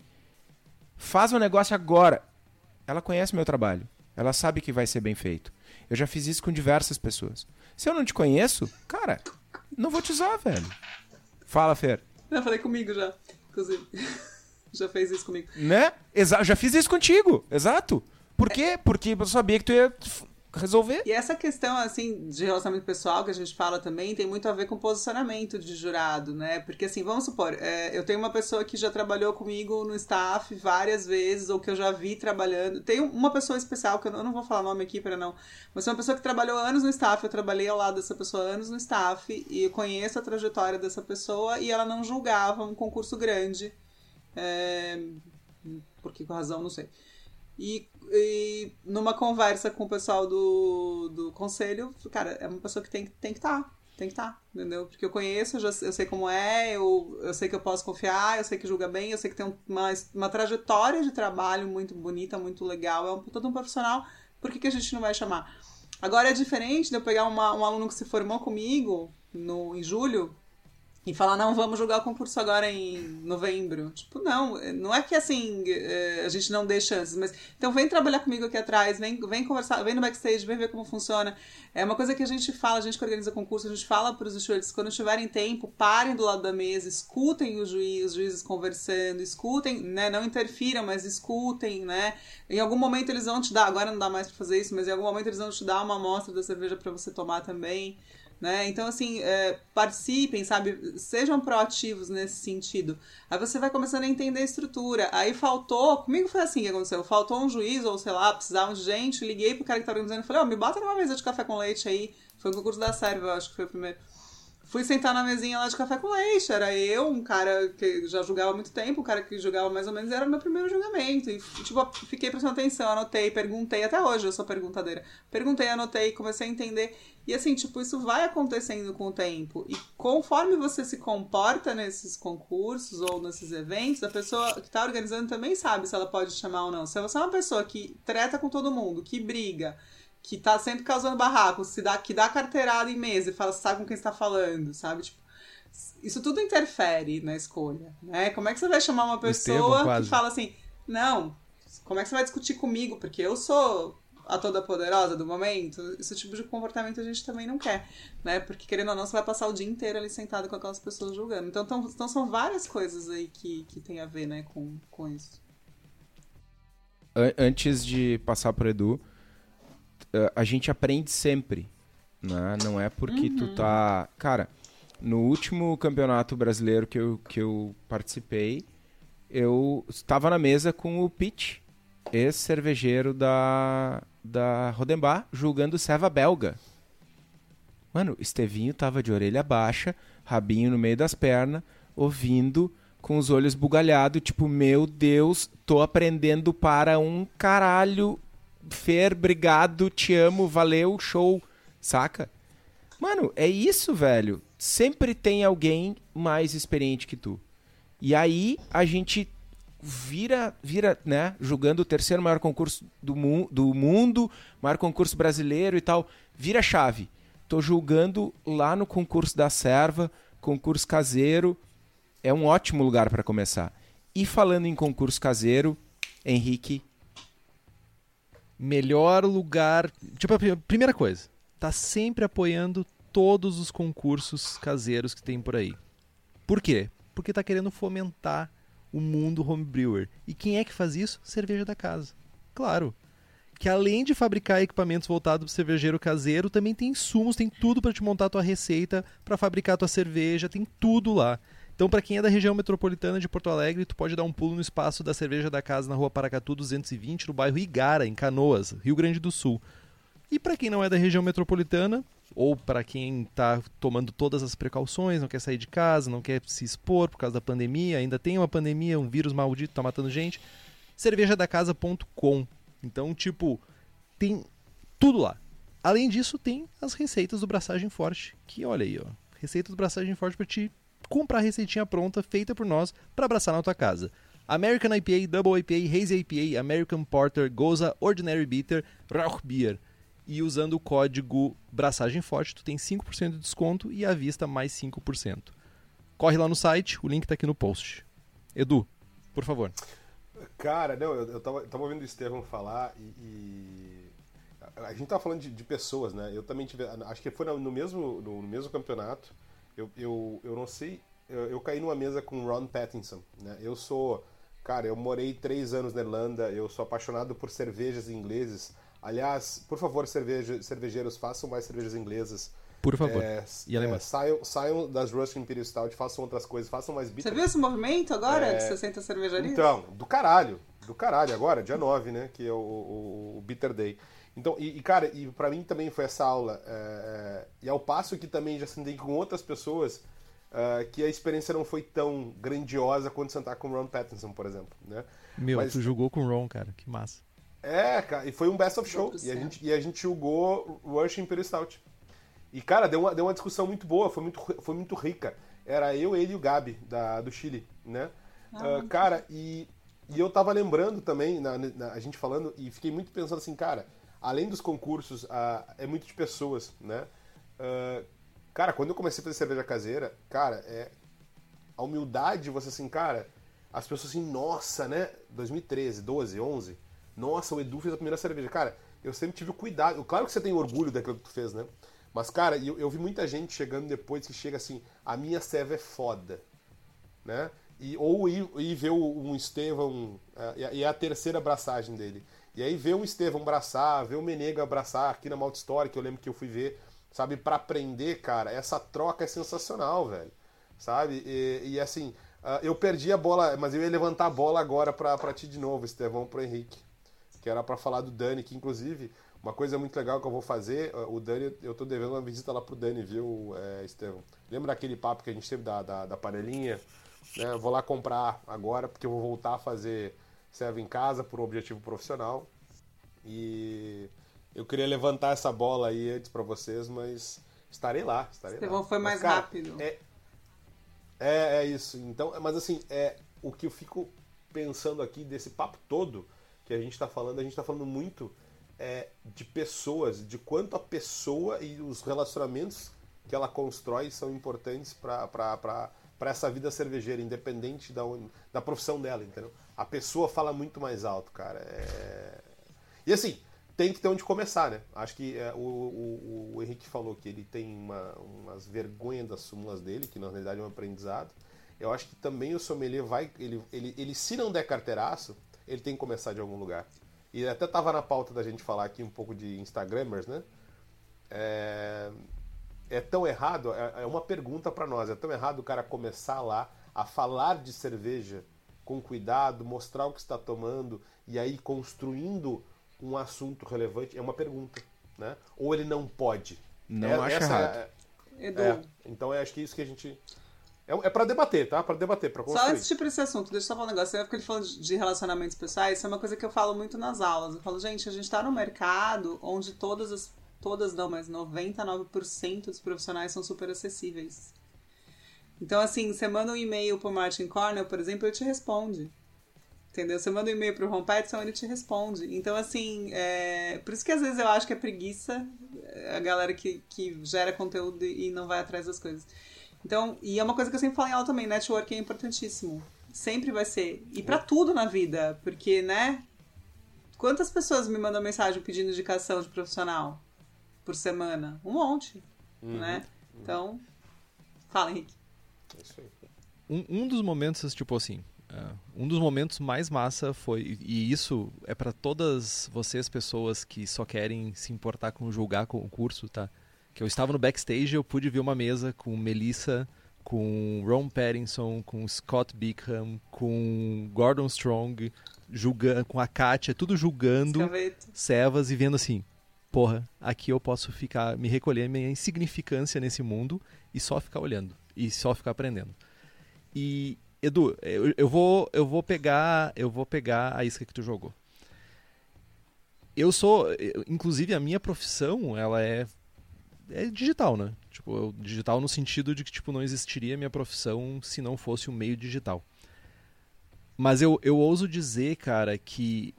Faz um negócio agora ela conhece meu trabalho. Ela sabe que vai ser bem feito. Eu já fiz isso com diversas pessoas. Se eu não te conheço, cara, não vou te usar, velho. Fala, Fer. Eu falei comigo já, inclusive. já fez isso comigo. Né? Exa já fiz isso contigo, exato. Por quê? Porque eu sabia que tu ia resolver. E essa questão, assim, de relacionamento pessoal que a gente fala também tem muito a ver com posicionamento de jurado, né? Porque, assim, vamos supor, é, eu tenho uma pessoa que já trabalhou comigo no staff várias vezes, ou que eu já vi trabalhando. Tem uma pessoa especial, que eu não vou falar nome aqui para não. Mas é uma pessoa que trabalhou anos no staff, eu trabalhei ao lado dessa pessoa anos no staff, e eu conheço a trajetória dessa pessoa, e ela não julgava um concurso grande. É, por que razão, não sei. E, e, numa conversa com o pessoal do, do conselho, cara, é uma pessoa que tem, tem que estar. Tá, tem que estar, tá, entendeu? Porque eu conheço, eu, já, eu sei como é, eu, eu sei que eu posso confiar, eu sei que julga bem, eu sei que tem uma, uma trajetória de trabalho muito bonita, muito legal. É um, todo um profissional. Por que, que a gente não vai chamar? Agora é diferente de eu pegar uma, um aluno que se formou comigo no, em julho e falar, não, vamos jogar o concurso agora em novembro. Tipo, não, não é que assim é, a gente não dê chances, mas então vem trabalhar comigo aqui atrás, vem, vem conversar, vem no backstage, vem ver como funciona. É uma coisa que a gente fala, a gente que organiza concurso, a gente fala para os stewards, quando tiverem tempo, parem do lado da mesa, escutem os juízes, os juízes conversando, escutem, né, não interfiram, mas escutem, né? Em algum momento eles vão te dar, agora não dá mais para fazer isso, mas em algum momento eles vão te dar uma amostra da cerveja para você tomar também. Né? Então, assim, é, participem, sabe? Sejam proativos nesse sentido. Aí você vai começando a entender a estrutura. Aí faltou, comigo foi assim que aconteceu. Faltou um juiz, ou sei lá, precisavam de gente. Liguei pro cara que tava organizando e falei: Ó, oh, me bota numa mesa de café com leite aí. Foi um concurso da Sérvia, eu acho que foi o primeiro. Fui sentar na mesinha lá de café com leite. Era eu, um cara que já julgava há muito tempo, um cara que julgava mais ou menos, era o meu primeiro julgamento. E, tipo, fiquei prestando atenção, anotei, perguntei, até hoje eu sou perguntadeira. Perguntei, anotei, comecei a entender. E assim, tipo, isso vai acontecendo com o tempo. E conforme você se comporta nesses concursos ou nesses eventos, a pessoa que está organizando também sabe se ela pode chamar ou não. Se você é uma pessoa que treta com todo mundo, que briga, que tá sempre causando barraco, se dá, que dá carteirada em mesa e fala, sabe com quem está falando, sabe? Tipo, isso tudo interfere na escolha, né? Como é que você vai chamar uma pessoa que fala assim, não, como é que você vai discutir comigo? Porque eu sou a toda poderosa do momento, esse tipo de comportamento a gente também não quer, né? Porque querendo ou não, você vai passar o dia inteiro ali sentado com aquelas pessoas julgando. Então, então, então são várias coisas aí que, que tem a ver, né, com, com isso. Antes de passar pro Edu, a gente aprende sempre, né? Não é porque uhum. tu tá... Cara, no último campeonato brasileiro que eu, que eu participei, eu estava na mesa com o Pete, ex-cervejeiro da, da Rodenbar, julgando serva belga. Mano, Estevinho tava de orelha baixa, rabinho no meio das pernas, ouvindo com os olhos bugalhados, tipo, meu Deus, tô aprendendo para um caralho. Fer, obrigado, te amo, valeu, show, saca? Mano, é isso, velho. Sempre tem alguém mais experiente que tu. E aí a gente vira, vira, né, jogando o terceiro maior concurso do, mu do mundo, maior concurso brasileiro e tal, vira chave. Tô julgando lá no concurso da serva, concurso caseiro, é um ótimo lugar para começar. E falando em concurso caseiro, Henrique, melhor lugar, tipo a primeira coisa, tá sempre apoiando todos os concursos caseiros que tem por aí. Por quê? Porque tá querendo fomentar o mundo homebrewer. E quem é que faz isso? Cerveja da casa. Claro. Que além de fabricar equipamentos voltados para cervejeiro caseiro, também tem insumos, tem tudo para te montar tua receita, para fabricar tua cerveja, tem tudo lá. Então, para quem é da região metropolitana de Porto Alegre, tu pode dar um pulo no espaço da Cerveja da Casa na Rua Paracatu 220, no bairro Igara, em Canoas, Rio Grande do Sul. E para quem não é da região metropolitana, ou para quem está tomando todas as precauções, não quer sair de casa, não quer se expor por causa da pandemia, ainda tem uma pandemia, um vírus maldito está matando gente, cervejadacasa.com. Então, tipo, tem tudo lá. Além disso, tem as receitas do Braçagem Forte, que olha aí, ó, receita do Braçagem Forte para te comprar a receitinha pronta, feita por nós, para abraçar na tua casa. American IPA, Double IPA, Hazy IPA, American Porter, Goza, Ordinary Bitter, Rauch Beer e usando o código Braçagem Forte, tu tem 5% de desconto e à vista mais 5%. Corre lá no site, o link está aqui no post. Edu, por favor. Cara, não, eu, eu tava, tava ouvindo o Estevão falar e, e... A gente tava falando de, de, pessoas, né? Eu também tive. Acho que foi no mesmo, no mesmo campeonato. Eu, eu, eu não sei. Eu, eu caí numa mesa com Ron Pattinson, né? Eu sou. Cara, eu morei três anos na Irlanda, eu sou apaixonado por cervejas ingleses. Aliás, por favor, cerveja, cervejeiros, façam mais cervejas inglesas. Por favor. É, e é, saiam, saiam das Russian Imperial Stout, façam outras coisas, façam mais bitter. Você viu esse movimento agora é... de 60 cervejarias? Então, do caralho. Do caralho, agora, dia 9, né? Que é o, o, o Bitter Day. Então, e, e, cara, e para mim também foi essa aula. É, é, e ao passo que também já sentei com outras pessoas uh, que a experiência não foi tão grandiosa quanto sentar com o Ron Pattinson, por exemplo. Né? Meu, Mas, tu jogou com o Ron, cara, que massa. É, cara, e foi um best of show. E a, gente, e a gente jogou Rush Imperial Stout. E, cara, deu uma, deu uma discussão muito boa, foi muito, foi muito rica. Era eu, ele e o Gabi, da, do Chile, né? Ah, uh, cara, e, e eu tava lembrando também, na, na, a gente falando, e fiquei muito pensando assim, cara, além dos concursos, uh, é muito de pessoas, né? Uh, cara, quando eu comecei a fazer cerveja caseira, cara, é a humildade, você assim, cara, as pessoas assim, nossa, né? 2013, 12, 11, nossa, o Edu fez a primeira cerveja. Cara, eu sempre tive o cuidado. Claro que você tem orgulho daquilo que tu fez, né? Mas, cara, eu, eu vi muita gente chegando depois que chega assim, a minha serva é foda, né? E, ou ir, ir ver um Estevão, uh, e a terceira abraçagem dele. E aí ver um Estevão abraçar, ver o Menega abraçar aqui na Malta História, que eu lembro que eu fui ver, sabe, para aprender, cara, essa troca é sensacional, velho. Sabe? E, e assim, uh, eu perdi a bola, mas eu ia levantar a bola agora pra, pra ti de novo, Estevão, pro Henrique. Que era para falar do Dani, que inclusive, uma coisa muito legal que eu vou fazer, o Dani, eu tô devendo uma visita lá pro Dani, viu, é, Estevão? Lembra aquele papo que a gente teve da, da, da panelinha? Né? Eu vou lá comprar agora, porque eu vou voltar a fazer serve em casa por um objetivo profissional. E eu queria levantar essa bola aí antes para vocês, mas estarei lá. Estarei Estevão lá. foi mais cara, rápido. É, é, é, isso. Então, mas assim, é o que eu fico pensando aqui desse papo todo que a gente está falando, a gente está falando muito é, de pessoas, de quanto a pessoa e os relacionamentos que ela constrói são importantes para para essa vida cervejeira, independente da, da profissão dela, entendeu? A pessoa fala muito mais alto, cara. É... E assim, tem que ter onde começar, né? Acho que é, o, o, o, Henrique falou que ele tem uma, umas vergonhas das súmulas dele, que na realidade é um aprendizado. Eu acho que também o sommelier vai. Ele, ele, ele se não der carteiraço, ele tem que começar de algum lugar. E até tava na pauta da gente falar aqui um pouco de Instagramers, né? É, é tão errado, é, é uma pergunta para nós, é tão errado o cara começar lá a falar de cerveja com cuidado, mostrar o que está tomando e aí construindo um assunto relevante? É uma pergunta, né? Ou ele não pode? Não é, acho errado. É, Edu. É, então é, acho que é isso que a gente... É, é para debater, tá? Para debater, para construir. Só antes de ir pra esse assunto, deixa eu só falar um negócio. Você porque ele falando de relacionamentos pessoais, isso é uma coisa que eu falo muito nas aulas. Eu falo, gente, a gente tá no mercado onde todas as todas não, mas 99% dos profissionais são super acessíveis. Então, assim, você manda um e-mail pro Martin Cornell, por exemplo, ele te responde. Entendeu? Você manda um e-mail pro Ron Petson, ele te responde. Então, assim, é... por isso que às vezes eu acho que é preguiça a galera que, que gera conteúdo e não vai atrás das coisas. Então, e é uma coisa que eu sempre falo em aula também, networking é importantíssimo. Sempre vai ser. E para tudo na vida, porque, né? Quantas pessoas me mandam mensagem pedindo indicação de profissional? Por semana? Um monte, uhum, né? Uhum. Então, fala, Henrique. É um, um dos momentos, tipo assim, uh, um dos momentos mais massa foi, e isso é para todas vocês, pessoas que só querem se importar com julgar com o curso, tá? Que eu estava no backstage e eu pude ver uma mesa com Melissa, com Ron Pattinson, com Scott Bickham, com Gordon Strong, julgando, com a Katia, tudo julgando Escaveto. Sevas e vendo assim, porra, aqui eu posso ficar, me recolher minha insignificância nesse mundo e só ficar olhando e só ficar aprendendo. E Edu, eu, eu vou eu vou pegar, eu vou pegar a isca que tu jogou. Eu sou, inclusive a minha profissão, ela é é digital, né? Tipo, digital no sentido de que tipo não existiria minha profissão se não fosse um meio digital. Mas eu, eu ouso dizer, cara, que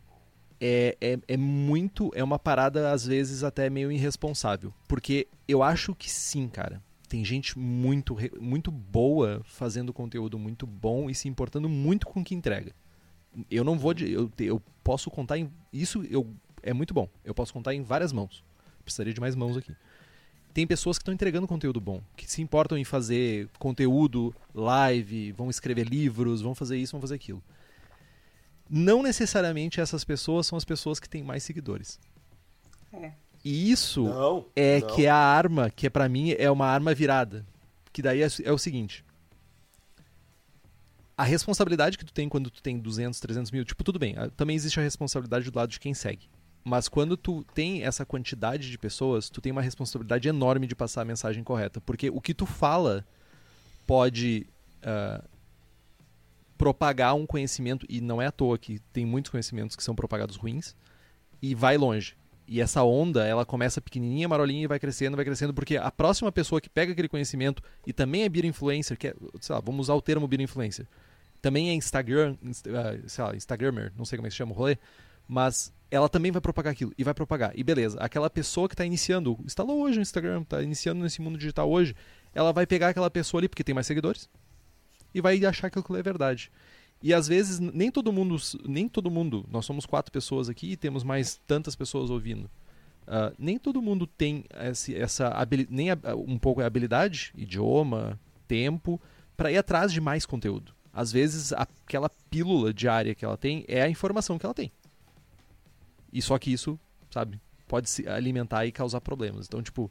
é, é, é muito. É uma parada, às vezes, até meio irresponsável. Porque eu acho que sim, cara. Tem gente muito, muito boa fazendo conteúdo muito bom e se importando muito com o que entrega. Eu não vou. De, eu, eu posso contar em. Isso eu, é muito bom. Eu posso contar em várias mãos. Precisaria de mais mãos aqui tem pessoas que estão entregando conteúdo bom, que se importam em fazer conteúdo, live, vão escrever livros, vão fazer isso, vão fazer aquilo não necessariamente essas pessoas são as pessoas que têm mais seguidores. É. E isso não, é não. que é a arma, que é para mim é uma arma virada. Que daí é, é, o seguinte. A responsabilidade que tu tem quando tu tem 200, 300 mil, tipo, tudo bem. Também existe a responsabilidade do lado de quem segue. Mas quando tu tem essa quantidade de pessoas, tu tem uma responsabilidade enorme de passar a mensagem correta. Porque o que tu fala pode uh, propagar um conhecimento, e não é à toa que tem muitos conhecimentos que são propagados ruins, e vai longe. E essa onda, ela começa pequenininha, marolinha e vai crescendo, vai crescendo, porque a próxima pessoa que pega aquele conhecimento e também é beer influencer, que é, sei lá, vamos usar o termo beer influencer, também é Instagram, ah, sei lá, Instagrammer, não sei como é que se chama o rolê, Mas ela também vai propagar aquilo e vai propagar. E beleza, aquela pessoa que está iniciando, instalou hoje no Instagram, está iniciando nesse mundo digital hoje, ela vai pegar aquela pessoa ali porque tem mais seguidores e vai achar que é verdade. E às vezes nem todo mundo, nem todo mundo, nós somos quatro pessoas aqui e temos mais tantas pessoas ouvindo. Uh, nem todo mundo tem esse, essa nem a, um pouco a habilidade, idioma, tempo, para ir atrás de mais conteúdo. Às vezes aquela pílula diária que ela tem é a informação que ela tem. E só que isso, sabe, pode se alimentar e causar problemas. Então, tipo,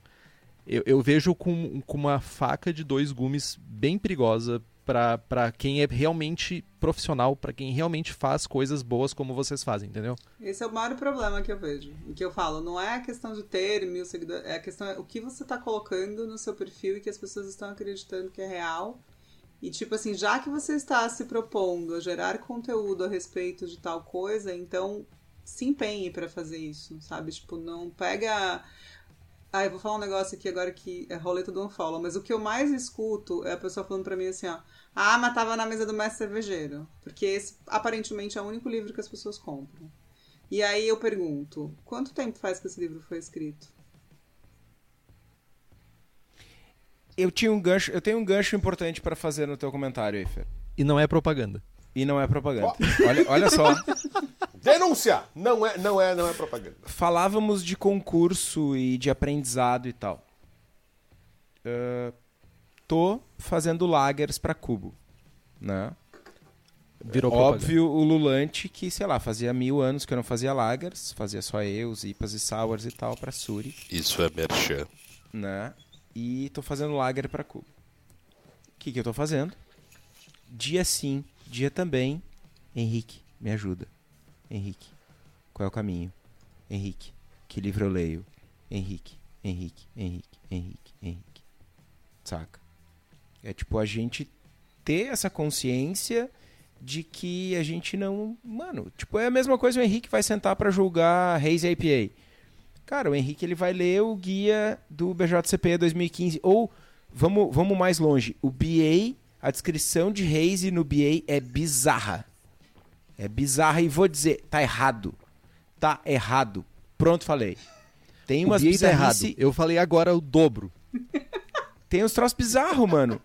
eu, eu vejo com, com uma faca de dois gumes bem perigosa para quem é realmente profissional, para quem realmente faz coisas boas como vocês fazem, entendeu? Esse é o maior problema que eu vejo. E que eu falo, não é a questão de ter mil seguidores, é a questão é o que você está colocando no seu perfil e que as pessoas estão acreditando que é real. E tipo assim, já que você está se propondo a gerar conteúdo a respeito de tal coisa, então se empenhe para fazer isso, sabe? Tipo, não pega. Ah, eu vou falar um negócio aqui agora que é roleta do unfollow, mas o que eu mais escuto é a pessoa falando para mim assim, ó. Ah, mas tava na mesa do mestre cervejeiro. Porque esse aparentemente é o único livro que as pessoas compram. E aí eu pergunto, quanto tempo faz que esse livro foi escrito? Eu tinha um gancho, eu tenho um gancho importante para fazer no teu comentário aí, Fer. E não é propaganda. E não é propaganda. Oh. Olha, olha só. Denúncia! Não é, não é, não é propaganda. Falávamos de concurso e de aprendizado e tal. Uh, tô fazendo lagers para cubo, né? Virou Óbvio, o Lulante que, sei lá, fazia mil anos que eu não fazia lagers, fazia só eu, os IPAs e sours e tal para Suri. Isso é merchan. Né? E tô fazendo lager para cubo. O que que eu tô fazendo? Dia sim, dia também. Henrique, me ajuda. Henrique, qual é o caminho? Henrique, que livro eu leio? Henrique, Henrique, Henrique, Henrique, Henrique. Saca? É tipo a gente ter essa consciência de que a gente não. Mano, tipo, é a mesma coisa o Henrique vai sentar para julgar Reis APA. Cara, o Henrique ele vai ler o guia do BJCP 2015. Ou, vamos, vamos mais longe, o BA, a descrição de Reis no BA é bizarra. É bizarra e vou dizer, tá errado. Tá errado. Pronto, falei. Tem umas o tá errado. Eu falei agora o dobro. Tem uns troços bizarros, mano.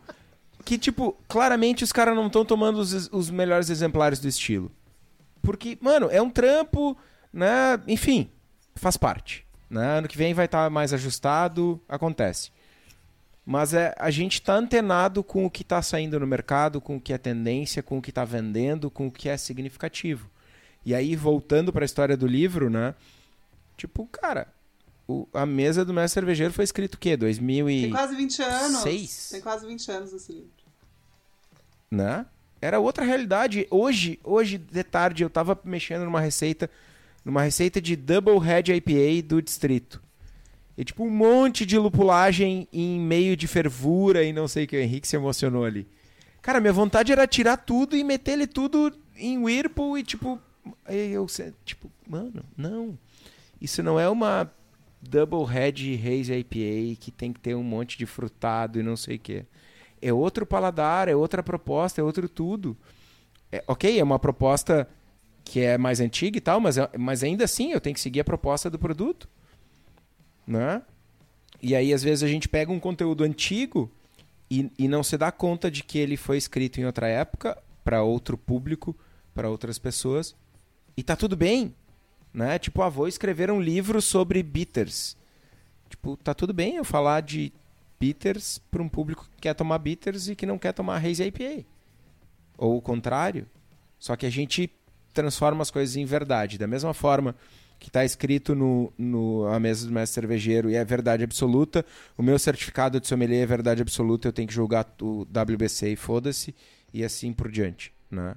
Que, tipo, claramente os caras não estão tomando os, os melhores exemplares do estilo. Porque, mano, é um trampo, né? Enfim, faz parte. Né? Ano que vem vai estar tá mais ajustado, acontece. Mas é, a gente está antenado com o que está saindo no mercado, com o que é tendência, com o que está vendendo, com o que é significativo. E aí, voltando para a história do livro, né? Tipo, cara, o, a mesa do mestre cervejeiro foi escrito o quê? 2000 e... Tem quase 20 anos. Seis? Tem quase 20 anos esse livro. Né? Era outra realidade. Hoje, hoje de tarde, eu estava mexendo numa receita, numa receita de Double Head IPA do distrito. E tipo um monte de lupulagem em meio de fervura e não sei o que o Henrique se emocionou ali. Cara, minha vontade era tirar tudo e meter ele tudo em Whirlpool e tipo, eu tipo, mano, não. Isso não é uma Double Head Haze IPA que tem que ter um monte de frutado e não sei o que. É outro paladar, é outra proposta, é outro tudo. É, ok, é uma proposta que é mais antiga e tal, mas, mas ainda assim eu tenho que seguir a proposta do produto né? E aí, às vezes, a gente pega um conteúdo antigo e, e não se dá conta de que ele foi escrito em outra época, para outro público, para outras pessoas. E tá tudo bem, né? Tipo, ah, escrever um livro sobre bitters. Tipo, tá tudo bem eu falar de bitters para um público que quer tomar bitters e que não quer tomar Haze IPA. Ou o contrário. Só que a gente transforma as coisas em verdade. Da mesma forma que está escrito no, no a mesa do mestre cervejeiro e é verdade absoluta. O meu certificado de sommelier é verdade absoluta, eu tenho que julgar o WBC e foda-se, e assim por diante, né?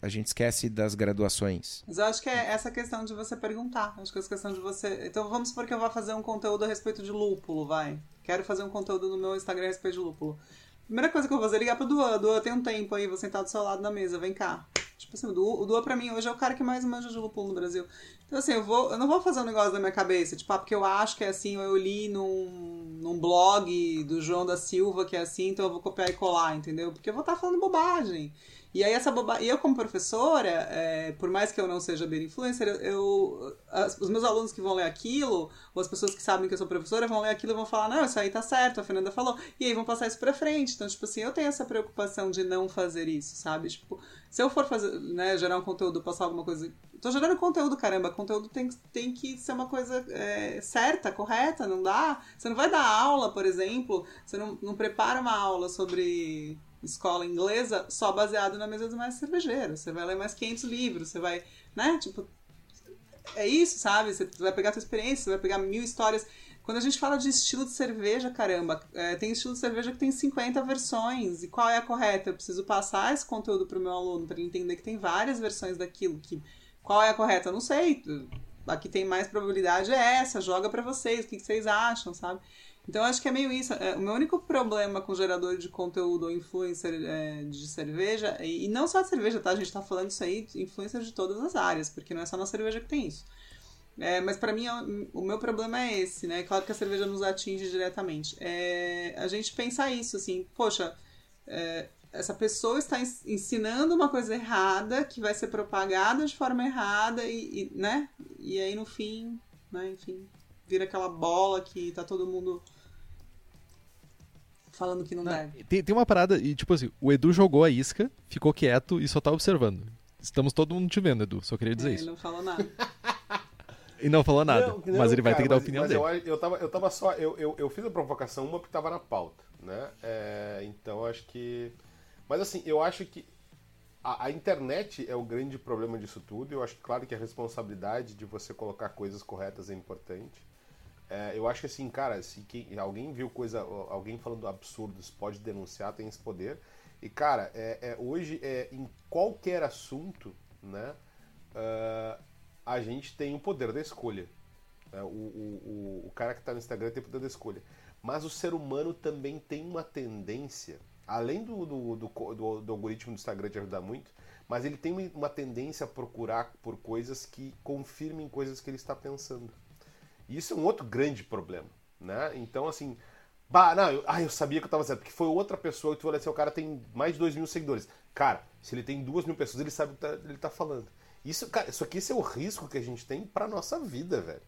A gente esquece das graduações. Mas eu acho que é essa questão de você perguntar. Acho que é essa questão de você. Então vamos supor que eu vou fazer um conteúdo a respeito de lúpulo, vai. Quero fazer um conteúdo no meu Instagram a respeito de lúpulo. Primeira coisa que eu vou fazer é ligar pro Duan. Duan, tem um tempo aí, vou sentar do seu lado na mesa, vem cá. Tipo assim, o Duan, Duan pra mim hoje é o cara que mais manja de lúpulo no Brasil. Então, assim, eu, vou, eu não vou fazer um negócio da minha cabeça, tipo, ah, porque eu acho que é assim, eu li num, num blog do João da Silva que é assim, então eu vou copiar e colar, entendeu? Porque eu vou estar tá falando bobagem. E aí essa boba... E eu como professora, é, por mais que eu não seja bem influencer, eu, as, os meus alunos que vão ler aquilo, ou as pessoas que sabem que eu sou professora, vão ler aquilo e vão falar, não, isso aí tá certo, a Fernanda falou. E aí vão passar isso pra frente. Então, tipo assim, eu tenho essa preocupação de não fazer isso, sabe? Tipo, se eu for fazer, né, gerar um conteúdo, passar alguma coisa... Tô gerando conteúdo, caramba. Conteúdo tem, tem que ser uma coisa é, certa, correta, não dá... Você não vai dar aula, por exemplo, você não, não prepara uma aula sobre escola inglesa só baseado na mesa do mestre cervejeiro. Você vai ler mais 500 livros, você vai, né? Tipo, é isso, sabe? Você vai pegar a tua experiência, você vai pegar mil histórias. Quando a gente fala de estilo de cerveja, caramba, é, tem estilo de cerveja que tem 50 versões. E qual é a correta? Eu preciso passar esse conteúdo para o meu aluno para ele entender que tem várias versões daquilo. Que, qual é a correta? Eu não sei. Aqui tem mais probabilidade é essa. Joga para vocês. O que, que vocês acham, sabe? Então acho que é meio isso. É, o meu único problema com gerador de conteúdo ou influencer é, de cerveja, e, não só de cerveja, tá? A gente tá falando isso aí, influencer de todas as áreas, porque não é só na cerveja que tem isso. É, mas para mim o meu problema é esse, né? Claro que a cerveja nos atinge diretamente. É, a gente pensar isso, assim, poxa, é, essa pessoa está ensinando uma coisa errada que vai ser propagada de forma errada e, e né? E aí no fim, né? Enfim, vira aquela bola que tá todo mundo falando que não, não deve. Tem, tem uma parada, e tipo assim, o Edu jogou a isca, ficou quieto e só tá observando. Estamos todo mundo te vendo, Edu, só queria dizer é, isso. Ele não falou nada. e não falou nada, não, não, mas ele vai cara, ter que dar a opinião dele. Eu, eu, tava, eu tava só, eu, eu, eu fiz a provocação, uma porque tava na pauta, né? É, então acho que. Mas assim, eu acho que a, a, internet é o grande problema disso tudo. Eu acho claro que a responsabilidade de você colocar coisas corretas é importante. É, eu acho que assim, cara, se quem, alguém viu coisa, alguém falando absurdos, pode denunciar, tem esse poder. E cara, é, é hoje é, em qualquer assunto, né, uh, a gente tem o poder da escolha. É, o, o, o, o, cara que está no Instagram tem o poder da escolha. Mas o ser humano também tem uma tendência, além do, do, do, do, do algoritmo do Instagram te ajudar muito, mas ele tem uma tendência a procurar por coisas que confirmem coisas que ele está pensando. E isso é um outro grande problema, né? Então, assim, bah, não, eu, ah, eu sabia que eu tava certo, porque foi outra pessoa que tu olha assim, o cara tem mais de 2 mil seguidores. Cara, se ele tem 2 mil pessoas, ele sabe o que tá, ele tá falando. Isso, cara, isso aqui é o risco que a gente tem pra nossa vida, velho.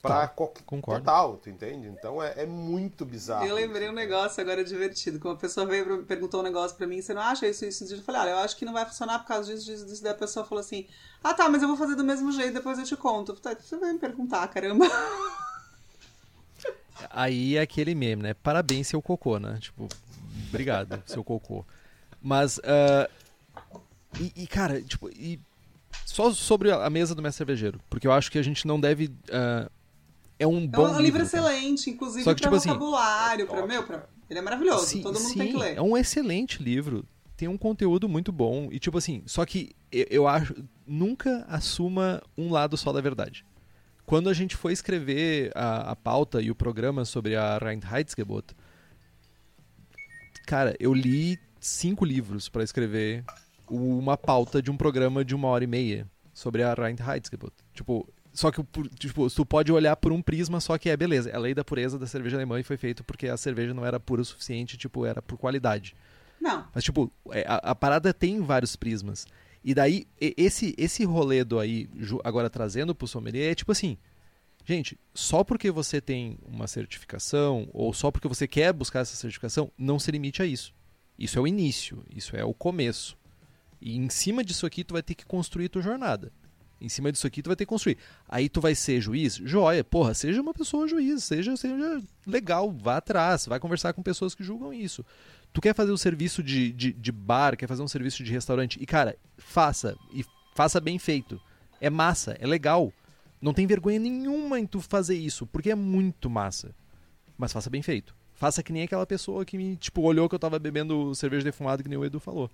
Total. Concordo. Total, tu entende? Então é, é muito bizarro. Eu lembrei um negócio agora divertido. Que uma pessoa veio perguntou um negócio pra mim, você não acha isso, isso, isso? Eu falei, olha, eu acho que não vai funcionar por causa disso, disso, disso. Daí a pessoa falou assim, ah tá, mas eu vou fazer do mesmo jeito, depois eu te conto. Falei, você vai me perguntar, caramba. Aí é aquele meme, né? Parabéns, seu cocô, né? Tipo, obrigado, seu cocô. Mas, uh, e, e, cara, tipo, e só sobre a mesa do mestre cervejeiro, porque eu acho que a gente não deve uh, é um bom. É um livro, excelente, inclusive Só que, pra tipo assim, vocabulário, assim, pra, meu, pra... ele é maravilhoso, sim, todo mundo sim, tem que ler. É um excelente livro. Tem um conteúdo muito bom. E tipo assim, só que eu, eu acho. Nunca assuma um lado só da verdade. Quando a gente foi escrever a, a pauta e o programa sobre a Reinheitsgebot, cara, eu li cinco livros para escrever uma pauta de um programa de uma hora e meia sobre a Reinheitsgebot. Tipo, só que, tipo, tu pode olhar por um prisma, só que é beleza. É a lei da pureza da cerveja alemã e foi feito porque a cerveja não era pura o suficiente, tipo, era por qualidade. Não. Mas, tipo, é, a, a parada tem vários prismas. E daí, esse, esse rolê do aí, agora trazendo pro sommelier, é tipo assim, gente, só porque você tem uma certificação, ou só porque você quer buscar essa certificação, não se limite a isso. Isso é o início, isso é o começo. E em cima disso aqui, tu vai ter que construir tua jornada. Em cima disso aqui tu vai ter que construir. Aí tu vai ser juiz? Joia, porra, seja uma pessoa juiz, seja, seja legal, vá atrás, vai conversar com pessoas que julgam isso. Tu quer fazer um serviço de, de, de bar, quer fazer um serviço de restaurante, e cara, faça, e faça bem feito. É massa, é legal. Não tem vergonha nenhuma em tu fazer isso, porque é muito massa. Mas faça bem feito. Faça que nem aquela pessoa que me, tipo, olhou que eu tava bebendo cerveja defumada, que nem o Edu falou.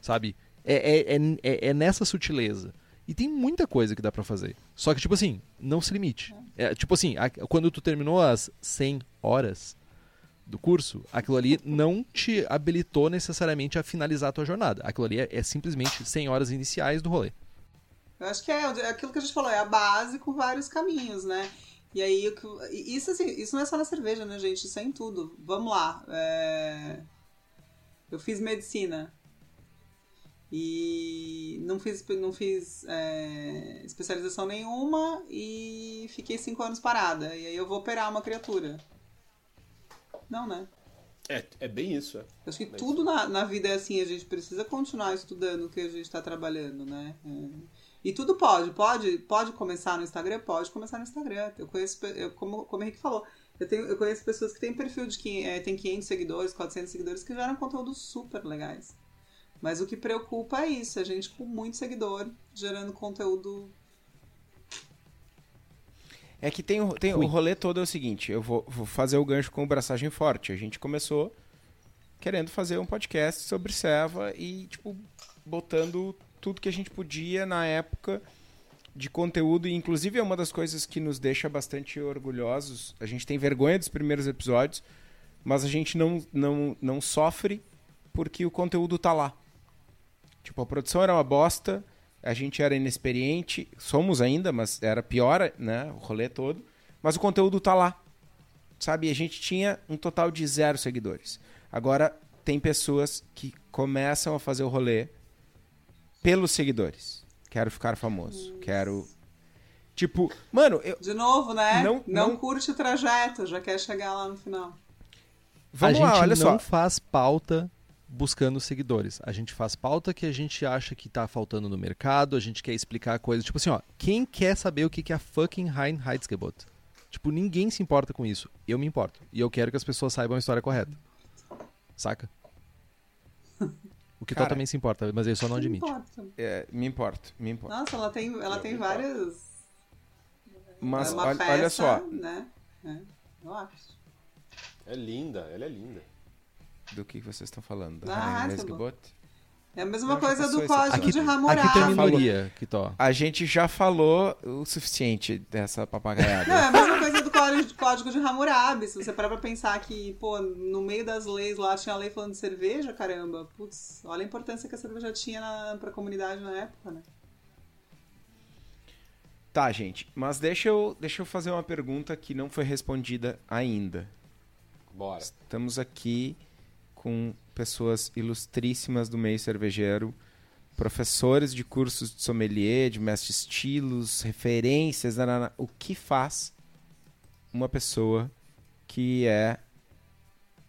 Sabe? É, é, é, é nessa sutileza. E tem muita coisa que dá para fazer. Só que, tipo assim, não se limite. É, tipo assim, a, quando tu terminou as 100 horas do curso, aquilo ali não te habilitou necessariamente a finalizar a tua jornada. Aquilo ali é, é simplesmente 100 horas iniciais do rolê. Eu acho que é, é aquilo que a gente falou, é a base com vários caminhos, né? E aí, isso, assim, isso não é só na cerveja, né, gente? Isso é em tudo. Vamos lá. É... Eu fiz medicina. E não fiz, não fiz é, especialização nenhuma e fiquei cinco anos parada. E aí eu vou operar uma criatura. Não, né? É, é bem isso. É. Acho que Bem tudo na, na vida é assim, a gente precisa continuar estudando o que a gente está trabalhando, né? É. E tudo pode, pode, pode começar no Instagram? Pode começar no Instagram. Eu conheço, eu, como, como o Henrique falou, eu, tenho, eu conheço pessoas que têm perfil de que é, tem 500 seguidores, 400 seguidores, que geram conteúdos super legais. Mas o que preocupa é isso, a gente com muito seguidor, gerando conteúdo É que tem, o- tem o rolê todo é o seguinte, eu vou, vou fazer o gancho com o Braçagem Forte. A gente começou querendo fazer um podcast sobre Seva e, tipo, botando tudo que a gente podia na época de conteúdo. E, inclusive, é uma das coisas que nos deixa bastante orgulhosos. A gente tem vergonha dos primeiros episódios, mas a gente não, não, não sofre porque o conteúdo tá lá. Tipo, a produção era uma bosta, a gente era inexperiente, somos ainda, mas era pior, né? O rolê todo. Mas o conteúdo tá lá. Sabe? E a gente tinha um total de zero seguidores. Agora tem pessoas que começam a fazer o rolê pelos seguidores. Quero ficar famoso. Quero. Tipo, mano, eu. De novo, né? Não- Não, não- curte o trajeto, já quer chegar lá no final. Vamos a gente lá, olha não só. faz pauta buscando seguidores. A gente faz pauta que a gente acha que tá faltando no mercado, a gente quer explicar coisas. Tipo assim, ó, quem quer saber o que que é a fucking Heidgebot? Tipo, ninguém se importa com isso. Eu me importo. E eu quero que as pessoas saibam a história correta. Saca? O que Cara, também se importa, mas ele só não admite. importa. É, me importo, me importo. Nossa, ela tem, ela tem várias. Mas é uma olha, festa, olha só, Né? É, eu acho. É linda, ela é linda. Do que vocês estão falando? Da Hasselblad. Nesgebot? É a mesma Não, coisa do código Aqui, de aqui Hammurabi. tem a falou. minoria, Kitó. A gente já falou o suficiente dessa papagaiada. Não, é a mesma coisa do código, código de Hammurabi. Se você parar pra pensar que, pô, no meio das leis lá tinha a lei falando de cerveja, caramba. Putz, olha a importância que a cerveja tinha na, pra comunidade na época, né? Tá, gente, mas deixa eu, deixa eu fazer uma pergunta que não foi respondida ainda. Bora. Estamos aqui com pessoas ilustríssimas do meio cervejeiro, professores de cursos de sommelier, de mestre estilos, referências, nanana. o que faz uma pessoa que é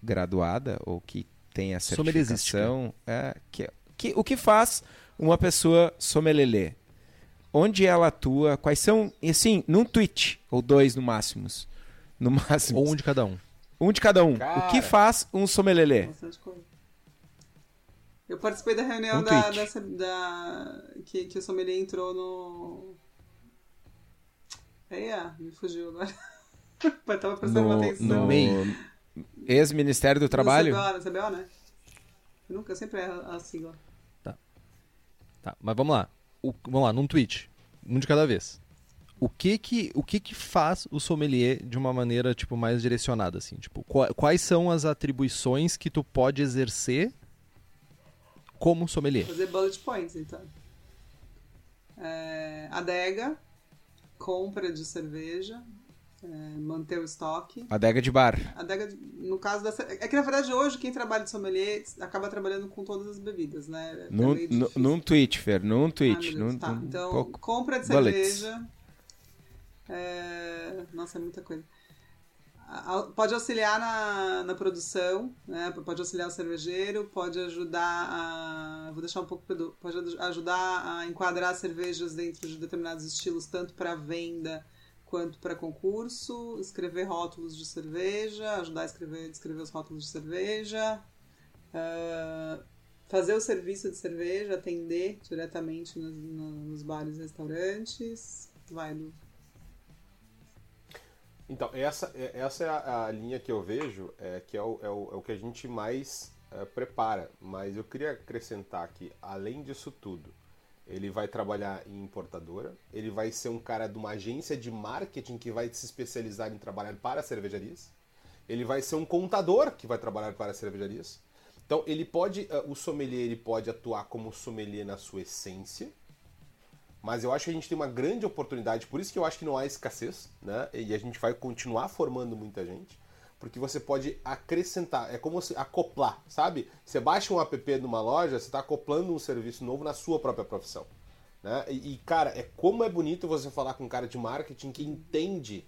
graduada ou que tem a certificação, é, que, que, o que faz uma pessoa sommelier? Onde ela atua? Quais são, assim, num tweet ou dois no máximo, no máximo. Ou um de cada um. Um de cada um. Cara. O que faz um sommelier? Eu participei da reunião Um da, tweet. da, que, que o sommelier entrou no. Eia, me fugiu agora. Mas tava prestando No, atenção. no MEI. ex-Ministério do No Trabalho? CBO, no CBO, né? Eu nunca, sempre erro a sigla. Tá, mas vamos lá. O- vamos lá, num tweet. Um de cada vez. O que que, o que que faz o sommelier de uma maneira, tipo, mais direcionada, assim? Tipo, qua- quais são as atribuições que tu pode exercer como sommelier? Fazer bullet points, então. É, adega, compra de cerveja, é, manter o estoque. Adega de bar. Adega, de- no caso da. É que na verdade hoje quem trabalha de sommelier acaba trabalhando com todas as bebidas, né? É Num, difícil. num tweet, Fer. Num Ah, tweet. Deus, num, tá. num Então, pouco. compra de bullets. cerveja. É, Nossa, é muita coisa. Pode auxiliar na, na produção, né? pode auxiliar o cervejeiro, pode ajudar a. Vou deixar um pouco. Pode aj- ajudar a enquadrar cervejas dentro de determinados estilos, tanto para venda quanto para concurso, escrever rótulos de cerveja, ajudar a escrever, descrever os rótulos de cerveja, ah, fazer o serviço de cerveja, atender diretamente nos, no- nos bares e restaurantes. Vai, Lu. Então, essa, é- essa é a, a linha que eu vejo, é, que é o, é, o, é o que a gente mais é, prepara. Mas eu queria acrescentar que, além disso tudo, ele vai trabalhar em importadora, ele vai ser um cara de uma agência de marketing que vai se especializar em trabalhar para cervejarias, ele vai ser um contador que vai trabalhar para cervejarias. Então, ele pode, eh, o sommelier ele pode atuar como sommelier na sua essência, mas eu acho que a gente tem uma grande oportunidade, por isso que eu acho que não há escassez, né? E a gente vai continuar formando muita gente, porque você pode acrescentar, é como se acoplar, sabe? Você baixa um app numa loja, você está acoplando um serviço novo na sua própria profissão. Né? E, e, cara, é como é bonito você falar com um cara de marketing que entende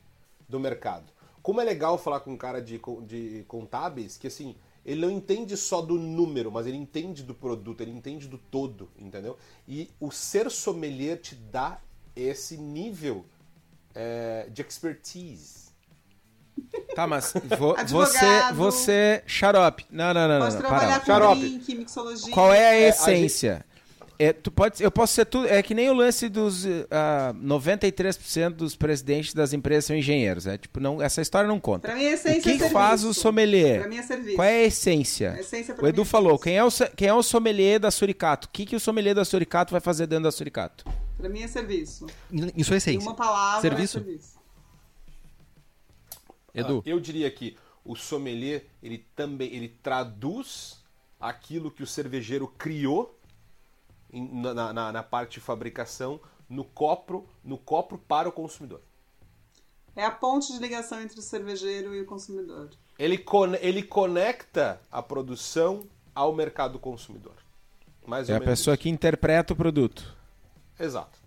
do mercado. Como é legal falar com um cara de, de contábeis que, assim, ele não entende só do número, mas ele entende do produto, ele entende do todo, entendeu? E o ser sommelier te dá esse nível é, de expertise. Tá, mas vo, você, você, xarope. Não, não, não, Pode não, trabalhar para. com drink, mixologia. Qual é a essência? É. É, tu pode, eu posso ser tudo. É que nem o lance dos uh, ah, 93% dos presidentes das empresas são engenheiros. É tipo, não, essa história não conta. Pra mim, a essência o que é faz o sommelier? Pra mim é serviço. Qual é a essência? A essência o Edu é falou: quem é o, quem é o sommelier da Suricato? O que, que o sommelier da Suricato vai fazer dentro da Suricato? Pra mim é serviço. Isso é essência. Em uma palavra serviço? é serviço. Edu. Ah, eu diria que o sommelier, ele também ele traduz aquilo que o cervejeiro criou na, na, na, parte de fabricação no copo, no copo para o consumidor. É a ponte de ligação entre o cervejeiro e o consumidor. Ele, ele conecta a produção ao mercado consumidor. Mais é a pessoa isso. que interpreta o produto. Exato.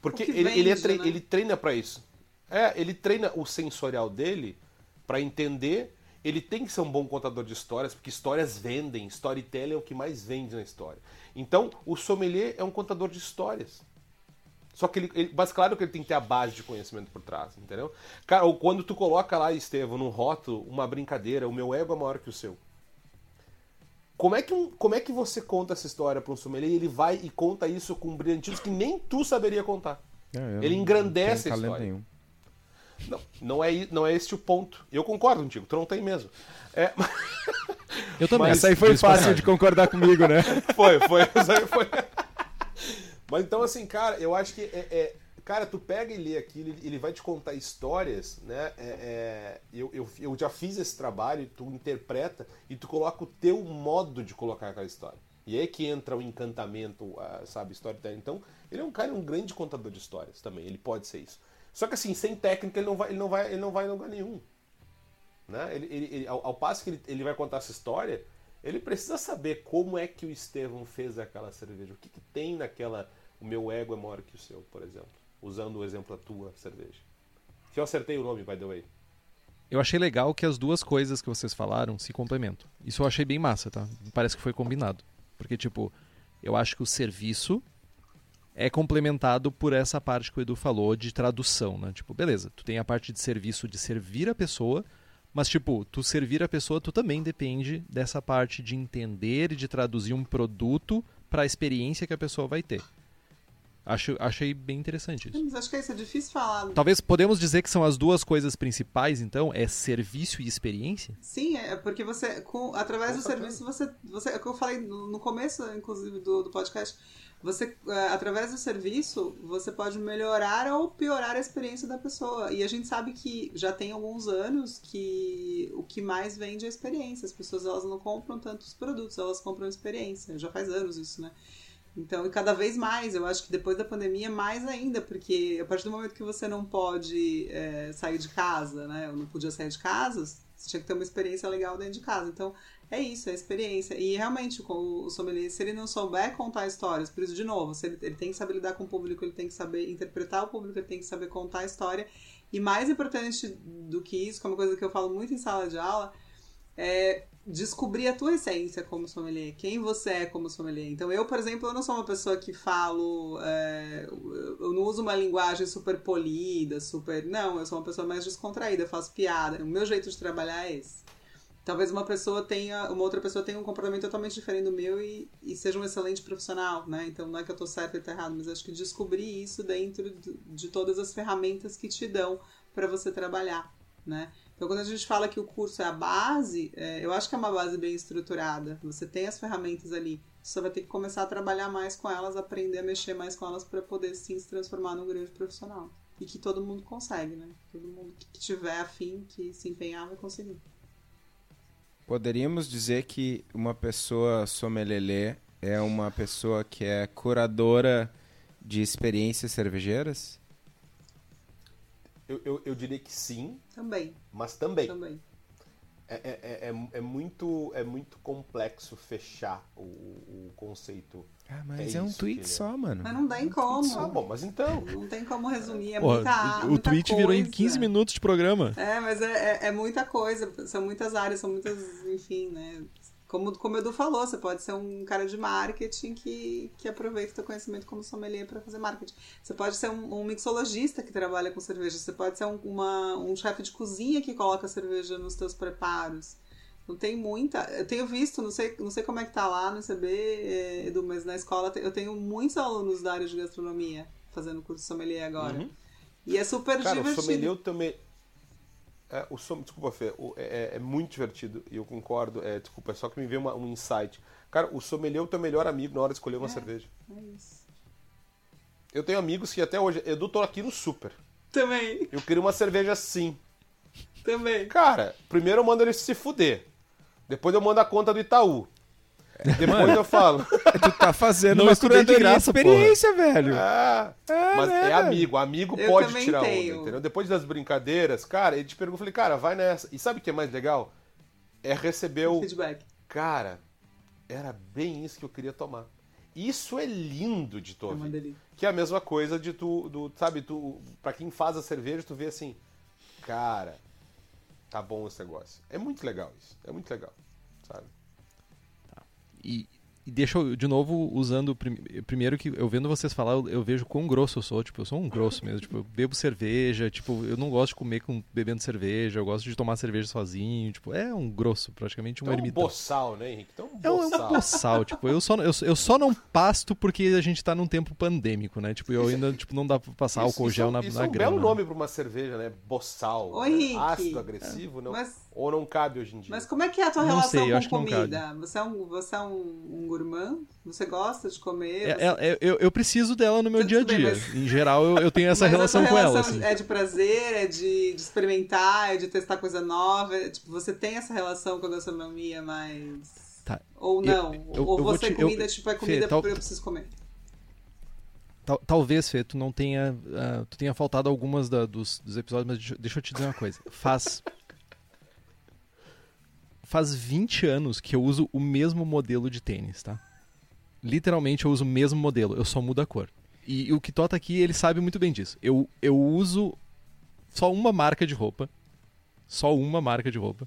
Porque ele, vende, ele, é tre né? ele treina para isso. É, ele treina o sensorial dele para entender. Ele tem que ser um bom contador de histórias, porque histórias vendem. Storytelling é o que mais vende na história. Então, o sommelier é um contador de histórias. Só que ele, ele, mas claro que ele tem que ter a base de conhecimento por trás, entendeu? Cara, ou quando tu coloca lá, Estevam, num rótulo, uma brincadeira, o meu ego é maior que o seu. Como é que, um, como é que você conta essa história para um sommelier e ele vai e conta isso com brilhantismo que nem tu saberia contar? É, ele engrandece a história. Nenhum. Não, não é, não é este o ponto. Eu concordo contigo, tu não tem mesmo. É, eu também. Mas, Essa aí foi fácil de concordar comigo, né? foi, foi. foi. Mas então, assim, cara, eu acho que é, é, Cara, tu pega e lê aquilo, ele vai te contar histórias, né? É, é, eu, eu, eu já fiz esse trabalho, tu interpreta e tu coloca o teu modo de colocar aquela história. E é aí que entra o encantamento, sabe, storytelling. Então, ele é um cara, um grande contador de histórias também, ele pode ser isso. Só que assim, sem técnica ele não vai, ele não vai, ele não vai em lugar nenhum. Né? Ele, ele, ele ao, ao, passo que ele, ele vai contar essa história, ele precisa saber como é que o Estevão fez aquela cerveja. O que, que tem naquela. O meu ego é maior que o seu, por exemplo. Usando o exemplo da tua cerveja. Que eu acertei o nome, by the way. Eu achei legal que as duas coisas que vocês falaram se complementam. Isso eu achei bem massa, tá? Parece que foi combinado. Porque, tipo, eu acho que o serviço é complementado por essa parte que o Edu falou de tradução, né? Tipo, beleza, tu tem a parte de serviço de servir a pessoa, mas tipo, tu servir a pessoa, tu também depende dessa parte de entender e de traduzir um produto para a experiência que a pessoa vai ter. Acho, achei bem interessante isso. Mas acho que isso é difícil falar. Talvez podemos dizer que são as duas coisas principais, então, é serviço e experiência? Sim, é porque você, com, através do serviço, você, você, é o que eu falei no começo, inclusive, do, do podcast, você, é, através do serviço, você pode melhorar ou piorar a experiência da pessoa. E a gente sabe que já tem alguns anos que o que mais vende é a experiência. As pessoas elas não compram tantos produtos, elas compram experiência. Já faz anos isso, né? Então, e cada vez mais, eu acho que depois da pandemia, mais ainda, porque a partir do momento que você não pode é, sair de casa, né? Eu não podia sair de casa, você tinha que ter uma experiência legal dentro de casa. Então, é isso, é experiência. E realmente, com o sommelier, se ele não souber contar histórias, por isso, de novo, ele, ele tem que saber lidar com o público, ele tem que saber interpretar o público, ele tem que saber contar a história. E mais importante do que isso, que é uma coisa que eu falo muito em sala de aula, é descobrir a tua essência como sommelier, quem você é como sommelier. Então, eu, por exemplo, eu não sou uma pessoa que falo, é, eu não uso uma linguagem super polida, super. Não, eu sou uma pessoa mais descontraída, faço piada. O meu jeito de trabalhar é esse talvez uma pessoa tenha, uma outra pessoa tenha um comportamento totalmente diferente do meu e, e seja um excelente profissional, né? Então não é que eu tô certo e tá errado, mas acho que descobrir isso dentro de, de todas as ferramentas que te dão para você trabalhar, né? Então quando a gente fala que o curso é a base, é, eu acho que é uma base bem estruturada. Você tem as ferramentas ali, você vai ter que começar a trabalhar mais com elas, aprender a mexer mais com elas para poder sim se transformar num grande profissional. E que todo mundo consegue, né? Todo mundo que tiver afim, que se empenhar, vai conseguir. Poderíamos dizer que uma pessoa sommelier é uma pessoa que é curadora de experiências cervejeiras? Eu, eu, eu diria que sim. Também. Mas também. Também. é, é, é, é muito, é muito complexo fechar o, o conceito. Ah, mas é, É um tweet ele é. só, mano. Mas não tem como. Ah, bom, mas então. Não tem como resumir, é Pô, muita, o, o muita tweet coisa. virou em 15 minutos de programa. É, mas é, é, é muita coisa, são muitas áreas, são muitas, enfim, né? Como, como o Edu falou, você pode ser um cara de marketing que, que aproveita o seu conhecimento como sommelier para fazer marketing. Você pode ser um, um mixologista que trabalha com cerveja. Você pode ser um, uma, um chefe de cozinha que coloca cerveja nos seus preparos. Não tem muita. Eu tenho visto, não sei, não sei como é que tá lá no ICB, eh, Edu, mas na escola eu tenho muitos alunos da área de gastronomia fazendo curso de sommelier agora. Uhum. E é super Cara, o divertido. sommelier também. É, o som... Desculpa, Fê, o- é, é muito divertido e eu concordo. É, desculpa, é só que me veio uma- um insight. Cara, o sommelier é o teu melhor amigo na hora de escolher uma cerveja. É isso. Eu tenho amigos que até hoje. Edu, tô aqui no super. Também, Eu queria uma cerveja assim. também. Cara, primeiro eu mando ele se fuder. Depois eu mando a conta do Itaú. Depois eu falo. Tu tá fazendo Não uma curadoria de graça, porra. experiência, velho. Ah, mas né, é amigo, amigo Eu pode tirar tenho. onda, entendeu? Depois das brincadeiras, cara, ele te pergunta, eu falei, cara, vai nessa. E sabe o que é mais legal? É receber o. Feedback. Cara, era bem isso que eu queria tomar. Isso é lindo de tu É delícia. Que é a mesma coisa de tu, do, sabe, tu, pra quem faz a cerveja, tu vê assim, cara, tá bom esse negócio. É muito legal isso, é muito legal, sabe? E, e deixa eu, de novo, usando. prim- Primeiro que eu vendo vocês falar, eu, eu vejo quão grosso eu sou. Tipo, eu sou um grosso mesmo. Tipo, eu bebo cerveja. Tipo, eu não gosto de comer com, bebendo cerveja. Eu gosto de tomar cerveja sozinho. Tipo, é um grosso, praticamente um Então, um ermitão. boçal, né, Henrique? Então, um É um, é um boçal. boçal, tipo, eu só, eu, eu só não pasto porque a gente tá num tempo pandêmico, né? Tipo, eu ainda, tipo, não dá pra passar Isso- álcool isso, gel na, isso na é um grama. belo nome pra uma cerveja, né? Boçal. Ô, né? Ácido, agressivo, não, Mas- ou não cabe hoje em dia. Mas como é que é a tua Não relação sei, eu acho com que não comida? Você é, um, você é um, um gourmand? Você gosta de comer? É- Você- é- é- eu, eu preciso dela no meu Tudo dia a bem, dia. mas- Em geral, eu, eu tenho essa Mas relação tua com ela, relação assim. É de prazer, é de, de experimentar, é de testar coisa nova. é- tipo, você tem essa relação com a gastronomia mais. Tá. Ou não? eu- Ou eu vou você te- comida, eu- tipo, é Fê, comida tal- porque eu preciso comer. Tal- talvez, Fê, tu não tenha. ah, tu tenha faltado algumas da- dos, dos episódios, mas deixa, deixa eu te dizer uma coisa. Faz. Faz 20 anos que eu uso o mesmo modelo de tênis, tá? Literalmente eu uso o mesmo modelo, eu só mudo a cor. E, o Kitota aqui, ele sabe muito bem disso. Eu, eu uso só uma marca de roupa. Só uma marca de roupa.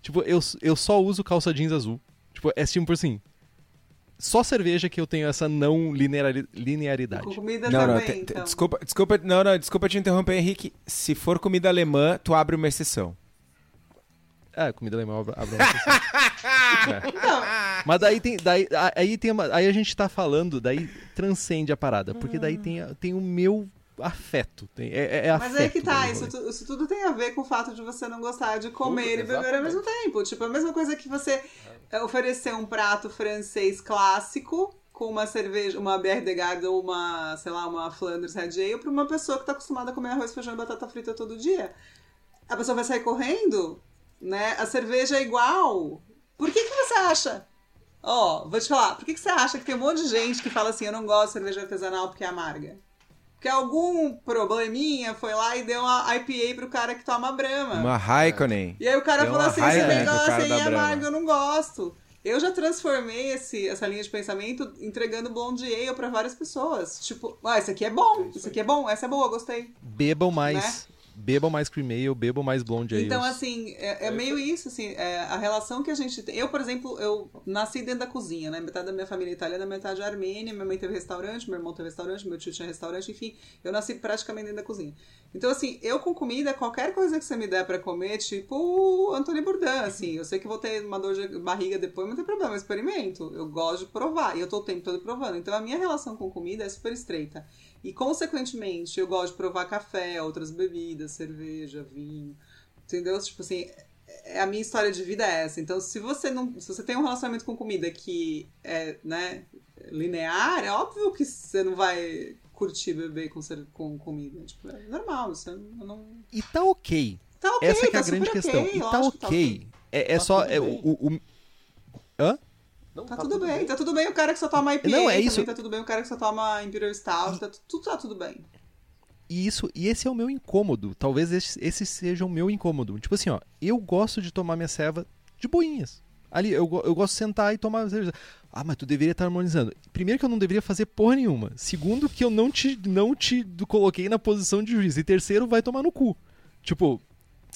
Tipo, eu, eu só uso calça jeans azul. Tipo, é tipo assim. Só cerveja que eu tenho essa não lineari- linearidade. Com comida Não, não, também, te- te- então. desculpa, desculpa, não, não, desculpa te interromper, Henrique. Se for comida alemã, tu abre uma exceção. É, comida alemã exceção. É. Mas daí tem. Daí, a- aí, tem uma- aí a gente tá falando, daí transcende a parada. Porque daí tem, a- tem o meu afeto. Tem, é, é Mas afeto aí que tá, isso, tu- isso tudo tem a ver com o fato de você não gostar de comer Tudo, e beber ao mesmo tempo. Tipo, a mesma coisa que você é, oferecer um prato francês clássico com uma cerveja, uma BR de Garde ou uma, sei lá, uma Flanders Red Ale pra uma pessoa que tá acostumada a comer arroz, feijão e batata frita todo dia. A pessoa vai sair correndo, né? A cerveja é igual. Por que que você acha? Ó, vou te falar, por que que você acha que tem um monte de gente que fala assim, eu não gosto de cerveja artesanal porque é amarga? Porque algum probleminha foi lá e deu uma IPA pro cara que toma Brahma. Uma Raikkonen. E aí o cara Deu falou assim, esse né, negócio aí é amargo, eu não gosto. Eu já transformei esse, essa linha de pensamento entregando Blonde Ale pra várias pessoas. Tipo, ah, esse aqui é bom, isso aqui é bom, essa é boa, gostei. Bebam mais. Bebam mais cream ale, bebam mais blonde ale. Então, assim, é, é meio isso, assim, é, a relação que a gente tem. Eu, por exemplo, eu nasci dentro da cozinha, né? Metade da minha família é italiana, metade é armênia, minha mãe teve restaurante, meu irmão teve restaurante, meu tio tinha restaurante, enfim, eu nasci praticamente dentro da cozinha. Então, assim, eu com comida, qualquer coisa que você me der pra comer, tipo o Antônio Bourdain, assim, eu sei que vou ter uma dor de barriga depois, mas não tem problema, eu experimento. Eu gosto de provar, e eu tô o tempo todo provando. Então, a minha relação com comida é super estreita. E, consequentemente, eu gosto de provar café, outras bebidas, cerveja, vinho. Entendeu? Tipo assim, é- a minha história de vida é essa. Então, se você não. Se você tem um relacionamento com comida que é, né, linear, é óbvio que você não vai curtir beber com, com comida. Tipo, é normal, você não. não- E tá ok. Tá ok, Essa que é tá a grande super questão. ok, e tá que ok. É, é Tá só. É, bem. o, o- Hã? Não, Tá, tudo, bem, tá tudo bem o cara que só toma IPA, Não, é também isso. tá tudo bem o cara que só toma Imperial Stout, tá, tu- tudo tá tudo bem. e isso, e esse é o meu incômodo. Talvez esse, esse seja o meu incômodo. Tipo assim, ó, eu gosto de tomar minha ceva de boinhas. Ali, eu, eu gosto de sentar e tomar cerveja. Ah, mas tu deveria estar harmonizando. Primeiro que eu não deveria fazer porra nenhuma. Segundo que eu não te, não te coloquei na posição de juiz. E terceiro, vai tomar no cu. Tipo,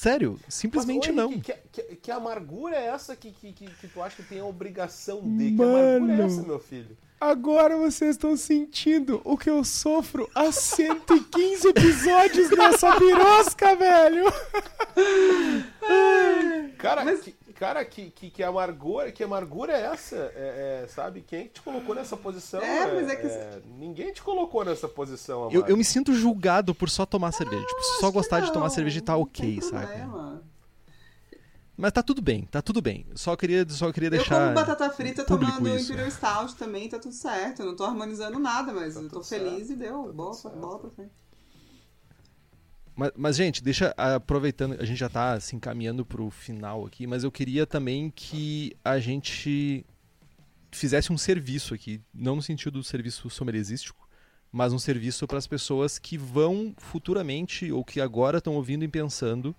sério, simplesmente Mas, não. Que, que, que, amargura é essa que, que, que, que, tu acha que tem a obrigação de? Mano, que amargura é essa, meu filho? Agora vocês estão sentindo o que eu sofro há 115 episódios nessa birosca, velho! Cara, Mas... que, cara, que, que, que, amargura, que amargura é essa? É, é, sabe? Quem te colocou nessa posição? É, mas é que... É, ninguém te colocou nessa posição, eu, eu, me sinto julgado por só tomar cerveja. Tipo, só gostar de tomar cerveja e tá ok, sabe? Mas tá tudo bem, tá tudo bem. Só queria, só queria deixar. Eu como batata frita tomando isso. Imperial Stout também, tá tudo certo. Eu não tô harmonizando nada, mas tá eu tô feliz certo. e deu. Tá bola, bola pra frente. Mas, mas, gente, deixa aproveitando, a gente já está se assim, encaminhando para o final aqui, mas eu queria também que a gente fizesse um serviço aqui, não no sentido do serviço somelesístico, mas um serviço para as pessoas que vão futuramente ou que agora estão ouvindo e pensando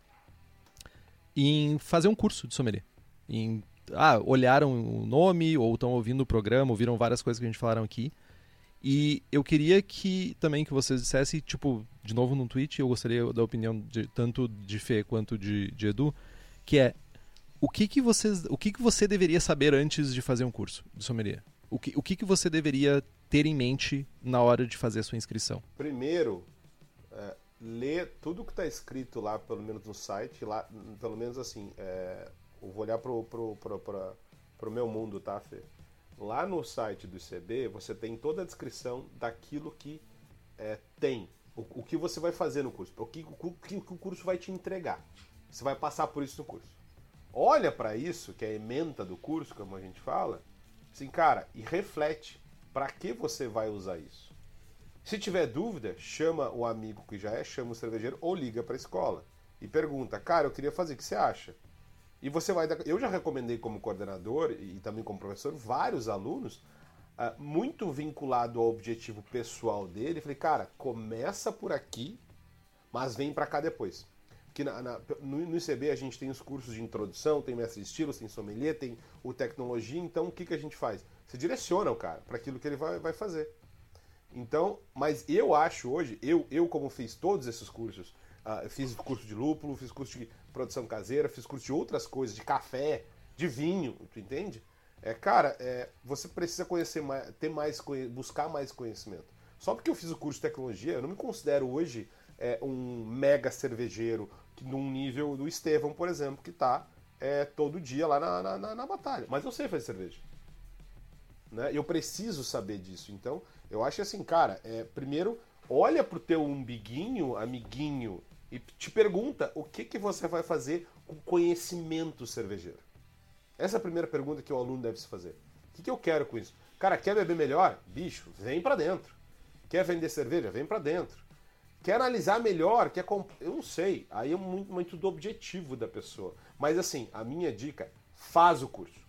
em fazer um curso de sommelier. Em, ah, olharam o nome ou estão ouvindo o programa, ouviram várias coisas que a gente falaram aqui e eu queria que também que vocês dissessem, tipo, de novo no tweet, eu gostaria da opinião de, tanto de Fê quanto de, de Edu, que é o que que vocês, o que que você deveria saber antes de fazer um curso de sommelier? O que, o que que você deveria ter em mente na hora de fazer a sua inscrição? Primeiro, ler tudo que está escrito lá, pelo menos no site, lá, pelo menos assim, é, eu vou olhar pro, pro, pro, pro, pro meu mundo, tá, Fê? Lá no site do ICB, você tem toda a descrição daquilo que é, tem, o, o, que você vai fazer no curso, o que, o, que, o curso vai te entregar. Você vai passar por isso no curso. Olha para isso, que é a ementa do curso, como a gente fala, assim, cara, e reflete para que você vai usar isso. Se tiver dúvida, chama o amigo que já é, chama o cervejeiro ou liga para a escola e pergunta, cara, eu queria fazer, o que você acha? E você vai. Eu já recomendei como coordenador e também como professor vários alunos, uh, muito vinculado ao objetivo pessoal dele. Falei, cara, começa por aqui, mas vem para cá depois. Porque na, na, no, no, ICB a gente tem os cursos de introdução, tem mestre de estilos, tem sommelier, tem o tecnologia. Então o que, que a gente faz? Você direciona o cara para aquilo que ele vai, vai fazer. Então, mas eu acho hoje, eu, eu como fiz todos esses cursos, uh, fiz curso de lúpulo, fiz curso de produção caseira, fiz curso de outras coisas, de café, de vinho, tu entende? É, cara, é, você precisa conhecer mais, ter mais, buscar mais conhecimento. Só porque eu fiz o curso de tecnologia, eu não me considero hoje é, um mega cervejeiro que, num nível do Estevão, por exemplo, que está é, todo dia lá na, na, na, na, batalha. Mas eu sei fazer cerveja. Né? Eu preciso saber disso. Então, eu acho assim, cara, é, primeiro, olha pro teu umbiguinho, amiguinho e te pergunta o que, que você vai fazer com conhecimento cervejeiro. Essa é a primeira pergunta que o aluno deve se fazer. O que, que eu quero com isso? Cara, quer beber melhor? Bicho, vem para dentro. Quer vender cerveja? Vem para dentro. Quer analisar melhor? Quer comp... Eu não sei. Aí é muito, muito do objetivo da pessoa. Mas assim, a minha dica, faz o curso.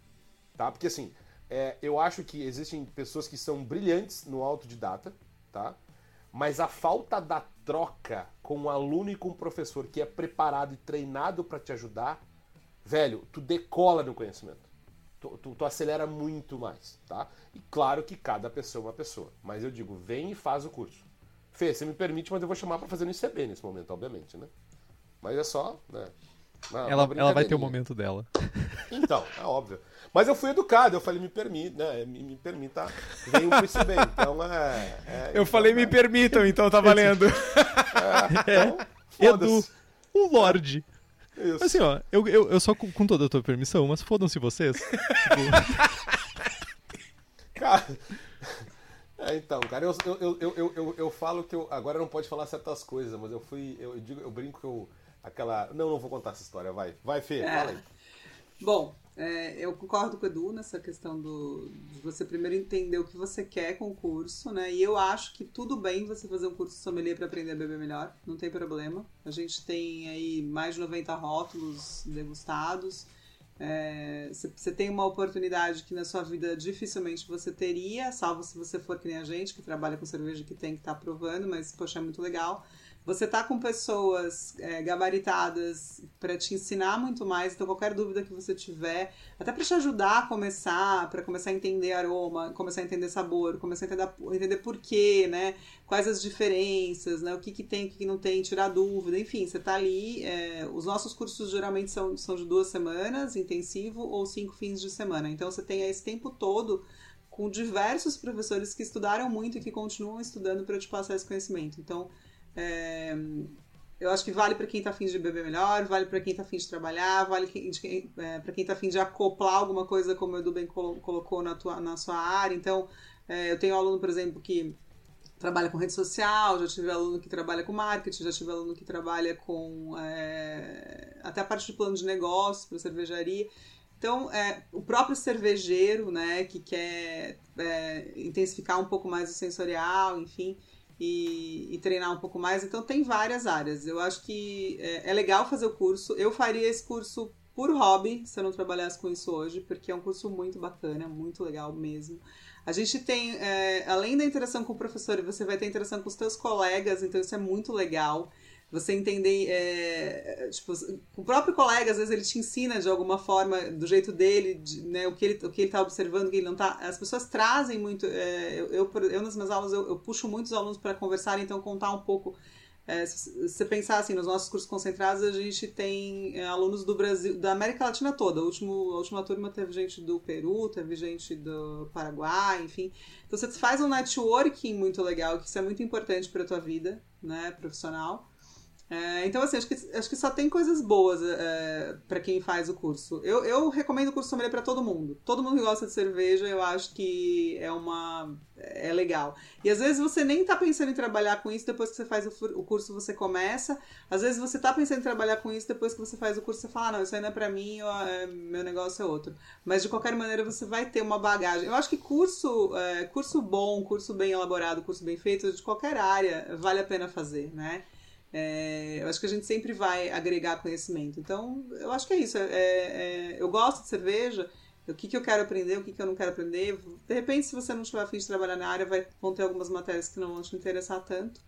Tá? Porque assim, é, eu acho que existem pessoas que são brilhantes no autodidata, tá? Mas a falta da troca com o aluno e com o professor que é preparado e treinado para te ajudar, velho, tu decola no conhecimento. Tu, tu, tu, acelera muito mais, tá? E claro que cada pessoa é uma pessoa. Mas eu digo, vem e faz o curso. Fê, você me permite, mas eu vou chamar para fazer no ICB nesse momento, obviamente, né? Mas é só, né? Uma, ela, uma ela vai ter o momento dela. Então, é óbvio. Mas eu fui educado, eu falei, me permita, né? Me, me permita, venham pro ICB. Então é. é eu então, falei, é, me permitam, então tá valendo. É, então, Edu, um lorde. Isso. Assim, ó, eu, eu, eu só com, com toda a tua permissão, mas fodam-se vocês. cara. É, então, cara, eu, eu, eu, eu, eu, eu falo que eu. Agora não pode falar certas coisas, mas eu fui. Eu, digo, eu brinco que eu. Aquela. Não, não vou contar essa história, vai. Vai, Fê, é. fala aí. Bom, é, eu concordo com o Edu nessa questão do, de você primeiro entender o que você quer com o curso, né? E eu acho que tudo bem você fazer um curso de sommelier para aprender a beber melhor, não tem problema. A gente tem aí mais de 90 rótulos degustados. Você é, tem uma oportunidade que na sua vida dificilmente você teria, salvo se você for que nem a gente, que trabalha com cerveja que tem que estar tá provando, mas, poxa, é muito legal. Você tá com pessoas é, gabaritadas para te ensinar muito mais, então qualquer dúvida que você tiver, até para te ajudar a começar, para começar a entender aroma, começar a entender sabor, começar a entender, entender porquê, né? Quais as diferenças, né? O que, que tem, o que, que não tem, tirar dúvida, enfim, você tá ali. É, os nossos cursos geralmente são, são de duas semanas, intensivo, ou cinco fins de semana. Então você tem esse tempo todo com diversos professores que estudaram muito e que continuam estudando para te passar esse conhecimento. Então, é, eu acho que vale para quem está afim de beber melhor, vale para quem está afim de trabalhar, vale é, para quem está afim de acoplar alguma coisa, como o Edu bem colocou na, tua, na sua área. Então, é, eu tenho aluno, por exemplo, que trabalha com rede social, já tive aluno que trabalha com marketing, já tive aluno que trabalha com é, até a parte de plano de negócio para cervejaria. Então, é, o próprio cervejeiro, né, que quer é, intensificar um pouco mais o sensorial, enfim, e, e, treinar um pouco mais. Então tem várias áreas. Eu acho que é, é, legal fazer o curso. Eu faria esse curso por hobby, se eu não trabalhasse com isso hoje, porque é um curso muito bacana, muito legal mesmo. A gente tem, é, além da interação com o professor, você vai ter interação com os seus colegas, então isso é muito legal você entender, é, tipo, o próprio colega, às vezes ele te ensina de alguma forma, do jeito dele, de, né, o que ele o que ele está observando, o que ele não está. As pessoas trazem muito, é, eu, eu, eu, nas minhas aulas, eu, eu puxo muitos alunos para conversar, então contar um pouco. É, se você pensar assim, nos nossos cursos concentrados, a gente tem é, alunos do Brasil, da América Latina toda. O último, a última turma teve gente do Peru, teve gente do Paraguai, enfim. Então você faz um networking muito legal, que isso é muito importante para a tua vida, né, profissional. É, então, assim, acho que, acho que só tem coisas boas é, para quem faz o curso. Eu, eu recomendo o curso sommelier para todo mundo. Todo mundo que gosta de cerveja, eu acho que é uma é legal. E às vezes você nem tá pensando em trabalhar com isso depois que você faz o, o curso, você começa. Às vezes você tá pensando em trabalhar com isso depois que você faz o curso, você fala, ah, não, isso aí não é para mim, eu, é, meu negócio é outro. Mas de qualquer maneira você vai ter uma bagagem. Eu acho que curso, é, curso bom, curso bem elaborado, curso bem feito, de qualquer área, vale a pena fazer, né? É, eu acho que a gente sempre vai agregar conhecimento. Então, eu acho que é isso. É, é, eu gosto de cerveja, o que, que eu quero aprender, o que, que eu não quero aprender. De repente, se você não tiver afim de trabalhar na área, vai, vão ter algumas matérias que não vão te interessar tanto.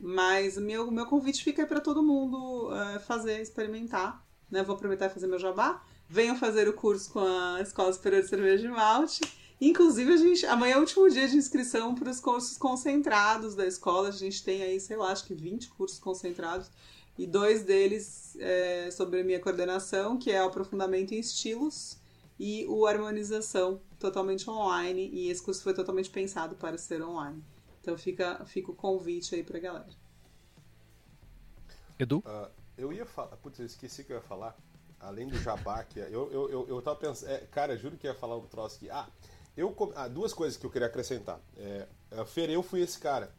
Mas meu, meu convite fica para todo mundo uh, fazer, experimentar. Né? Vou aproveitar e fazer meu jabá. Venham fazer o curso com a Escola Superior de Cerveja de Malte. Inclusive, a gente, amanhã é o último dia de inscrição para os cursos concentrados da escola. A gente tem aí, sei lá, acho que 20 cursos concentrados. E dois deles é sobre a minha coordenação, que é o aprofundamento em estilos e o harmonização, totalmente online. E esse curso foi totalmente pensado para ser online. Então fica, fica o convite aí para a galera. Edu? Uh, eu ia falar. Putz, eu esqueci que eu ia falar. Além do jabá, que eu, eu, eu, eu tava pensando. É, cara, juro que ia falar um troço aqui. Ah, eu, ah, duas coisas que eu queria acrescentar. É, a Fer, eu fui esse cara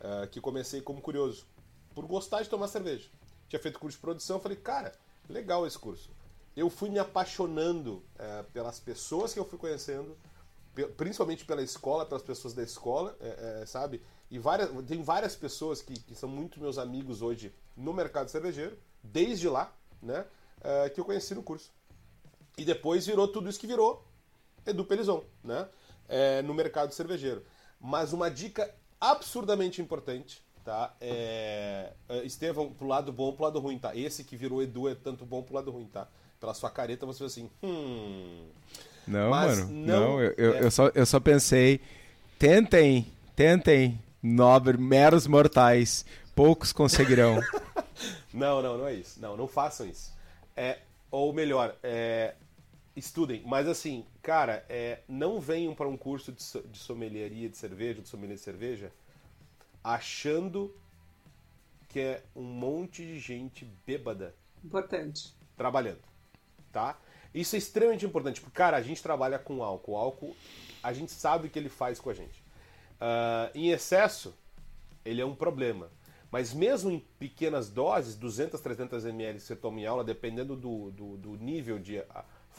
é, que comecei como curioso, por gostar de tomar cerveja. Tinha feito curso de produção, falei, cara, legal esse curso. Eu fui me apaixonando é, pelas pessoas que eu fui conhecendo, principalmente pela escola, pelas pessoas da escola, é, é, sabe? E várias, tem várias pessoas que, que, são muito meus amigos hoje no mercado cervejeiro, desde lá, né? É, que eu conheci no curso. E depois virou tudo isso que virou, Edu Pelizon, né? É, no mercado cervejeiro. Mas uma dica absurdamente importante, tá? É, é, Estevão, pro lado bom, pro lado ruim, tá? Esse que virou Edu é tanto bom pro lado ruim, tá? Pela sua careta você assim, hum. Não, Mas mano, não, não eu, eu, é... eu, só, eu só pensei, tentem, tentem, nobre, meros mortais, poucos conseguirão. não, não, não é isso. Não, não façam isso. É, ou melhor, é, estudem. Mas assim, cara, é, não venham para um curso de, de sommelieria de cerveja, de sommelier de cerveja, achando que é um monte de gente bêbada. Importante. Trabalhando, tá? Isso é extremamente importante, porque, cara, a gente trabalha com álcool. O álcool, a gente sabe o que ele faz com a gente. Uh, em excesso, ele é um problema. Mas mesmo em pequenas doses, 200, 300 ml que você toma em aula, dependendo do, do, do nível de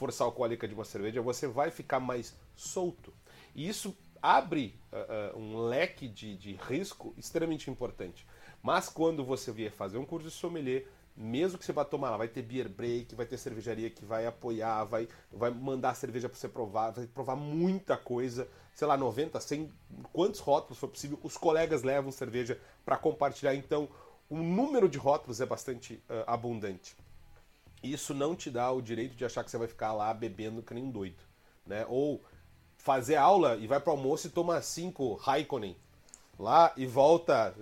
força alcoólica de uma cerveja, você vai ficar mais solto. E isso abre uh, um leque de, de risco extremamente importante. Mas quando você vier fazer um curso de sommelier, mesmo que você vá tomar lá, vai ter beer break, vai ter cervejaria que vai apoiar, vai, vai mandar cerveja para você provar, vai provar muita coisa, sei lá, 90, 100, quantos rótulos for possível, os colegas levam cerveja para compartilhar. Então, o número de rótulos é bastante uh, abundante. Isso não te dá o direito de achar que você vai ficar lá bebendo que nem um doido. Né? Ou fazer aula e vai para almoço e toma cinco Raikkonen lá e volta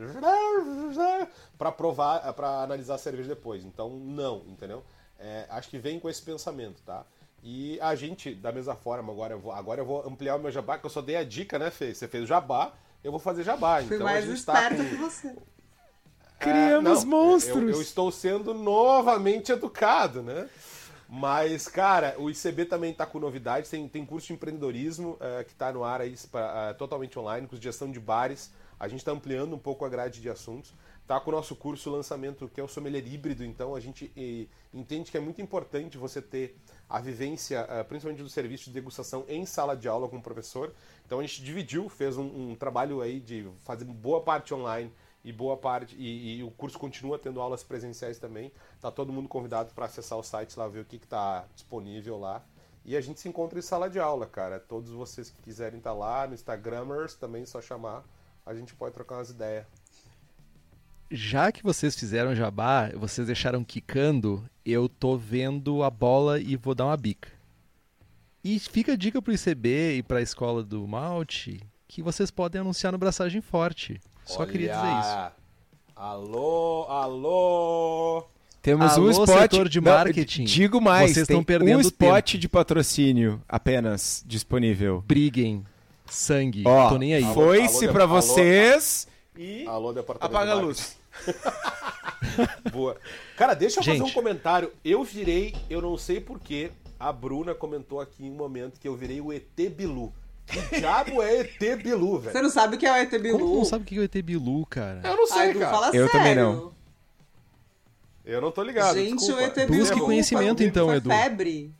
para provar, para analisar a cerveja depois. Então, não, entendeu? É, acho que vem com esse pensamento, tá? E a gente, da mesma forma, agora eu vou, agora eu vou ampliar o meu jabá, que eu só dei a dica, né, Fê? Você fez o jabá, eu vou fazer jabá. Fui então mais a gente tá com... Criamos É, não, monstros. Eu, eu estou sendo novamente educado, né? Mas, cara, o ICB também está com novidades. Tem, tem curso de empreendedorismo eh, que está no ar aí, pra, eh, totalmente online, com gestão de bares. A gente está ampliando um pouco a grade de assuntos. Tá com o nosso curso lançamento, que é o sommelier híbrido. Então, a gente eh, entende que é muito importante você ter a vivência, eh, principalmente do serviço de degustação em sala de aula com o professor. Então, a gente dividiu, fez um, um trabalho aí de fazer boa parte online e boa parte e, e o curso continua tendo aulas presenciais também. Tá todo mundo convidado para acessar o site lá ver o que está disponível lá. E a gente se encontra em sala de aula, cara. Todos vocês que quiserem estar lá no Instagramers também é só chamar. A gente pode trocar umas ideias. Já que vocês fizeram jabá, vocês deixaram quicando, eu tô vendo a bola e vou dar uma bica. E fica a dica pro ICB e pra escola do Malte que vocês podem anunciar no Braçagem Forte. Só queria dizer isso. Alô, alô. Temos Alô, um spot setor de Não, marketing. digo mais, Vocês estão perdendo um spot tempo. de patrocínio apenas disponível. Briguem. Sangue. Ó, tô nem aí. foi-se alô, pra alô, vocês e Alô, departamento apaga a luz. Boa. Cara, deixa eu fazer Gente. um comentário. Eu virei, eu não sei porquê, a Bruna comentou aqui em um momento que eu virei o ET Bilu. Que diabo é ET Bilu, velho? Você não sabe o que é o ET Bilu? Como não sabe o que é o ET Bilu, cara? Eu não sei, Ai, cara. fala Eu sério. também não. Eu não tô ligado. Gente, desculpa. o ET Bilu Busque conhecimento, então, Edu. febre.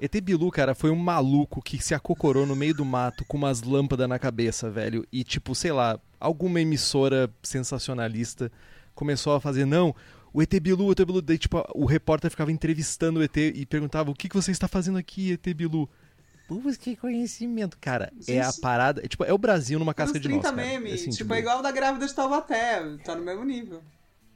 ET Bilu, cara, foi um maluco que se acocorou no meio do mato com umas lâmpadas na cabeça, velho. E, tipo, sei lá, alguma emissora sensacionalista começou a fazer, não, o ET Bilu, o ET Bilu. Daí, tipo, o repórter ficava entrevistando o ET e perguntava, o que, que você está fazendo aqui, ET Bilu? Busque conhecimento. Cara, é a parada. É, tipo, é o Brasil numa casca de nós. 30 cara. memes. Assim, tipo, é igual o da grávida de Taubaté. Tá no mesmo nível.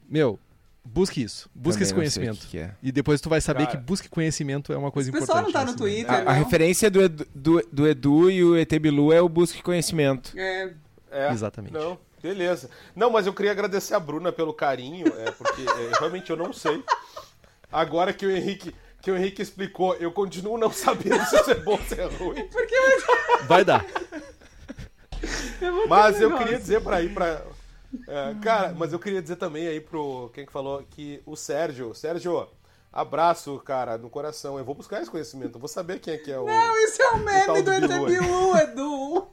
Meu, busque isso. Busque Também esse conhecimento. que que é. E depois tu vai saber Cara. que busque conhecimento é uma coisa O pessoal importante. não tá no. Twitter, A, a não? referência do Edu, do, do Edu e o ET Bilu é o Busque Conhecimento. É, É, Exatamente. Não, beleza. Não, mas eu queria agradecer a Bruna pelo carinho, é, porque é, realmente eu não sei. Agora que o Henrique que o Henrique explicou, eu continuo não sabendo se isso é bom ou se é ruim. porque eu, Vai dar. eu Mas eu negócio. queria dizer pra ir pra. é, cara, mas eu queria dizer também aí pro. Quem que falou? Que o Sérgio. Sérgio, abraço, cara, no coração. Eu vou buscar esse conhecimento. Eu vou saber quem é que é o. Não, isso é o meme do do Edu.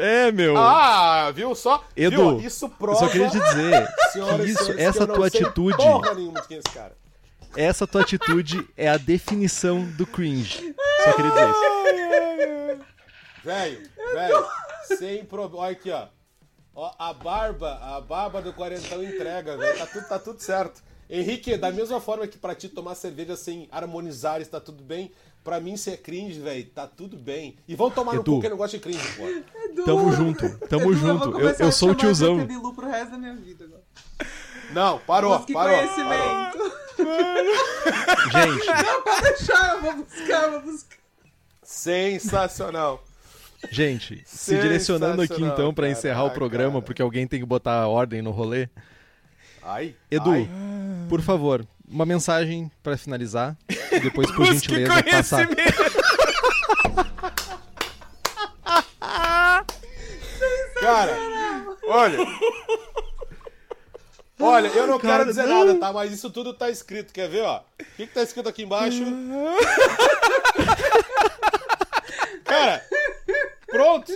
É, meu. Ah, viu só? Edu, Viu? Isso Eu prova. só queria te dizer que isso, essa que eu não tua sei atitude, Porra nenhuma de quem é esse cara. Essa tua atitude é a definição do cringe. Só queria dizer isso. Velho, velho, sem problema. Olha aqui, ó. Ó, a barba, a barba do quarentão entrega, velho. Tá tudo, tá tudo certo. Henrique, da mesma forma que pra ti tomar cerveja sem harmonizar está tudo bem, pra mim ser cringe, velho, tá tudo bem. E vão tomar no Edu. cu quem não gosta de cringe, pô. Edu. Tamo junto, tamo Edu, junto. Eu, Eu, eu sou o tiozão. Bilu pro resto da minha vida agora. Não, parou, Busque parou. conhecimento. Gente, Não, pode deixar, eu vou buscar, eu vou buscar. Sensacional. gente, se direcionando aqui então pra cara. encerrar o programa, cara. porque alguém tem que botar ordem no rolê. Ai, Edu, ai. por favor, uma mensagem pra finalizar e depois por Busque gentileza passar. Cara, olha. Olha, eu não Cara, quero dizer não. nada, tá? Mas isso tudo tá escrito. Quer ver, ó? O que, que tá escrito aqui embaixo? Cara, pronto.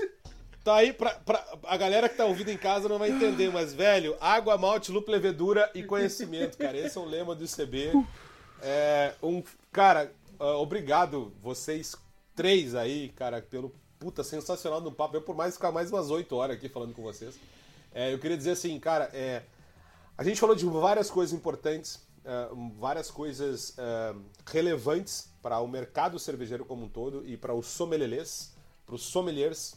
Tá aí pra, pra. A galera que tá ouvindo em casa não vai entender, mas, velho, água, malte, lúpulo, levedura e conhecimento, cara. Esse é o lema do ICB. É, um, cara, ah, obrigado vocês três aí, cara, pelo puta sensacional no papo. Eu por mais ficar mais umas oito horas aqui falando com vocês. É, eu queria dizer assim, cara, é, a gente falou de várias coisas importantes, é, várias coisas é, relevantes para o mercado cervejeiro como um todo e para os sommeliers, para os sommeliers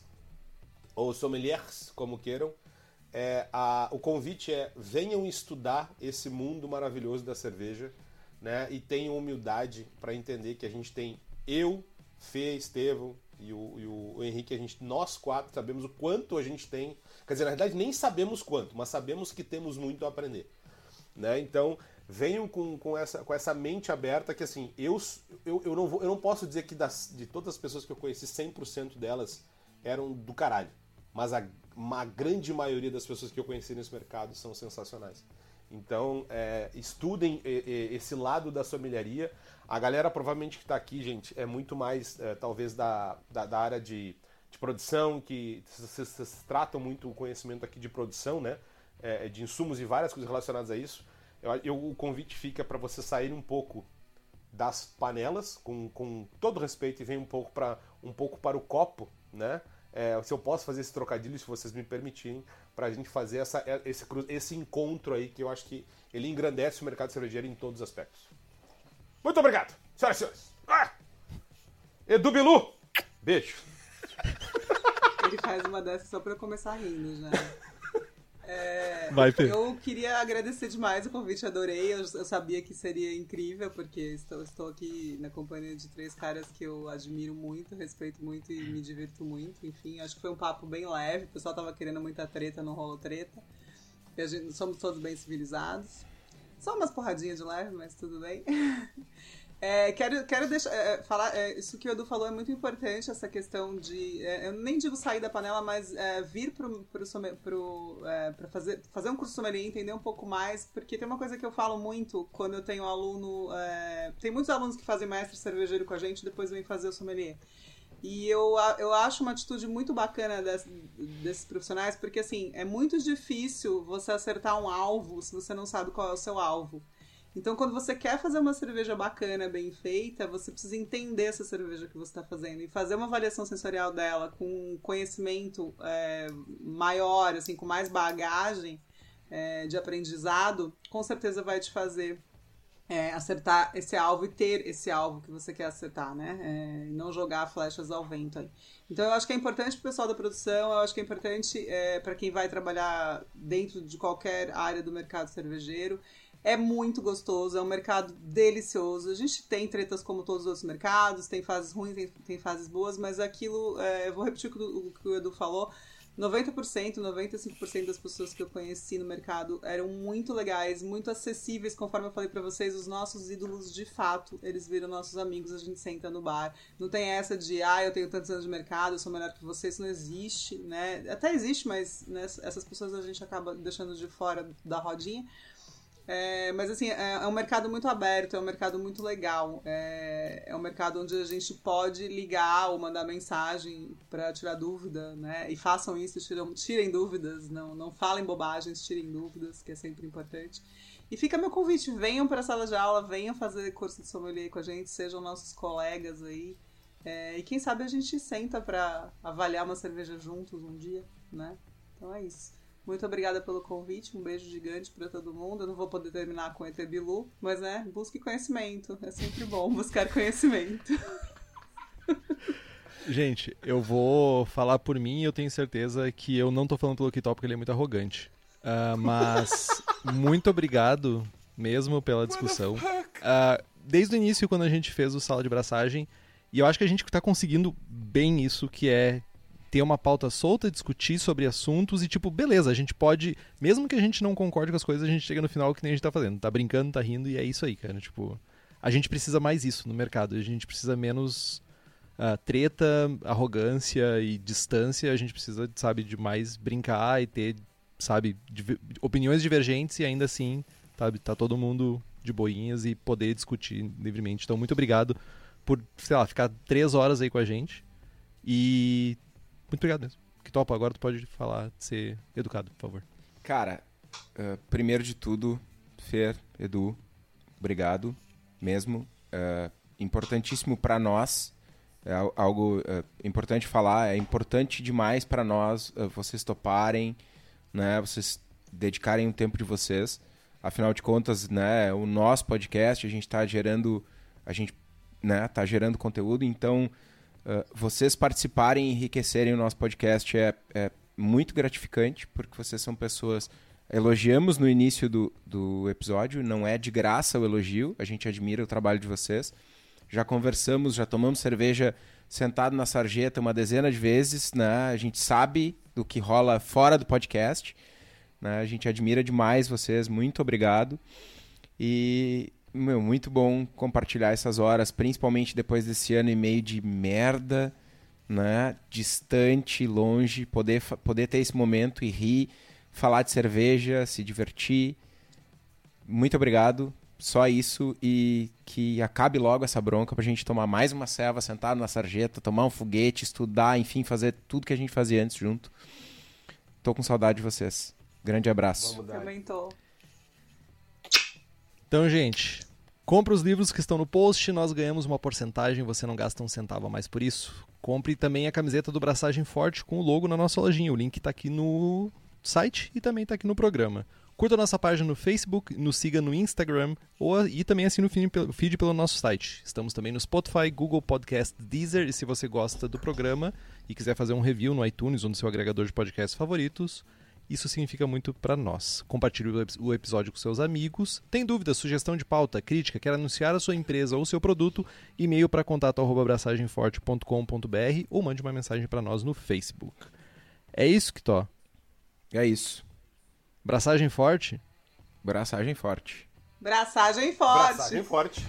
ou sommeliers, como queiram. é, a, o convite é venham estudar esse mundo maravilhoso da cerveja, né? E tenham humildade para entender que a gente tem eu, Fê, Estevão e o, e o, Henrique, a gente, nós quatro sabemos o quanto a gente tem. Quer dizer, na verdade nem sabemos quanto, mas sabemos que temos muito a aprender. Né? Então, venham com, com, essa, com essa mente aberta que assim, eu, eu, eu, não, vou, eu não posso dizer que das, de todas as pessoas que eu conheci, 100% delas eram do caralho. Mas a, uma grande maioria das pessoas que eu conheci nesse mercado são sensacionais. Então, é, estudem esse lado da sommelieria. A galera provavelmente que está aqui, gente, é muito mais, é, talvez, da, da, da, área de, de produção, que vocês tratam muito o conhecimento aqui de produção, né? É, de insumos e várias coisas relacionadas a isso. Eu, eu, o convite fica para você sair um pouco das panelas, com, com todo respeito, e vem um pouco para um pouco para o copo, né? É, se eu posso fazer esse trocadilho, se vocês me permitirem, para a gente fazer essa, é, esse, esse encontro aí, que eu acho que ele engrandece o mercado cervejeiro em todos os aspectos. Muito obrigado, senhoras e senhores. Ah! Edu Bilu, beijo. Ele faz uma dessas só para eu começar rindo já. É, Vai, eu queria agradecer demais o convite, adorei. Eu, eu, sabia que seria incrível, porque estou, estou aqui na companhia de três caras que eu admiro muito, respeito muito e me divirto muito. Enfim, acho que foi um papo bem leve. O pessoal tava querendo muita treta, não rolou treta. Gente, somos todos bem civilizados. Só umas porradinhas de leve, mas tudo bem. É, quero quero deixar, é, falar, é, isso que o Edu falou é muito importante, essa questão de, é, eu nem digo sair da panela, mas é, vir para é, fazer, fazer um curso sommelier, entender um pouco mais, porque tem uma coisa que eu falo muito quando eu tenho aluno, tem muitos alunos que fazem mestre cervejeiro com a gente depois vêm fazer o sommelier. E eu, eu acho uma atitude muito bacana desse, desses profissionais, porque assim, é muito difícil você acertar um alvo se você não sabe qual é o seu alvo. Então, quando você quer fazer uma cerveja bacana, bem feita, você precisa entender essa cerveja que você está fazendo e fazer uma avaliação sensorial dela com conhecimento é, maior, assim, com mais bagagem é, de aprendizado, com certeza vai te fazer é, acertar esse alvo e ter esse alvo que você quer acertar, né? É, não jogar flechas ao vento aí. Então eu acho que é importante para o pessoal da produção, eu acho que é importante é, para quem vai trabalhar dentro de qualquer área do mercado cervejeiro. É muito gostoso, é um mercado delicioso. A gente tem tretas como todos os outros mercados, tem fases ruins, tem, tem fases boas, mas aquilo, é, eu vou repetir o que, o que o Edu falou. 90%, 95% das pessoas que eu conheci no mercado eram muito legais, muito acessíveis, conforme eu falei para vocês, os nossos ídolos de fato, eles viram nossos amigos, a gente senta no bar. Não tem essa de, ah, eu tenho tantos anos de mercado, eu sou melhor que você, isso não existe, né? Até existe, mas né, essas pessoas a gente acaba deixando de fora da rodinha. É, mas assim, é, é, um mercado muito aberto, é um mercado muito legal. É, é um mercado onde a gente pode ligar ou mandar mensagem para tirar dúvida, né? E façam isso, tiram, tirem dúvidas, não, não falem bobagens, tirem dúvidas, que é sempre importante. E fica meu convite, venham para a sala de aula, venham fazer curso de sommelier com a gente, sejam nossos colegas aí. É, e quem sabe a gente senta para avaliar uma cerveja juntos um dia, né? Então é isso. Muito obrigada pelo convite, um beijo gigante para todo mundo. Eu não vou poder terminar com Etebilu, mas né, busque conhecimento. É sempre bom buscar conhecimento. Gente, eu vou falar por mim e eu tenho certeza que eu não tô falando pelo Kitó porque ele é muito arrogante. Uh, mas muito obrigado mesmo pela discussão. Uh, desde o início, quando a gente fez o sala de braçagem, e eu acho que a gente está conseguindo bem isso, que é ter uma pauta solta, discutir sobre assuntos e, tipo, beleza, a gente pode, mesmo que a gente não concorde com as coisas, a gente chega no final que nem a gente tá fazendo. Tá brincando, tá rindo e é isso aí, cara. Tipo, a gente precisa mais isso no mercado. A gente precisa menos uh, treta, arrogância e distância. A gente precisa, sabe, de mais brincar e ter, sabe, opiniões divergentes e ainda assim, sabe, tá todo mundo de boinhas e poder discutir livremente. Então, muito obrigado por, sei lá, ficar três horas aí com a gente. E muito obrigado mesmo. Que topa, agora tu pode falar, ser educado, por favor. Cara, uh, primeiro de tudo, Fer, Edu, obrigado mesmo. Uh, importantíssimo para nós, é algo uh, importante falar, é importante demais para nós vocês toparem, né, vocês dedicarem o tempo de vocês. Afinal de contas, né, o nosso podcast, a gente está gerando, a gente, né, tá gerando conteúdo, então uh, vocês participarem e enriquecerem o nosso podcast é, é muito gratificante, porque vocês são pessoas. Elogiamos no início do, do episódio, não é de graça o elogio, a gente admira o trabalho de vocês. Já conversamos, já tomamos cerveja sentado na sarjeta uma dezena de vezes, né? A gente sabe do que rola fora do podcast, né? A gente admira demais vocês, muito obrigado. E meu, muito bom compartilhar essas horas, principalmente depois desse ano e meio de merda, né? Distante, longe, poder, poder ter esse momento e rir, falar de cerveja, se divertir. Muito obrigado. Só isso e que acabe logo essa bronca pra gente tomar mais uma ceva, sentar na sarjeta, tomar um foguete, estudar, enfim, fazer tudo que a gente fazia antes junto. Tô com saudade de vocês. Grande abraço. Também tô. Então, gente, compre os livros que estão no post, nós ganhamos uma porcentagem, você não gasta um centavo a mais por isso. Compre também a camiseta do Braçagem Forte com o logo na nossa lojinha. O link está aqui no site e também está aqui no programa. Curta nossa página no Facebook, nos siga no Instagram ou, e também assine o feed pelo nosso site. Estamos também no Spotify, Google Podcast, Deezer e se você gosta do programa e quiser fazer um review no iTunes ou no seu agregador de podcasts favoritos, isso significa muito para nós. Compartilhe o episódio com seus amigos. Tem dúvida, sugestão de pauta, crítica, quer anunciar a sua empresa ou seu produto? E-mail para contato@abraçagemforte.com.br ou mande uma mensagem para nós no Facebook. É isso, Kitó. É isso. Braçagem forte? Braçagem forte. Braçagem forte. Braçagem forte.